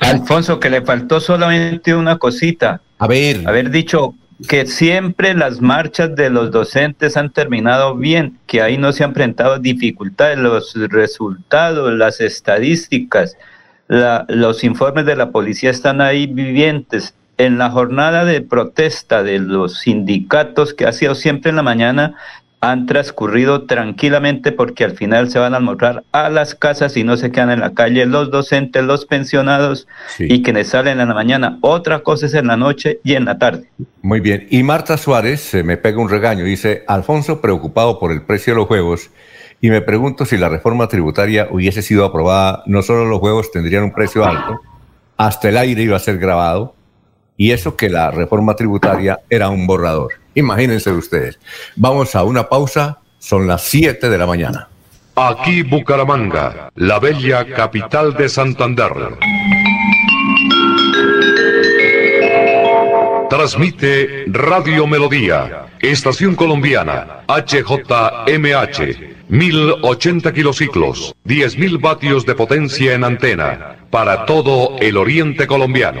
Alfonso, que le faltó solamente una cosita. A ver. Haber dicho que siempre las marchas de los docentes han terminado bien, que ahí no se han presentado dificultades, los resultados, las estadísticas, los informes de la policía están ahí vivientes. En la jornada de protesta de los sindicatos, que ha sido siempre en la mañana, han transcurrido tranquilamente porque al final se van a almorzar a las casas y no se quedan en la calle los docentes, los pensionados y quienes salen en la mañana. Otra cosa es en la noche y en la tarde. Muy bien. Y Marta Suárez se me pega un regaño. Dice, Alfonso preocupado por el precio de los juegos y me pregunto si la reforma tributaria hubiese sido aprobada, no solo los juegos tendrían un precio alto, hasta el aire iba a ser grabado y eso que la reforma tributaria era un borrador. Imagínense ustedes. Vamos a una pausa, son las 7 de la mañana. Aquí Bucaramanga, la bella capital de Santander. Transmite Radio Melodía, Estación Colombiana, HJMH, 1080 kilociclos, 10.000 vatios de potencia en antena, para todo el oriente colombiano.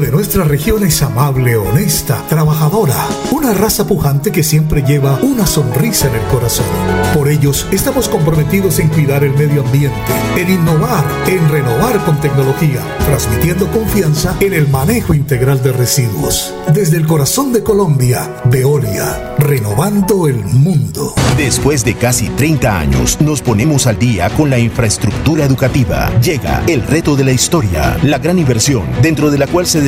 de nuestra región es amable, honesta, trabajadora, una raza pujante que siempre lleva una sonrisa en el corazón. Por ellos estamos comprometidos en cuidar el medio ambiente, en innovar, en renovar con tecnología, transmitiendo confianza en el manejo integral de residuos. Desde el corazón de Colombia, Veolia renovando el mundo. Después de casi 30 años, nos ponemos al día con la infraestructura educativa. Llega el reto de la historia, la gran inversión, dentro de la cual se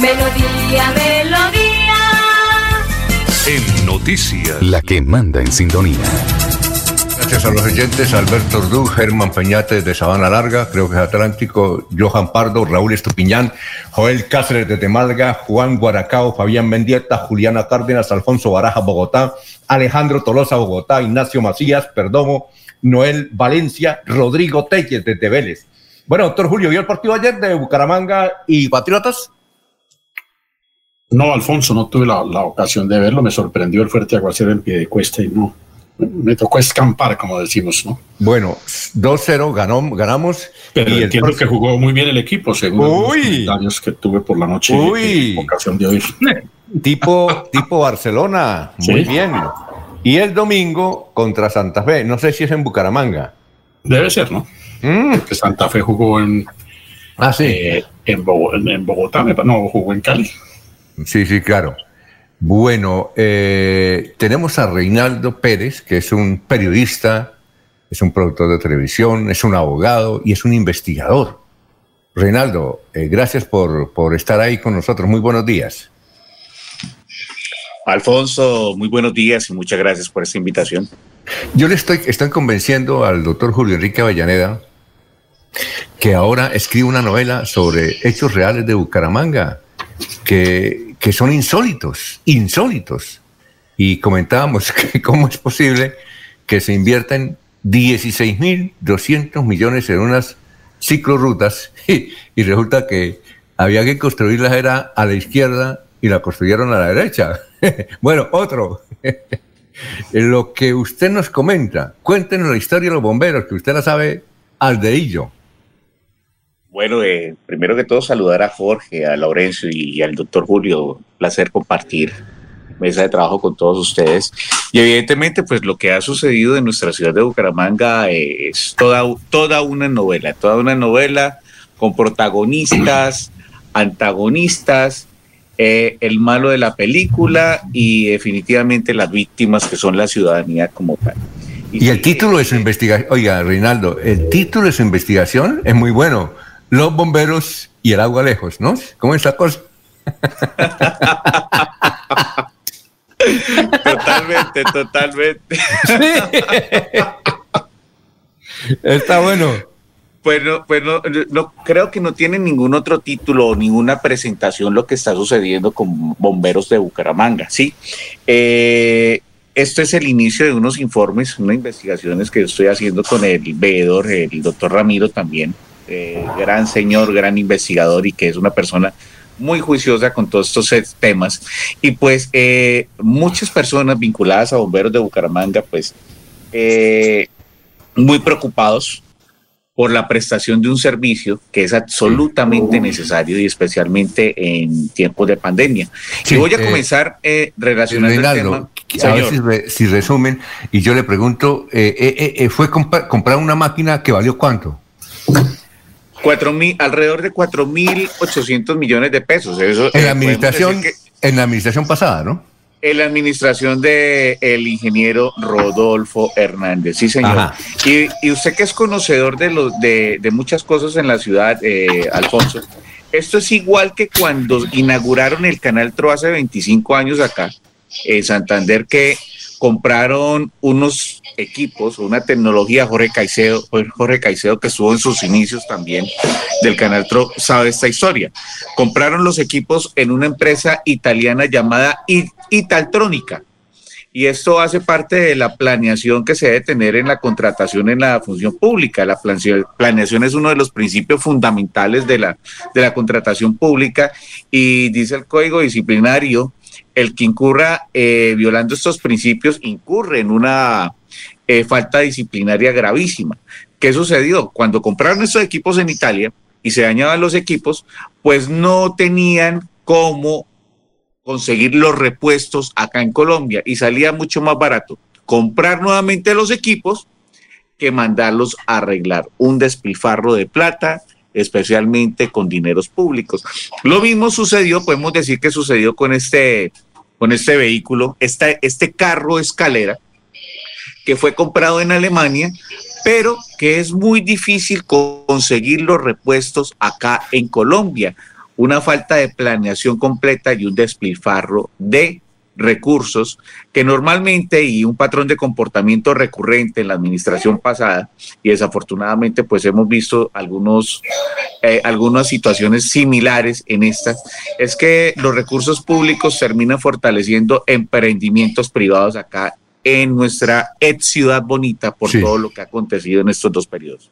Melodía, melodía. En noticias. La que manda en sintonía. Gracias a los oyentes, Alberto Ordú, Germán Peñate de Sabana Larga, creo que es Atlántico, Johan Pardo, Raúl Estupiñán, Joel Cáceres de Temalga, Juan Guaracao, Fabián Mendieta, Juliana Cárdenas, Alfonso Baraja, Bogotá, Alejandro Tolosa, Bogotá, Ignacio Macías, Perdomo, Noel Valencia, Rodrigo Telles de Vélez. Bueno, doctor Julio, ¿vio el partido ayer de Bucaramanga y Patriotas? No, Alfonso, no tuve la, la ocasión de verlo. Me sorprendió el fuerte aguacero en pie de cuesta y no. Me tocó escampar, como decimos, ¿no? Bueno, 2-0 ganó, ganamos. Pero y entiendo que jugó muy bien el equipo, según los Uy. comentarios que tuve por la noche Uy. ocasión de hoy. [LAUGHS] tipo, tipo Barcelona, muy bien. Y el domingo contra Santa Fe, no sé si es en Bucaramanga. Debe ser, ¿no? Porque Santa Fe jugó en, Mm. ah, sí. en, Bogo- en- Bogotá, no, jugó en Cali. Sí, sí, claro. Bueno, eh, tenemos a Reinaldo Pérez, que es un periodista, es un productor de televisión, es un abogado y es un investigador. Reinaldo, eh, gracias por, por estar ahí con nosotros. Muy buenos días. Alfonso, muy buenos días y muchas gracias por esta invitación. Yo le estoy, estoy convenciendo al doctor Julio Enrique Avellaneda que ahora escribe una novela sobre hechos reales de Bucaramanga que, que son insólitos, insólitos. Y comentábamos [LAUGHS] que cómo es posible que se inviertan 16.200 millones en unas ciclorrutas [LAUGHS] y, resulta que había que construirlas era a la izquierda y la construyeron a la derecha. [LAUGHS] bueno, otro. Lo que usted nos comenta, cuéntenos la historia de los bomberos, que usted la sabe al dedillo. Bueno, eh, primero que todo saludar a Jorge, a Laurencio y al doctor Julio. Placer compartir mesa de trabajo con todos ustedes. Y evidentemente, pues lo que ha sucedido en nuestra ciudad de Bucaramanga eh, es toda, toda una novela, toda una novela con protagonistas, antagonistas, eh, el malo de la película y definitivamente las víctimas que son la ciudadanía como tal. Y el título de su investigación, oiga, Reinaldo, el título de su investigación es muy bueno. Los bomberos y el agua lejos, ¿no? ¿Cómo es la cosa? [LAUGHS] Totalmente, totalmente. Está bueno. Pues, no, pues no, no, creo que no tiene ningún otro título o ninguna presentación lo que está sucediendo con bomberos de Bucaramanga, ¿sí? Eh, esto es el inicio de unos informes, unas investigaciones que estoy haciendo con el veedor, el doctor Ramiro también, eh, gran señor, gran investigador y que es una persona muy juiciosa con todos estos temas. Y pues eh, muchas personas vinculadas a bomberos de Bucaramanga, pues eh, muy preocupados por la prestación de un servicio que es absolutamente necesario y especialmente en tiempos de pandemia. y voy a eh, comenzar eh, relacionando el tema. A ver si, resumen, y yo le pregunto, eh, ¿fue comprar una máquina que valió cuánto? Cuatro mil, alrededor de 4.800 millones de pesos. Eso, en la administración, en la administración pasada, ¿no? En la administración del el ingeniero Rodolfo Hernández, sí señor. Y, usted que es conocedor de, los, de, muchas cosas en la ciudad, eh, Alfonso, esto es igual que cuando inauguraron el Canal Tro hace 25 años acá, en Santander, que compraron unos equipos, una tecnología, Jorge Caicedo, Jorge Caicedo que estuvo en sus inicios también del Canal Tro, sabe esta historia. Compraron los equipos en una empresa italiana llamada Italtrónica. Y esto hace parte de la planeación que se debe tener en la contratación en la función pública. La planeación es uno de los principios fundamentales de la, de la contratación pública y dice el Código Disciplinario el que incurra eh, violando estos principios incurre en una eh, falta disciplinaria gravísima. ¿Qué sucedió? Cuando compraron estos equipos en Italia y se dañaban los equipos, pues no tenían cómo conseguir los repuestos acá en Colombia y salía mucho más barato comprar nuevamente los equipos que mandarlos a arreglar. Un despilfarro de plata, especialmente con dineros públicos. Lo mismo sucedió, podemos decir que sucedió con este, con este vehículo, este, este carro escalera, que fue comprado en Alemania, pero que es muy difícil conseguir los repuestos acá en Colombia. Una falta de planeación completa y un despilfarro de recursos que normalmente y un patrón de comportamiento recurrente en la administración pasada y desafortunadamente pues hemos visto algunos eh, algunas situaciones similares en esta es que los recursos públicos terminan fortaleciendo emprendimientos privados acá en nuestra ex ciudad bonita por todo lo que ha acontecido en estos dos periodos.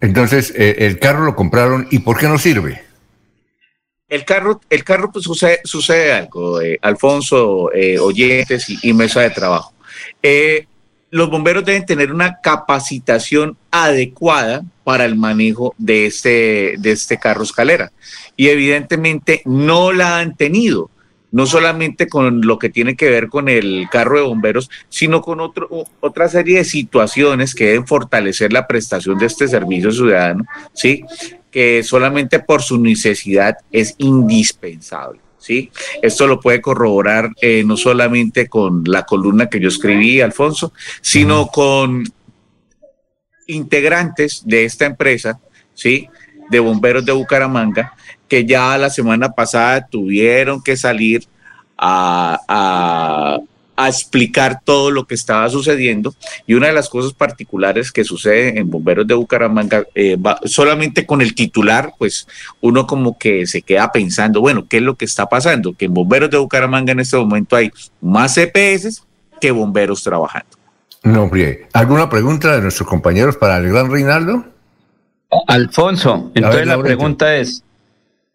Entonces, eh, el carro lo compraron y ¿por qué no sirve? El carro, el carro pues sucede, algo, eh, Alfonso, eh, oyentes y, mesa de trabajo. Eh, los bomberos deben tener una capacitación adecuada para el manejo de este, de este carro escalera. Y evidentemente no la han tenido, no solamente con lo que tiene que ver con el carro de bomberos, sino con otro, otra serie de situaciones que deben fortalecer la prestación de este servicio ciudadano, ¿sí? que solamente por su necesidad es indispensable. ¿sí? Esto lo puede corroborar eh, no solamente con la columna que yo escribí, Alfonso, sino con integrantes de esta empresa, ¿sí? de bomberos de Bucaramanga, que ya la semana pasada tuvieron que salir a a explicar todo lo que estaba sucediendo. Y una de las cosas particulares que sucede en Bomberos de Bucaramanga, eh, solamente con el titular, pues uno como que se queda pensando, bueno, ¿qué es lo que está pasando? Que en Bomberos de Bucaramanga en este momento hay más CPS que bomberos trabajando. No, bien. ¿Alguna pregunta de nuestros compañeros para el gran Reinaldo? Alfonso, entonces la pregunta es,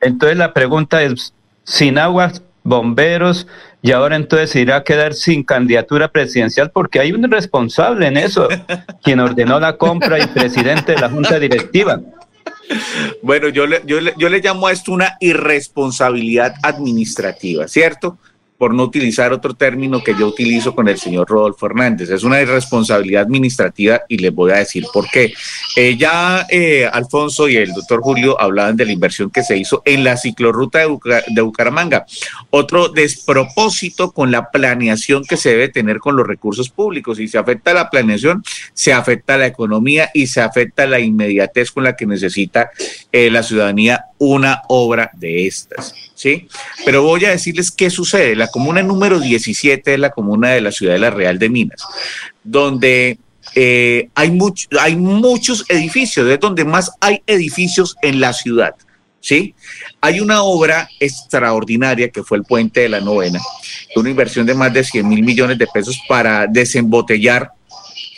entonces la pregunta es, sin aguas, bomberos, y ahora entonces irá a quedar sin candidatura presidencial porque hay un responsable en eso, [LAUGHS] quien ordenó la compra y presidente de la junta directiva. Bueno, yo le, yo, yo le llamo a esto una irresponsabilidad administrativa, ¿cierto? Por no utilizar otro término que yo utilizo con el señor Rodolfo Hernández. Es una irresponsabilidad administrativa y les voy a decir por qué. Eh, ya eh, Alfonso y el doctor Julio hablaban de la inversión que se hizo en la ciclorruta de, Bucaramanga. Otro despropósito con la planeación que se debe tener con los recursos públicos. Si se afecta la planeación, se afecta la economía y se afecta la inmediatez con la que necesita eh, la ciudadanía una obra de estas. ¿Sí? Pero voy a decirles qué sucede. La comuna número 17 es la comuna de la ciudad de la Real de Minas, donde eh, hay, hay muchos edificios, es donde más hay edificios en la ciudad. ¿sí? Hay una obra extraordinaria que fue el Puente de la Novena, una inversión de más de 100 mil millones de pesos para desembotellar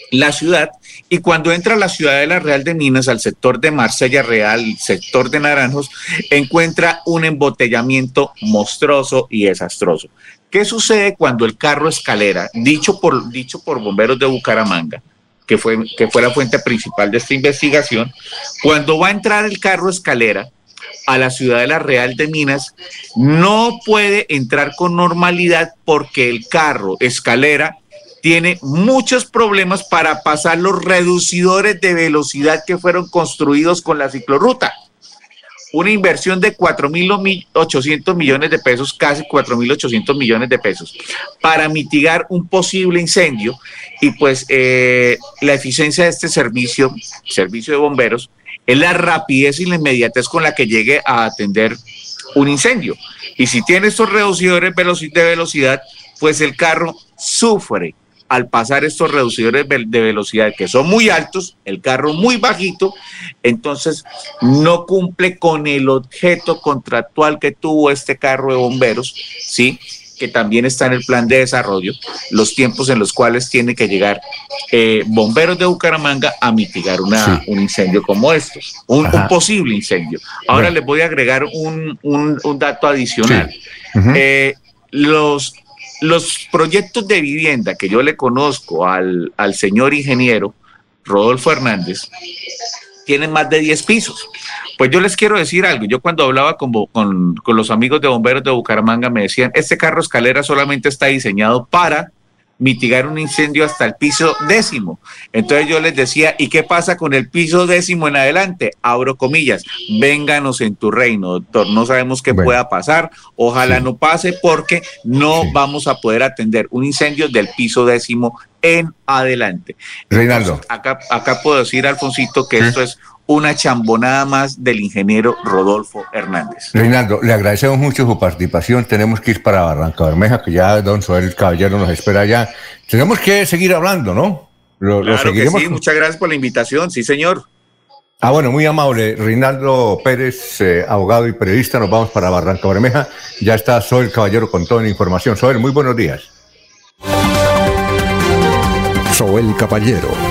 la ciudad. Y cuando entra a la ciudadela Real de Minas, al sector de Marsella Real, sector de Naranjos, encuentra un embotellamiento monstruoso y desastroso. ¿Qué sucede cuando el carro escalera, dicho por, dicho por bomberos de Bucaramanga, que fue, que fue la fuente principal de esta investigación, cuando va a entrar el carro escalera, a la ciudadela Real de Minas, no puede entrar con normalidad porque el carro escalera tiene muchos problemas para pasar los reducidores de velocidad que fueron construidos con la ciclorruta. Una inversión de 4.800 millones de pesos, casi 4.800 millones de pesos, para mitigar un posible incendio. Y pues eh, la eficiencia de este servicio, servicio de bomberos, es la rapidez y la inmediatez con la que llegue a atender un incendio. Y si tiene estos reducidores de velocidad, pues el carro sufre al pasar estos reducidores de velocidad que son muy altos, el carro muy bajito, entonces no cumple con el objeto contractual que tuvo este carro de bomberos, ¿sí? que también está en el plan de desarrollo, los tiempos en los cuales tiene que llegar eh, bomberos de Bucaramanga a mitigar una, un incendio como estos, un, posible incendio. Ahora les voy a agregar un, dato adicional. Eh, los, los proyectos de vivienda que yo le conozco al, al señor ingeniero Rodolfo Hernández tienen más de 10 pisos. Pues yo les quiero decir algo. Yo cuando hablaba con, con, con, los amigos de bomberos de Bucaramanga me decían, este carro escalera solamente está diseñado para mitigar un incendio hasta el piso décimo. Entonces yo les decía, ¿y qué pasa con el piso décimo en adelante? Abro comillas, vénganos en tu reino, doctor. No sabemos qué pueda pasar. Ojalá no pase porque no vamos a poder atender un incendio del piso décimo en adelante. Reinaldo. acá, acá puedo decir, Alfonsito, que esto es una chambonada más del ingeniero Rodolfo Hernández. Reinaldo, le agradecemos mucho su participación. Tenemos que ir para Barranca Bermeja, que ya don Soel Caballero nos espera allá. Tenemos que seguir hablando, ¿no? Lo, claro que sí, muchas gracias por la invitación, sí señor. Ah, bueno, muy amable. Reinaldo Pérez, eh, abogado y periodista, nos vamos para Barranca Bermeja. Ya está Soel Caballero con toda la información. Soel, muy buenos días. Soel Caballero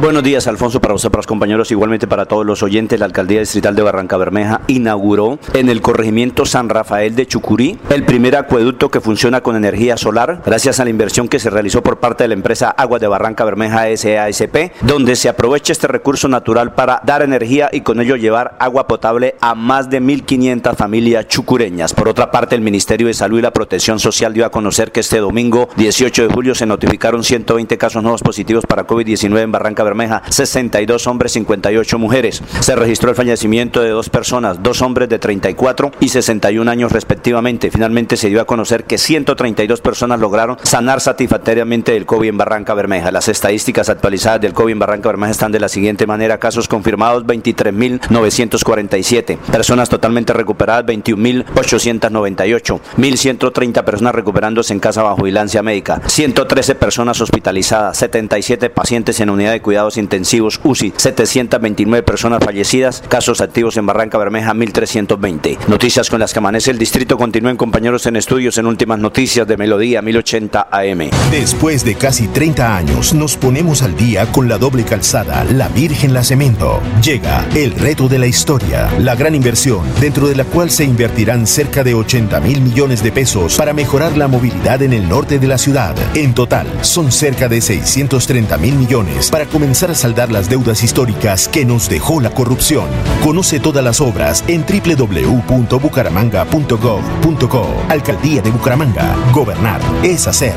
Buenos días, Alfonso, para usted, para los compañeros, igualmente para todos los oyentes. La Alcaldía Distrital de Barranca Bermeja inauguró en el corregimiento San Rafael de Chucurí el primer acueducto que funciona con energía solar, gracias a la inversión que se realizó por parte de la empresa Aguas de Barranca Bermeja SASP, donde se aprovecha este recurso natural para dar energía y con ello llevar agua potable a más de 1.500 familias chucureñas. Por otra parte, el Ministerio de Salud y la Protección Social dio a conocer que este domingo 18 de julio se notificaron 120 casos nuevos positivos para COVID-19 en Barranca Bermeja 62 hombres, 58 mujeres. Se registró el fallecimiento de dos personas, dos hombres de 34 y 61 años respectivamente. Finalmente se dio a conocer que 132 personas lograron sanar satisfactoriamente del COVID en Barranca Bermeja. Las estadísticas actualizadas del COVID en Barranca Bermeja están de la siguiente manera. Casos confirmados 23.947. Personas totalmente recuperadas 21.898. 1.130 personas recuperándose en casa bajo vigilancia médica. 113 personas hospitalizadas. 77 pacientes en unidad de cuidado intensivos UCI, 729 personas fallecidas, casos activos en Barranca Bermeja 1320. Noticias con las que amanece el distrito continúen compañeros en estudios en últimas noticias de Melodía 1080 AM. Después de casi 30 años nos ponemos al día con la doble calzada La Virgen La Cemento. Llega el reto de la historia, la gran inversión dentro de la cual se invertirán cerca de 80 mil millones de pesos para mejorar la movilidad en el norte de la ciudad. En total son cerca de 630 mil millones para comenzar comenzar a saldar las deudas históricas que nos dejó la corrupción. Conoce todas las obras en www.bucaramanga.gov.co. Alcaldía de Bucaramanga. Gobernar es hacer.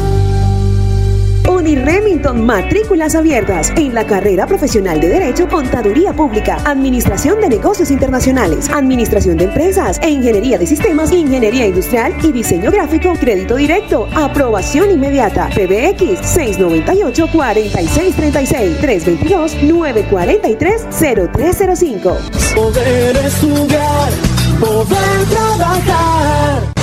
Remington, matrículas abiertas en la carrera profesional de Derecho, Contaduría Pública, Administración de Negocios Internacionales, Administración de Empresas e Ingeniería de Sistemas, Ingeniería Industrial y Diseño Gráfico, Crédito Directo, Aprobación Inmediata, PBX 698-4636, 322-943-0305. Poder estudiar, poder trabajar.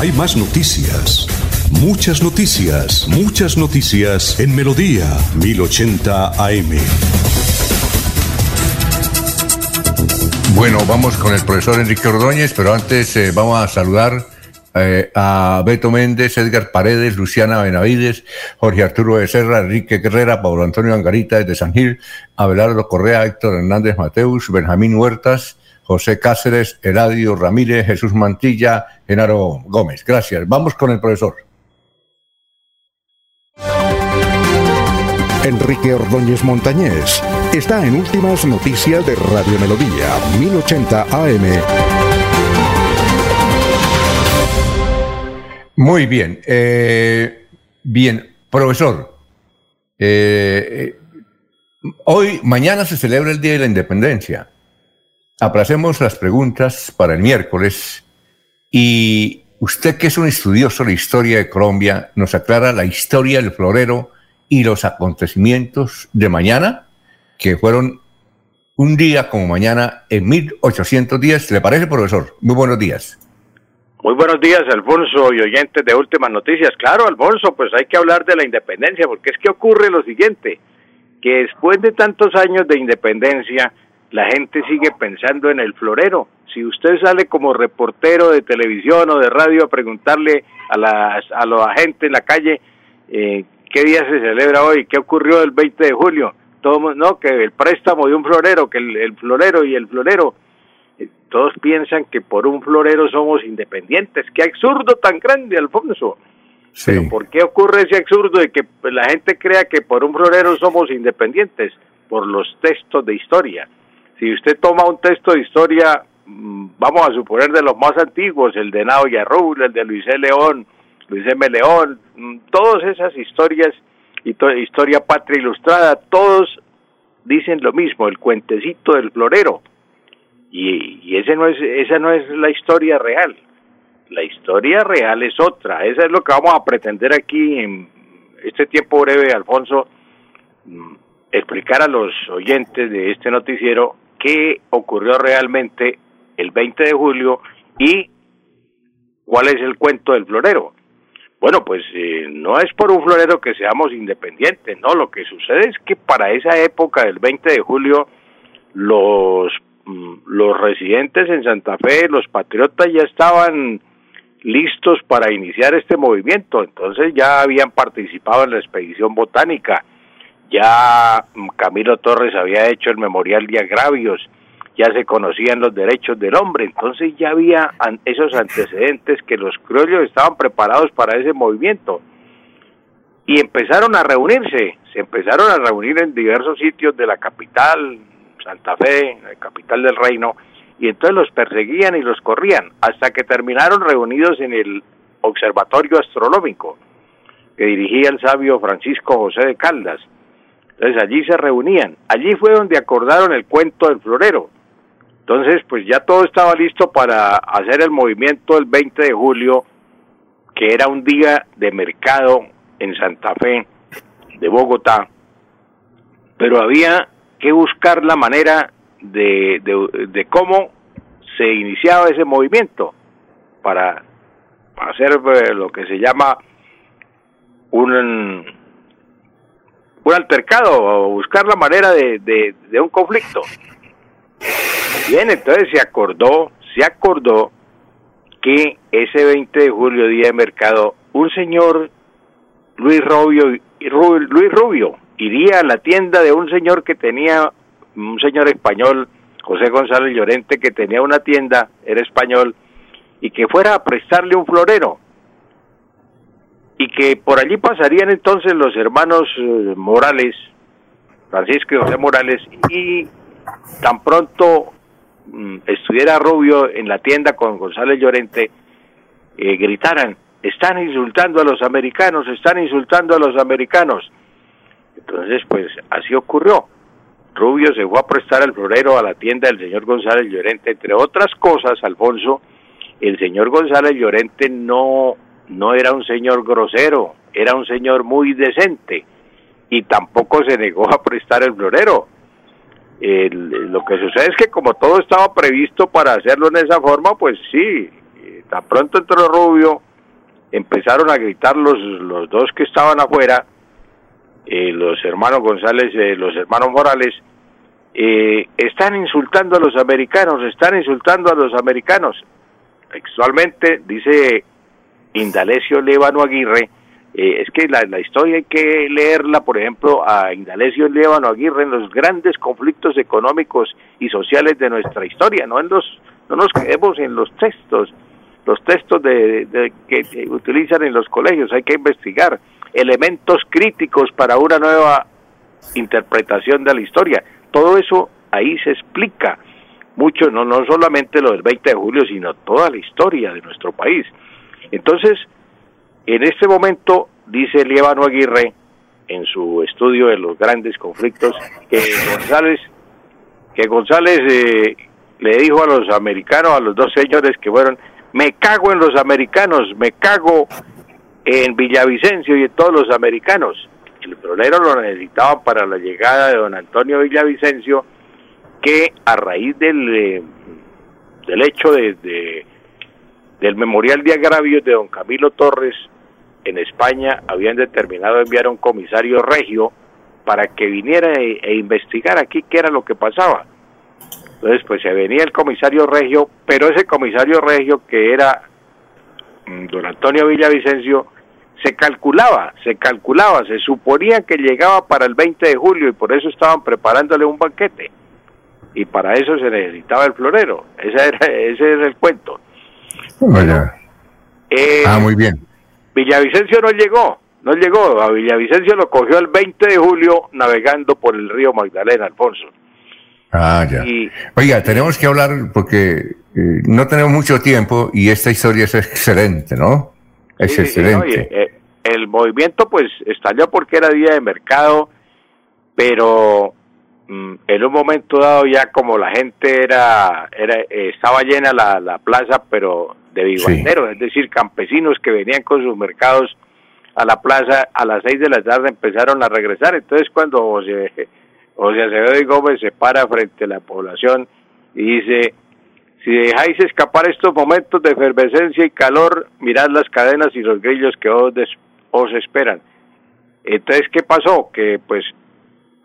Hay más noticias. Muchas noticias, muchas noticias en Melodía 1080 AM. Bueno, vamos con el profesor Enrique Ordóñez, pero antes eh, vamos a saludar eh, a Beto Méndez, Edgar Paredes, Luciana Benavides, Jorge Arturo Becerra, Enrique Guerrera, Pablo Antonio Angarita desde San Gil, Abelardo Correa, Héctor Hernández Mateus, Benjamín Huertas, José Cáceres, Eladio Ramírez, Jesús Mantilla, Genaro Gómez. Gracias. Vamos con el profesor. Enrique Ordóñez Montañés está en Últimas Noticias de Radio Melodía, 1080 AM. Muy bien. Eh, bien, profesor. Eh, eh, hoy, mañana se celebra el Día de la Independencia. Aplacemos las preguntas para el miércoles y usted que es un estudioso de la historia de Colombia, nos aclara la historia del florero y los acontecimientos de mañana, que fueron un día como mañana en 1810. ¿Le parece, profesor? Muy buenos días. Muy buenos días, Alfonso y oyentes de Últimas Noticias. Claro, Alfonso, pues hay que hablar de la independencia, porque es que ocurre lo siguiente, que después de tantos años de independencia, la gente sigue pensando en el florero. Si usted sale como reportero de televisión o de radio a preguntarle a, las, a los agentes en la calle eh, qué día se celebra hoy, qué ocurrió el 20 de julio, todo, no, que el préstamo de un florero, que el, florero y el florero, eh, todos piensan que por un florero somos independientes. Qué absurdo tan grande, Alfonso. Sí. ¿por qué ocurre ese absurdo de que la gente crea que por un florero somos independientes? Por los textos de historia si usted toma un texto de historia, mm, vamos a suponer de los más antiguos, el de Nao Yarrul, el de Luis E. León, Luis M. León, mm, todas esas historias, historia patria ilustrada, todos dicen lo mismo, el cuentecito del florero. Y, ese no es, esa no es la historia real. La historia real es otra. Esa es lo que vamos a pretender aquí en este tiempo breve, Alfonso, mm, explicar a los oyentes de este noticiero qué ocurrió realmente el 20 de julio y cuál es el cuento del florero. Bueno, pues eh, no es por un florero que seamos independientes, no, lo que sucede es que para esa época del 20 de julio los, mm, los residentes en Santa Fe, los patriotas ya estaban listos para iniciar este movimiento, entonces ya habían participado en la expedición botánica, ya Camilo Torres había hecho el memorial de agravios, ya se conocían los derechos del hombre, entonces ya había esos antecedentes que los criollos estaban preparados para ese movimiento. Y empezaron a reunirse, se empezaron a reunir en diversos sitios de la capital, Santa Fe, la capital del reino, y entonces los perseguían y los corrían, hasta que terminaron reunidos en el Observatorio Astronómico, que dirigía el sabio Francisco José de Caldas entonces allí se reunían. Allí fue donde acordaron el cuento del florero. Entonces, pues ya todo estaba listo para hacer el movimiento el 20 de julio, que era un día de mercado en Santa Fe, de Bogotá. Pero había que buscar la manera de, de, cómo se iniciaba ese movimiento para hacer eh, lo que se llama un un altercado o buscar la manera de, de, un conflicto. Bien, entonces se acordó, se acordó que ese 20 de julio, día de mercado, un señor, Luis Rubio, Luis Rubio, iría a la tienda de un señor que tenía, un señor español, José González Llorente, que tenía una tienda, era español, y que fuera a prestarle un florero. Y que por allí pasarían entonces los hermanos eh, Morales, Francisco y José Morales, y tan pronto mm, estuviera Rubio en la tienda con González Llorente, eh, gritaran, están insultando a los americanos, están insultando a los americanos. Entonces, pues así ocurrió. Rubio se fue a prestar al florero a la tienda del señor González Llorente. Entre otras cosas, Alfonso, el señor González Llorente no, no era un señor grosero, era un señor muy decente y tampoco se negó a prestar el florero. lo que sucede es que como todo estaba previsto para hacerlo en esa forma, pues sí, eh, tan pronto entró Rubio, empezaron a gritar los, los dos que estaban afuera, eh, los hermanos González, eh, los hermanos Morales, eh, están insultando a los americanos, están insultando a los americanos. Textualmente dice Indalecio Lévano Aguirre, es que la, la, historia hay que leerla, por ejemplo, a Indalecio Lévano Aguirre en los grandes conflictos económicos y sociales de nuestra historia, no en los no nos quedemos en los textos, los textos de, que utilizan en los colegios, hay que investigar elementos críticos para una nueva interpretación de la historia. Todo eso ahí se explica mucho, no, no solamente lo del 20 de julio, sino toda la historia de nuestro país. Entonces, en este momento, dice Lievano Aguirre, en su estudio de los grandes conflictos, que González, que González eh, le dijo a los americanos, a los dos señores que fueron, me cago en los americanos, me cago en Villavicencio y en todos los americanos. El florero lo necesitaban para la llegada de don Antonio Villavicencio, que a raíz del, eh, del hecho de, del memorial de agravios de don Camilo Torres en España, habían determinado enviar a un comisario regio para que viniera e, e investigara aquí qué era lo que pasaba. Entonces, pues se venía el comisario regio, pero ese comisario regio que era mm, don Antonio Villavicencio, se calculaba, se calculaba, se suponía que llegaba para el 20 de julio y por eso estaban preparándole un banquete. Y para eso se necesitaba el florero. Ese era, [LAUGHS] ese era el cuento. Eh, ah, muy bien. Villavicencio no llegó, no llegó. A Villavicencio lo cogió el 20 de julio navegando por el río Magdalena, Alfonso. Ah, ya. Oiga, tenemos que hablar porque eh, no tenemos mucho tiempo y esta historia es excelente, ¿no? Es excelente. Eh, el movimiento pues estalló porque era día de mercado, pero en un momento dado ya como la gente era, era estaba llena la, la plaza, pero de vivanderos, es decir, campesinos que venían con sus mercados a la plaza a las seis de la tarde empezaron a regresar. Entonces cuando José, José Acevedo y Gómez se para frente a la población y dice, si dejáis escapar estos momentos de efervescencia y calor, mirad las cadenas y los grillos que os, os esperan. Entonces, ¿qué pasó? Que pues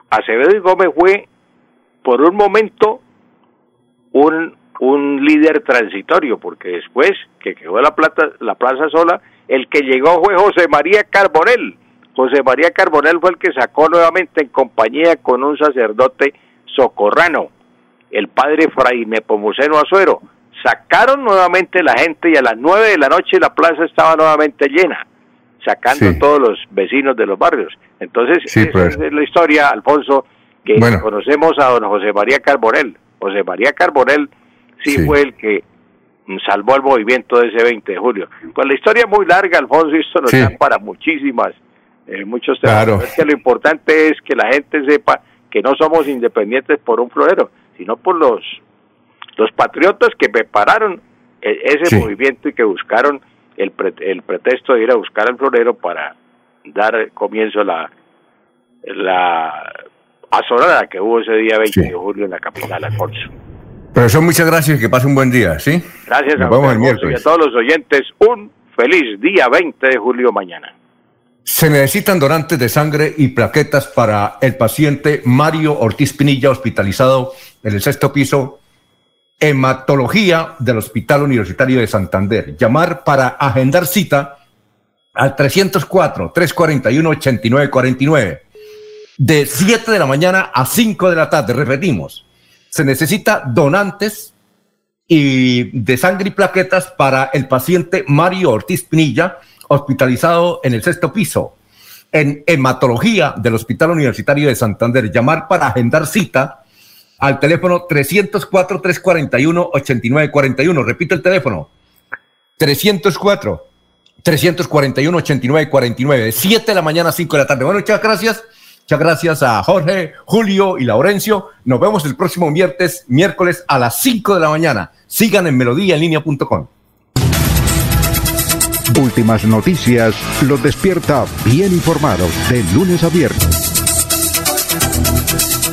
Acevedo y Gómez fue por un momento un, un líder transitorio, porque después que quedó la, plata, la plaza sola, el que llegó fue José María Carbonel. José María Carbonel fue el que sacó nuevamente en compañía con un sacerdote socorrano el padre Fray Nepomuceno Azuero. Sacaron nuevamente la gente y a las nueve de la noche la plaza estaba nuevamente llena, sacando a todos los vecinos de los barrios. Entonces, esa es la historia, Alfonso, que conocemos a don José María Carbonel. José María Carbonel sí, fue el que salvó el movimiento de ese 20 de julio. Pues la historia es muy larga, Alfonso, y esto nos da para muchísimas, eh, muchos temas. Es que lo importante es que la gente sepa que no somos independientes por un florero, sino por los, los patriotas que prepararon e, ese movimiento y que buscaron el, el pretexto de ir a buscar al florero para dar comienzo a la, la azorada que hubo ese día 20 de julio en la capital, Alfonso. Profesor, muchas gracias y que pase un buen día, ¿sí? Gracias a, y a todos los oyentes. Un feliz día 20 de julio mañana. Se necesitan donantes de sangre y plaquetas para el paciente Mario Ortiz Pinilla, hospitalizado en el sexto piso hematología del Hospital Universitario de Santander. Llamar para agendar cita al 304-341-8949. De 7 de la mañana a 5 de la tarde. Repetimos, se necesita donantes y de sangre y plaquetas para el paciente Mario Ortiz Pinilla, hospitalizado en el sexto piso. En hematología del Hospital Universitario de Santander. Llamar para agendar cita al teléfono 304-341-8941. Repito el teléfono. 304 341 8949 de 7 de la mañana a 5 de la tarde. Bueno, muchas gracias. Muchas gracias a Jorge, Julio y Laurencio. Nos vemos el próximo miércoles, miércoles a las 5 de la mañana. Sigan en melodíaenlínea.com. Últimas noticias los despierta bien informados de lunes a viernes.